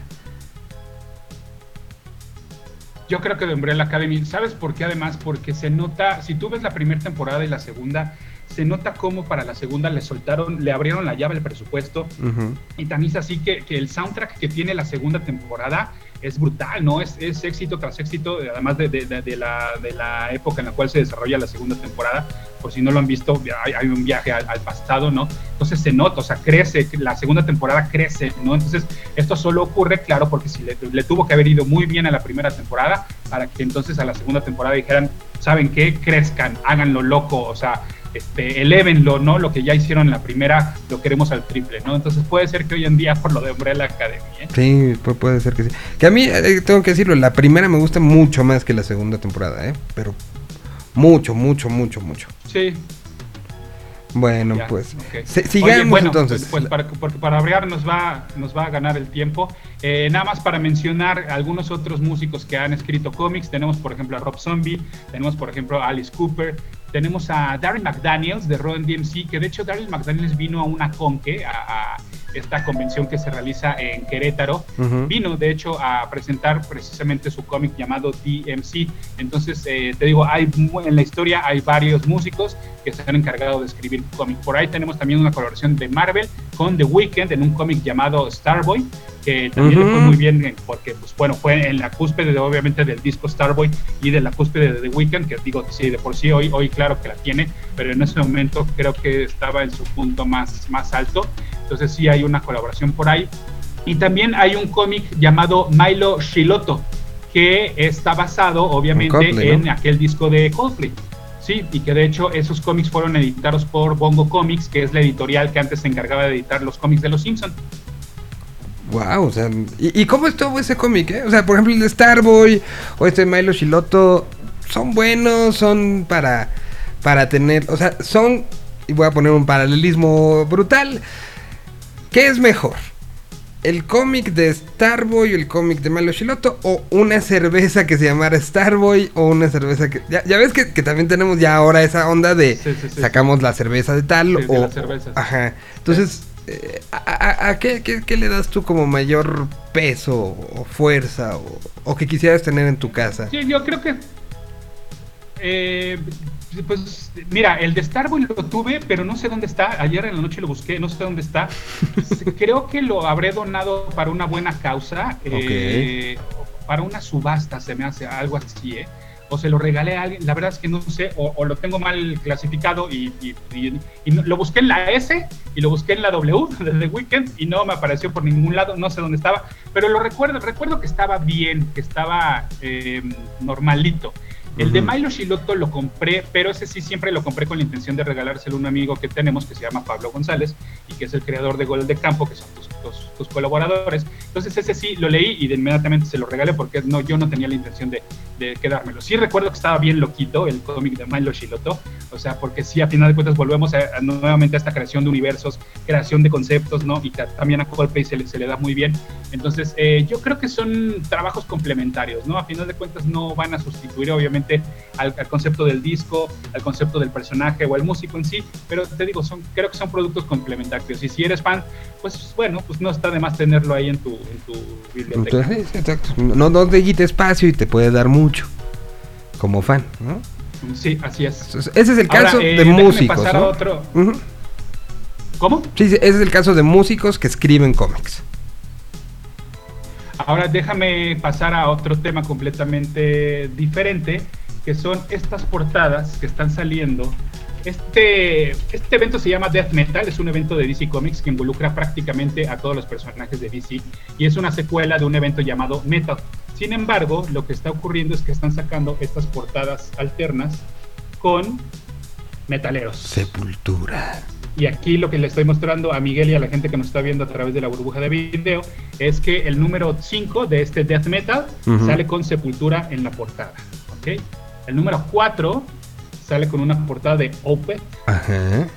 H: Yo creo que de Umbrella Academy, ¿sabes por qué? Además, porque se nota, si tú ves la primera temporada y la segunda, se nota cómo para la segunda le soltaron, le abrieron la llave al presupuesto y también es así que, que el soundtrack que tiene la segunda temporada es brutal, ¿no? Es, es éxito tras éxito, además de, de- de- de la, de la época en la cual se desarrolla la segunda temporada. Por si no lo han visto, hay, hay un viaje al, al pasado, ¿no? Entonces se nota, o sea, crece, la segunda temporada crece, ¿no? Entonces esto solo ocurre, claro, porque si le, le tuvo que haber ido muy bien a la primera temporada para que entonces a la segunda temporada dijeran, ¿saben qué? Crezcan, háganlo loco, o sea, este, elévenlo, ¿no? Lo que ya hicieron en la primera, lo queremos al triple, ¿no? Entonces puede ser que hoy en día, por lo de Umbrella Academy, ¿eh?
A: Sí, pu- puede ser que sí. Que a mí, eh, tengo que decirlo, la primera me gusta mucho más que la segunda temporada, ¿eh? Pero mucho, mucho, mucho, mucho.
H: Sí.
A: Bueno,
H: ya,
A: pues.
H: ok.
A: se-
H: Oye,
A: sigamos
H: bueno,
A: entonces.
H: Pues, pues para, porque para abrear nos va, nos va a ganar el tiempo. Eh, nada más para mencionar algunos otros músicos que han escrito cómics. Tenemos, por ejemplo, a Rob Zombie, tenemos, por ejemplo, a Alice Cooper, tenemos a Darren McDaniels de Ron DMC, que de hecho Darren McDaniels vino a una conque, a, a esta convención que se realiza en Querétaro.
A: Ujú.
H: Vino, de hecho, a presentar precisamente su cómic llamado DMC. Entonces, eh, te digo, hay en la historia hay varios músicos que se han encargado de escribir cómic. Por ahí tenemos también una colaboración de Marvel con The Weeknd en un cómic llamado Starboy, que también le fue muy bien eh, porque, pues bueno, fue en la cúspide, de, obviamente, del disco Starboy y de la cúspide de The Weeknd, que digo, sí, de por sí hoy, hoy claro que la tiene, pero en ese momento creo que estaba en su punto más, más alto. Entonces sí hay una colaboración por ahí. Y también hay un cómic llamado Milo Shiloto, que está basado obviamente
A: ¿no?
H: en aquel disco de Coldplay. Sí, y que de hecho esos cómics fueron editados por Bongo Comics, que es la editorial que antes se encargaba de editar los cómics de los Simpsons.
A: Wow, o sea, ¿y, y cómo estuvo ese cómic, eh? O sea, por ejemplo, el de Starboy o este Milo Shiloto son buenos, son para para tener, o sea, son y voy a poner un paralelismo brutal. ¿Qué es mejor? ¿El cómic de Starboy o el cómic de Milo Shiloto? ¿O una cerveza que se llamara Starboy? ¿O una cerveza que... Ya, ya ves que, que también tenemos ya ahora esa onda de
H: Sí, sí, sí.
A: sacamos la cerveza de tal
H: Sí, de
A: o...
H: las cervezas.
A: Ajá. Entonces, eh, ¿a, a- a qué, qué- qué le das tú como mayor peso o fuerza o, o que quisieras tener en tu casa?
H: Sí, yo creo que. eh, pues mira, el de Starboy lo tuve, pero no sé dónde está. Ayer en la noche lo busqué, no sé dónde está. Creo que lo habré donado para una buena causa. eh, Para una subasta, se me hace algo así, ¿eh? O se lo regalé a alguien, la verdad es que no sé, o, o lo tengo mal clasificado y, y- y- y lo busqué en la S y lo busqué en la W de The Weeknd y no me apareció por ningún lado, no sé dónde estaba, pero lo recuerdo, recuerdo que estaba bien, que estaba eh, normalito. El de. Milo Shiloto lo compré, pero ese sí siempre lo compré con la intención de regalárselo a un amigo que tenemos que se llama Pablo González y que es el creador de Gol de Campo, que son tus, tus- tus colaboradores. Entonces ese sí lo leí y de inmediatamente se lo regalé porque no, yo no tenía la intención de, de quedármelo. Sí recuerdo que estaba bien loquito el cómic de Milo Shiloto, o sea, porque sí, a final de cuentas volvemos a, a nuevamente a esta creación de universos, creación de conceptos, ¿no? Y también a Coldplay se le, se le da muy bien. Entonces, eh, yo creo que son trabajos complementarios, ¿no? A final de cuentas no van a sustituir, obviamente, al, al concepto del disco, al concepto del personaje o al músico en sí, pero te digo, son, creo que son productos complementarios. Y si eres fan, pues bueno, pues no está de más tenerlo ahí en tu, en tu biblioteca.
A: Entonces, sí, exacto. No, no te quite espacio y te puede dar mucho como fan, ¿no?
H: Sí, así es.
A: Ese es el
H: Ahora,
A: caso
H: eh,
A: de
H: déjame
A: músicos,
H: pasar a
A: ¿no? Ujú.
H: ¿Cómo?
A: Sí, sí, ese es el caso de músicos que escriben cómics.
H: Ahora déjame pasar a otro tema completamente diferente, que son estas portadas que están saliendo. Este, este evento se llama Death Metal, es un evento de DC Comics que involucra prácticamente a todos los personajes de DC y es una secuela de un evento llamado Metal. Sin embargo, lo que está ocurriendo es que están sacando estas portadas alternas con metaleros.
A: Sepultura.
H: Y aquí lo que le estoy mostrando a Miguel y a la gente que nos está viendo a través de la burbuja de video es que el número 5 de este death metal sale con sepultura en la portada. El número 4 sale con una portada de Opeth
A: Ajá.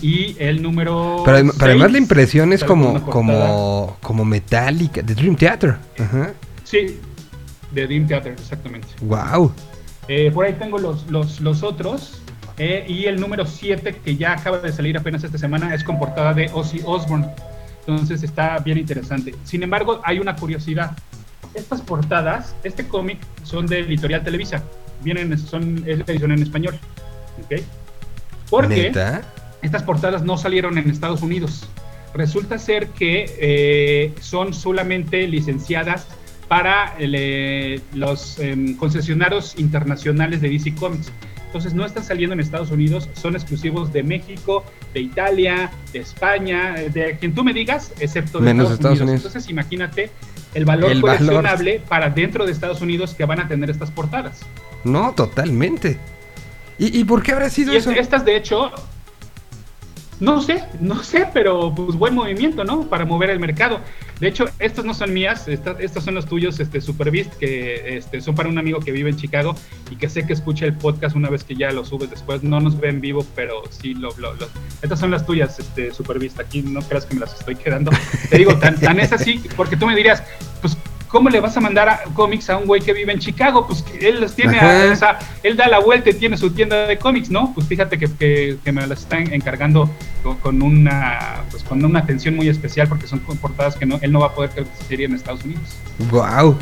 H: y el número.
A: Pero, pero además
H: seis
A: la impresión es como, como, como metálica, de Dream Theater. Ajá.
H: Sí, de Dream Theater, exactamente.
A: Wow.
H: Eh, por ahí tengo los, los, los otros. Eh, y el número 7, que ya acaba de salir apenas esta semana, es con portada de Ozzy Osbourne. Entonces está bien interesante. Sin embargo, hay una curiosidad. Estas portadas, este cómic, son de Editorial Televisa. Vienen, son, es la edición en español. ¿Ok? Porque
A: ¿Neta?
H: estas portadas no salieron en Estados Unidos. Resulta ser que eh, son solamente licenciadas para el, eh, los em, concesionarios internacionales de DC Comics. Entonces no están saliendo en Estados Unidos, son exclusivos de México, de Italia, de España, eh, de quien tú me digas, excepto de
A: Menos
H: Estados,
A: Estados
H: Unidos.
A: Unidos.
H: Entonces imagínate el valor
A: El valor.
H: coleccionable para dentro de Estados Unidos que van a tener estas portadas.
A: No, totalmente. ¿Y, y por qué habrá sido
H: Y
A: eso?
H: estas, de hecho, no sé, no sé, pero pues buen movimiento, ¿no? Para mover el mercado. De hecho, estas no son mías, estas, estos son los tuyos, este, Superbeast, que este, son para un amigo que vive en Chicago y que sé que escucha el podcast una vez que ya lo subes después. No nos ve en vivo, pero sí lo, lo- lo- Estas son las tuyas, este, Superbeast. Aquí no creas que me las estoy quedando. Te digo, tan, tan es así, porque tú me dirías, pues, ¿cómo le vas a mandar a cómics a un güey que vive en Chicago? Pues que él los tiene, a- o sea, él da la vuelta y tiene su tienda de cómics, ¿no? Pues fíjate que, que- que me las están encargando con, con una pues con una atención muy especial porque son portadas que no, él no va a poder conseguir en Estados Unidos.
A: Wow.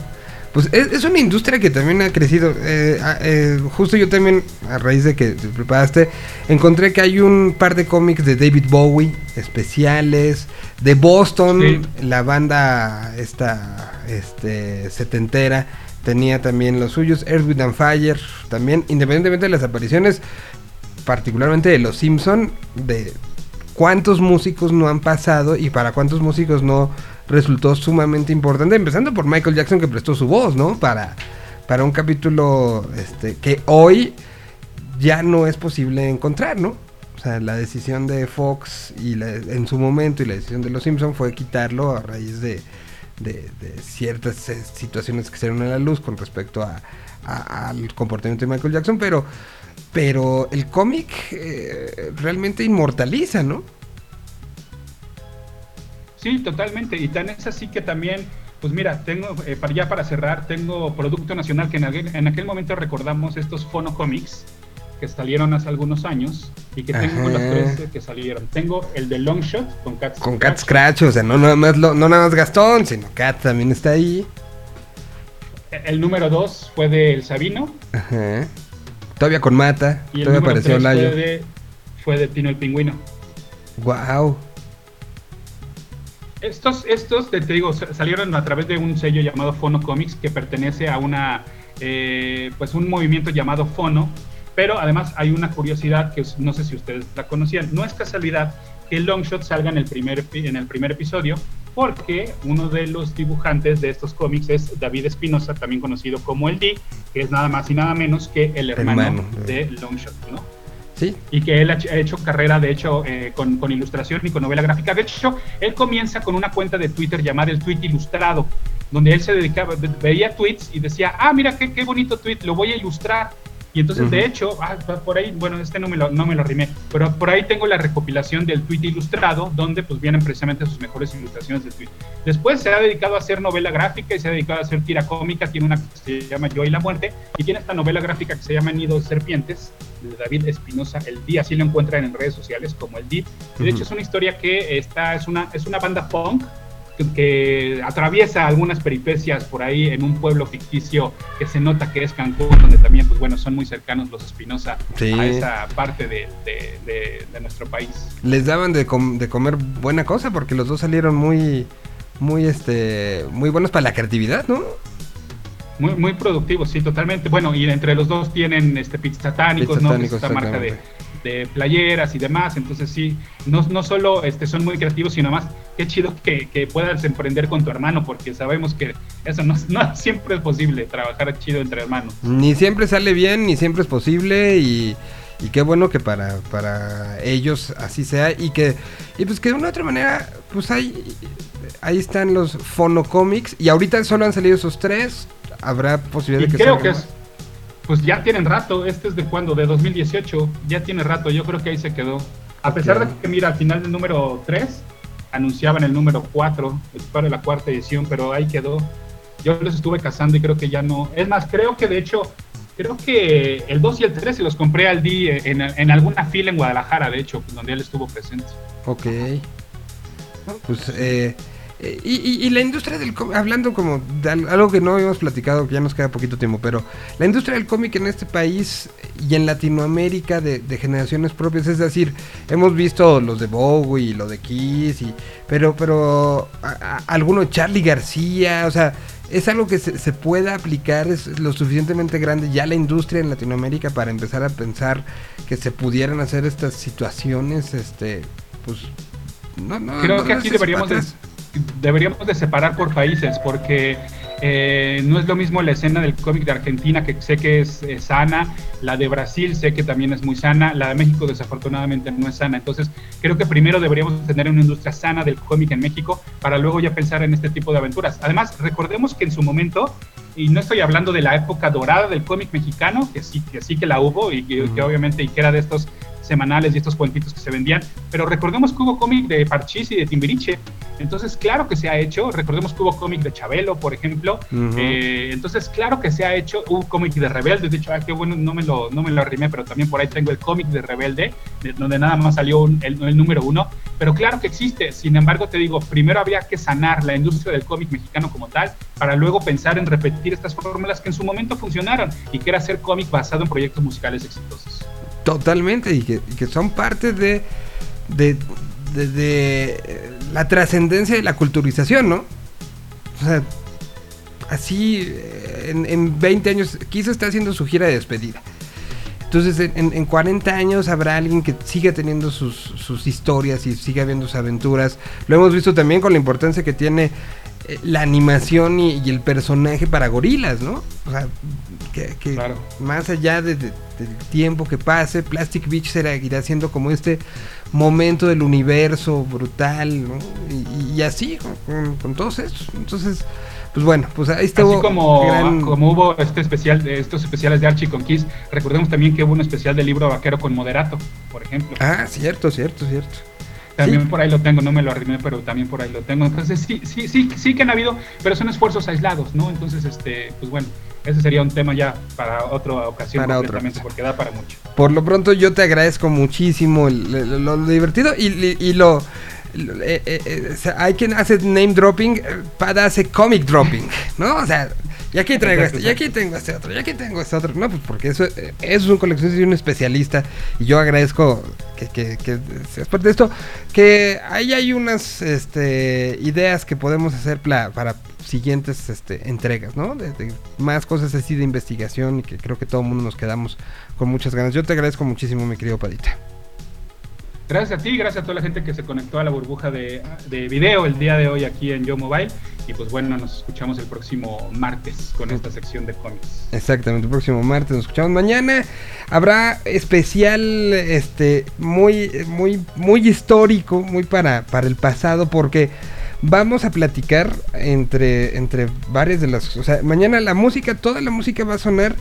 A: Pues es, es una industria que también ha crecido. Eh, eh, justo yo también, a raíz de que te preparaste, encontré que hay un par de cómics de David Bowie especiales, de Boston,
H: Sí.
A: la banda esta este, setentera. Tenía también los suyos, Earth, Wind and Fire, también, independientemente de las apariciones, particularmente de los Simpson, de cuántos músicos no han pasado y para cuántos músicos no resultó sumamente importante, empezando por Michael Jackson que prestó su voz, ¿no? Para, para un capítulo este, que hoy ya no es posible encontrar, ¿no? O sea, la decisión de Fox y en su momento y la decisión de los Simpson fue quitarlo a raíz de, de- de ciertas eh, situaciones que se dieron a la luz con respecto a, a- al comportamiento de Michael Jackson, pero, pero el cómic eh, realmente inmortaliza, ¿no?
H: Sí, totalmente. Y tan es así que también, pues mira, tengo, eh, para, ya para cerrar, tengo Producto Nacional, que en aquel, en aquel momento recordamos estos Fono Comics que salieron hace algunos años y que tengo los
A: Ajá.
H: tres que salieron. Tengo el de Longshot con Cat
A: Con Cat Scratch, o sea, no nada más, lo- no nada más Gastón, sino Cat también está ahí.
H: El número dos fue de El Sabino
A: Ajá. Todavía con Mata,
H: y el
A: todavía
H: número
A: apareció
H: fue de, fue de Tino el Pingüino.
A: Wow.
H: Estos, estos te, te digo, sa- salieron a través de un sello llamado Fono Comics que pertenece a una, eh, pues un movimiento llamado Fono, pero además hay una curiosidad que no sé si ustedes la conocían. No es casualidad que Longshot salga en el primer, en el primer episodio, porque uno de los dibujantes de estos cómics es David Espinosa, también conocido como el D, que es nada más y nada menos que el hermano,
A: Hermano,
H: de Longshot, ¿no? Y que él ha hecho- carrera, de hecho, eh, con, ilustración y con novela gráfica. De hecho, él comienza con una cuenta de Twitter llamada el Tweet Ilustrado, donde él se dedicaba, ve- veía tweets y decía, ah, mira qué, qué bonito tweet, lo voy a ilustrar. Y entonces, de
A: Ujú.
H: hecho, ah, por ahí, bueno, este no me, lo, no me lo rimé, pero por ahí tengo la recopilación del tweet ilustrado, donde pues vienen precisamente sus mejores ilustraciones de tweet. Después se ha dedicado a hacer novela gráfica y se ha dedicado a hacer tira cómica, tiene una que se llama Yo y la Muerte, y tiene esta novela gráfica que se llama Nidos Serpientes, de David Espinosa, el día, así lo encuentran en redes sociales como el DIP. Y de
A: Ujú.
H: hecho es una historia que está, es una, es una banda punk que, atraviesa algunas peripecias por ahí en un pueblo ficticio que se nota que es Cancún, donde también, pues bueno, son muy cercanos los Espinosa
A: Sí.
H: a esa parte de, de- de- de nuestro país.
A: Les daban de, com- de comer buena cosa porque los dos salieron muy, muy, este, muy buenos para la creatividad, ¿no?
H: Muy, muy productivos, sí, totalmente. Bueno, y entre los dos tienen este Pizzatánicos, ¿no? Que es
A: Pizzatánicos,
H: esta marca de, de playeras y demás. Entonces sí, no, no solo este, son muy creativos, sino más, qué chido que, que puedas emprender con tu hermano, porque sabemos que eso no, no siempre es posible, trabajar chido entre hermanos.
A: Ni siempre sale bien, ni siempre es posible y, y qué bueno que para, para ellos así sea y que y pues que de una u otra manera pues ahí, ahí están los fonocomics y ahorita solo han salido esos tres, habrá posibilidad
H: Y
A: de que
H: creo que es, pues ya tienen rato, este es de cuando, de 2018, ya tiene rato, yo creo que ahí se quedó. A pesar de que, mira, al final del número 3, anunciaban el número 4, es para la cuarta edición, pero ahí quedó. Yo los estuve cazando y creo que ya no. Es más, creo que de hecho, creo que el 2 y el 3 se los compré al día en, en alguna fila en Guadalajara, de hecho, donde él estuvo presente.
A: Ok. Pues, eh, eh, y, y- y la industria del cómic, hablando como de al- algo que no habíamos platicado, que ya nos queda poquito tiempo, pero la industria del cómic en este país y en Latinoamérica de, de generaciones propias, es decir, hemos visto los de Bowie y lo de Kiss, y, pero, pero a- a- alguno Charlie García, o sea, es algo que se, se pueda aplicar, es lo suficientemente grande ya la industria en Latinoamérica para empezar a pensar que se pudieran hacer estas situaciones, este, pues no, no,
H: Creo
A: no
H: que aquí deberíamos de. Deberíamos de separar por países, porque eh, no es lo mismo la escena del cómic de Argentina, que sé que es eh, sana, la de Brasil sé que también es muy sana, la de México desafortunadamente no es sana. Entonces, creo que primero deberíamos tener una industria sana del cómic en México para luego ya pensar en este tipo de aventuras. Además, recordemos que en su momento, y no estoy hablando de la época dorada del cómic mexicano, que sí que, sí que la hubo y que, que obviamente y que era de estos semanales y estos cuentitos que se vendían, pero recordemos que hubo cómic de Parchís y de Timbiriche, entonces claro que se ha hecho, recordemos que hubo cómic de Chabelo, por ejemplo,
A: Ujú.
H: eh, entonces claro que se ha hecho, hubo cómic de Rebelde, de hecho, ah, qué bueno, no me lo, no me lo arrimé, pero también por ahí tengo el cómic de Rebelde, de- donde nada más salió un- el, el número uno, pero claro que existe, sin embargo te digo, primero habría que sanar la industria del cómic mexicano como tal, para luego pensar en repetir estas fórmulas que en su momento funcionaron, y que era hacer cómic basado en proyectos musicales exitosos.
A: Totalmente, y que, que son parte de, de, de- eh, la trascendencia de la culturización, ¿no? O sea, así eh, en, en 20 años, Kiss está haciendo su gira de despedida. Entonces, en, en- en 40 años habrá alguien que siga teniendo sus, sus historias y siga viendo sus aventuras. Lo hemos visto también con la importancia que tiene eh, la animación y, y el personaje para gorilas, ¿no? O sea, que, que
H: Claro.
A: más allá de- de- del tiempo que pase, Plastic Beach será, irá siendo como este momento del universo brutal, ¿no? Y, y así, con, todos estos. Entonces, pues bueno, pues ahí está.
H: Así como, como hubo este especial, de estos especiales de Archie con Kiss, recordemos también que hubo un especial del libro vaquero con Moderato, por ejemplo.
A: Ah, cierto, cierto, cierto.
H: También
A: sí.
H: por ahí lo tengo, no me lo arrimé, pero también por ahí lo tengo. Entonces sí, sí, sí, sí que han habido, pero son esfuerzos aislados, ¿no? Entonces, este, pues bueno, ese sería un tema ya para otra ocasión
A: Para
H: completamente,
A: ocasión.
H: porque da para mucho.
A: Por lo pronto yo te agradezco muchísimo el- el- lo, lo divertido y, y- y lo... eh, eh, eh, o sea, hay quien hace name dropping, Pada hace comic dropping, ¿no? O sea, y aquí traigo este, y aquí tengo este otro, y aquí tengo este otro. No, pues porque eso, eso es un coleccionista y un especialista. Y yo agradezco que, que, que seas parte de esto. Que ahí hay unas este, ideas que podemos hacer para siguientes este, entregas, ¿no? De, de más cosas así de investigación y que creo que todo el mundo nos quedamos con muchas ganas. Yo te agradezco muchísimo, mi querido Padita.
H: Gracias a ti, gracias a toda la gente que se conectó a la burbuja de, de video el día de hoy aquí en Yo Mobile. Y pues bueno, nos escuchamos el próximo martes con esta sección de cómics.
A: Exactamente, el próximo martes nos escuchamos mañana. Habrá especial este muy muy muy histórico, muy para para el pasado porque vamos a platicar entre entre varias de las, o sea, mañana la música, toda la música va a sonar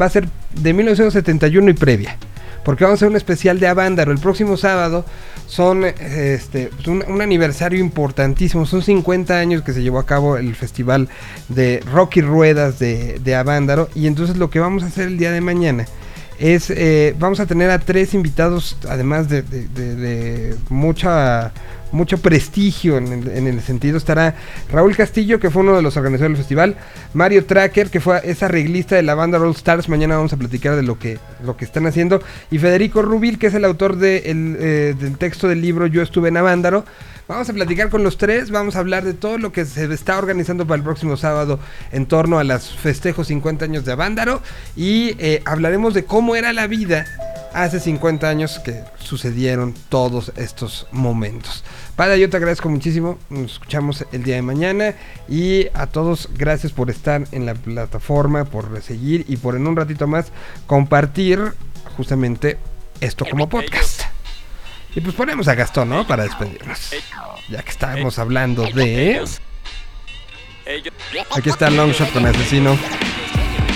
A: va a ser de 1971 y previa. Porque vamos a hacer un especial de Avándaro el próximo sábado. Son este, pues, un, un aniversario importantísimo. Son 50 años que se llevó a cabo el festival de rock y ruedas de, de Avándaro. Y entonces lo que vamos a hacer el día de mañana es, eh, vamos a tener a tres invitados, además de, de- de- de mucha, mucho prestigio en el, en el sentido. Estará Raúl Castillo, que fue uno de los organizadores del festival, Mario Tracker, que fue esa arreglista de la banda Roll Stars. Mañana vamos a platicar de lo que, lo que están haciendo. Y Federico Rubil, que es el autor de el, eh, del texto del libro Yo estuve en Avándaro. Vamos a platicar con los tres, vamos a hablar de todo lo que se está organizando para el próximo sábado en torno a los festejos 50 años de Avándaro y eh, hablaremos de cómo era la vida hace 50 años que sucedieron todos estos momentos. Para yo te agradezco muchísimo, nos escuchamos el día de mañana y a todos gracias por estar en la plataforma, por seguir y por en un ratito más compartir justamente esto como podcast. Y pues ponemos a Gastón, ¿no? Para despedirnos. Ya que estábamos hablando de... Aquí está Longshot con Asesino.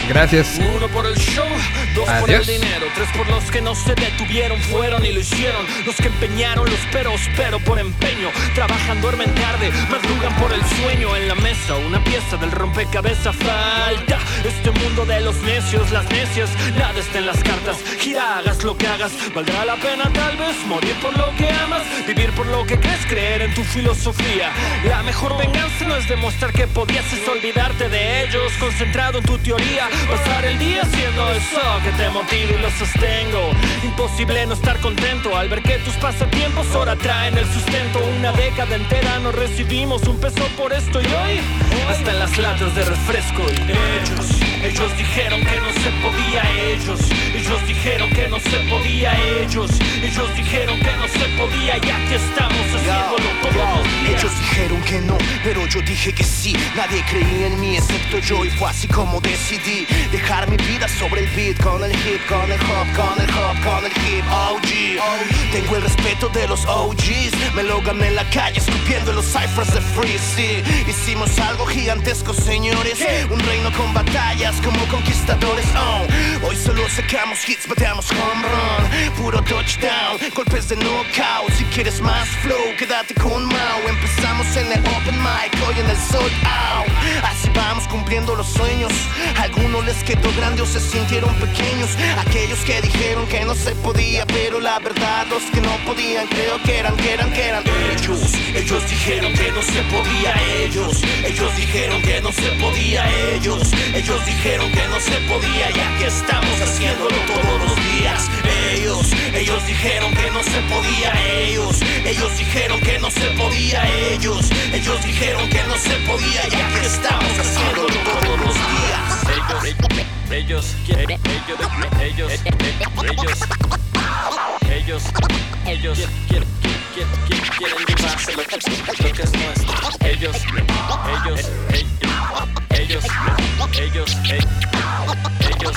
A: Gracias.
I: Uno por el show, dos por
A: Adiós.
I: el dinero, tres por los que no se detuvieron, fueron y lo hicieron, los que empeñaron los peros, pero por empeño, trabajan, duermen tarde, madrugan por el sueño en la mesa, una pieza del rompecabezas falta. Este mundo de los necios, las necias, nada está en las cartas. Gira, hagas lo que hagas, valdrá la pena tal vez morir por lo que amas, vivir por lo que crees, creer en tu filosofía. La mejor venganza no es demostrar que podías es olvidarte de ellos, concentrado en tu teoría, pasar el día haciendo eso que te motiva y lo sostengo. Imposible no estar contento al ver que tus pasatiempos ahora traen el sustento. Una década entera no recibimos un peso por esto y hoy hasta en las latas de refresco. Y ellos, ellos dijeron que no se podía. Ellos, ellos dijeron que no se podía. Ellos, ellos dijeron que no se podía. Y aquí estamos haciéndolo todos los días.
J: Ellos dijeron que no, pero yo dije que sí. Nadie creía en mí excepto yo y fue así como decidí dejar mi vida sobre el beat con el hip, con el hop, con el hop, con el hip. OG, tengo el respeto de los OGs. Me lo gané en la calle escupiendo en los ciphers de Free. Sí, hicimos algo gigantesco, señores. Un reino con batallas como conquistadores. Oh, hoy solo sacamos hits, bateamos home run. Puro touchdown, golpes de knockout. Si quieres más flow, quédate con Mao. Empezamos en el open mic, hoy en el sold out. Así vamos cumpliendo los sueños. Algunos les quedó grande o se sintieron pequeños. Aquellos que dijeron que no se podía, pero la verdad los que no podían creo que eran, que eran, que eran
I: Ellos, ellos dijeron que no se podía, ellos, ellos dijeron que no se podía, ellos, ellos dijeron que no se podía, y aquí estamos haciéndolo todos los días. Ellos, ellos dijeron que no se podía, ellos, ellos dijeron que no se podía, ellos, ellos dijeron que no se podía, y aquí estamos haciéndolo todos los días.
K: ellos, ellos, quieren- ellos, ellos, ellos, ellos, ellos quieren, quieren, quieren, quieren llevarse lo lo que es nuestro. Ellos, ellos, ellos, ellos, ellos,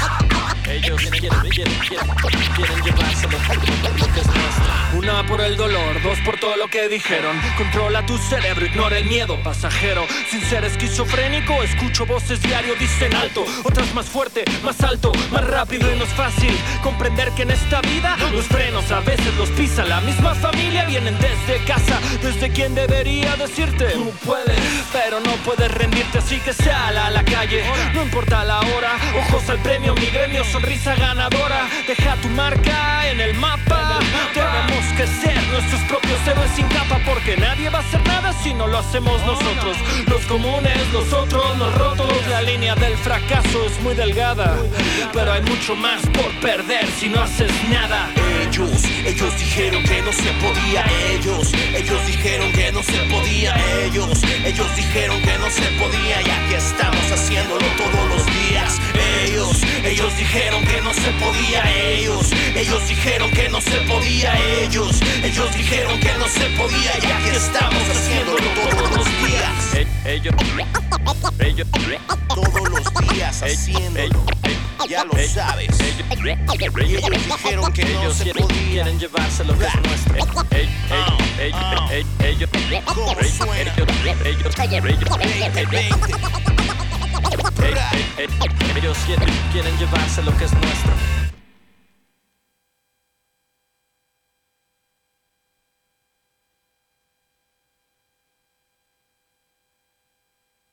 K: ellos, quieren, quieren, quieren, quieren llevarse lo lo que es nuestro.
I: Una por el dolor, dos por todo lo que dijeron. Controla tu cerebro, ignora el miedo pasajero. Sin ser esquizofrénico, escucho voces diario, dicen alto. Otras más fuerte, más alto, más rápido y no es fácil comprender que en esta vida los frenos a veces los pisa la misma familia. Vienen desde casa, desde quien debería decirte: Tú puedes, pero no puedes rendirte, así que sal a la calle. No importa la hora, ojos al premio, mi gremio, sonrisa ganadora. Deja tu marca en el mapa. Tenemos que ser nuestros propios héroes sin capa porque nadie va a hacer nada si no lo hacemos nosotros. Los comunes, los otros, los rotos. La línea del fracaso es muy delgada, pero hay mucho más por perder si no haces nada.
J: Ellos, ellos dijeron que no se podía, ellos, ellos dijeron que no se podía, ellos, ellos dijeron que no se podía y aquí estamos haciéndolo todos los días. Ellos, ellos dijeron que no se podía, ellos, ellos dijeron que no se podía, ellos, ellos dijeron que no se podía y aquí estamos haciéndolo todos los días.
K: Ellos, ellos,
J: Todos los días haciéndolo, ya lo sabes. Y ellos dijeron que no
K: ellos
J: se
K: quieren,
J: podía.
K: quieren llevarse lo que es nuestro. Ellos, ellos, ellos,
J: ¿Cómo suena?
K: ellos, ellos, ellos quieren, quieren llevarse lo que es nuestro.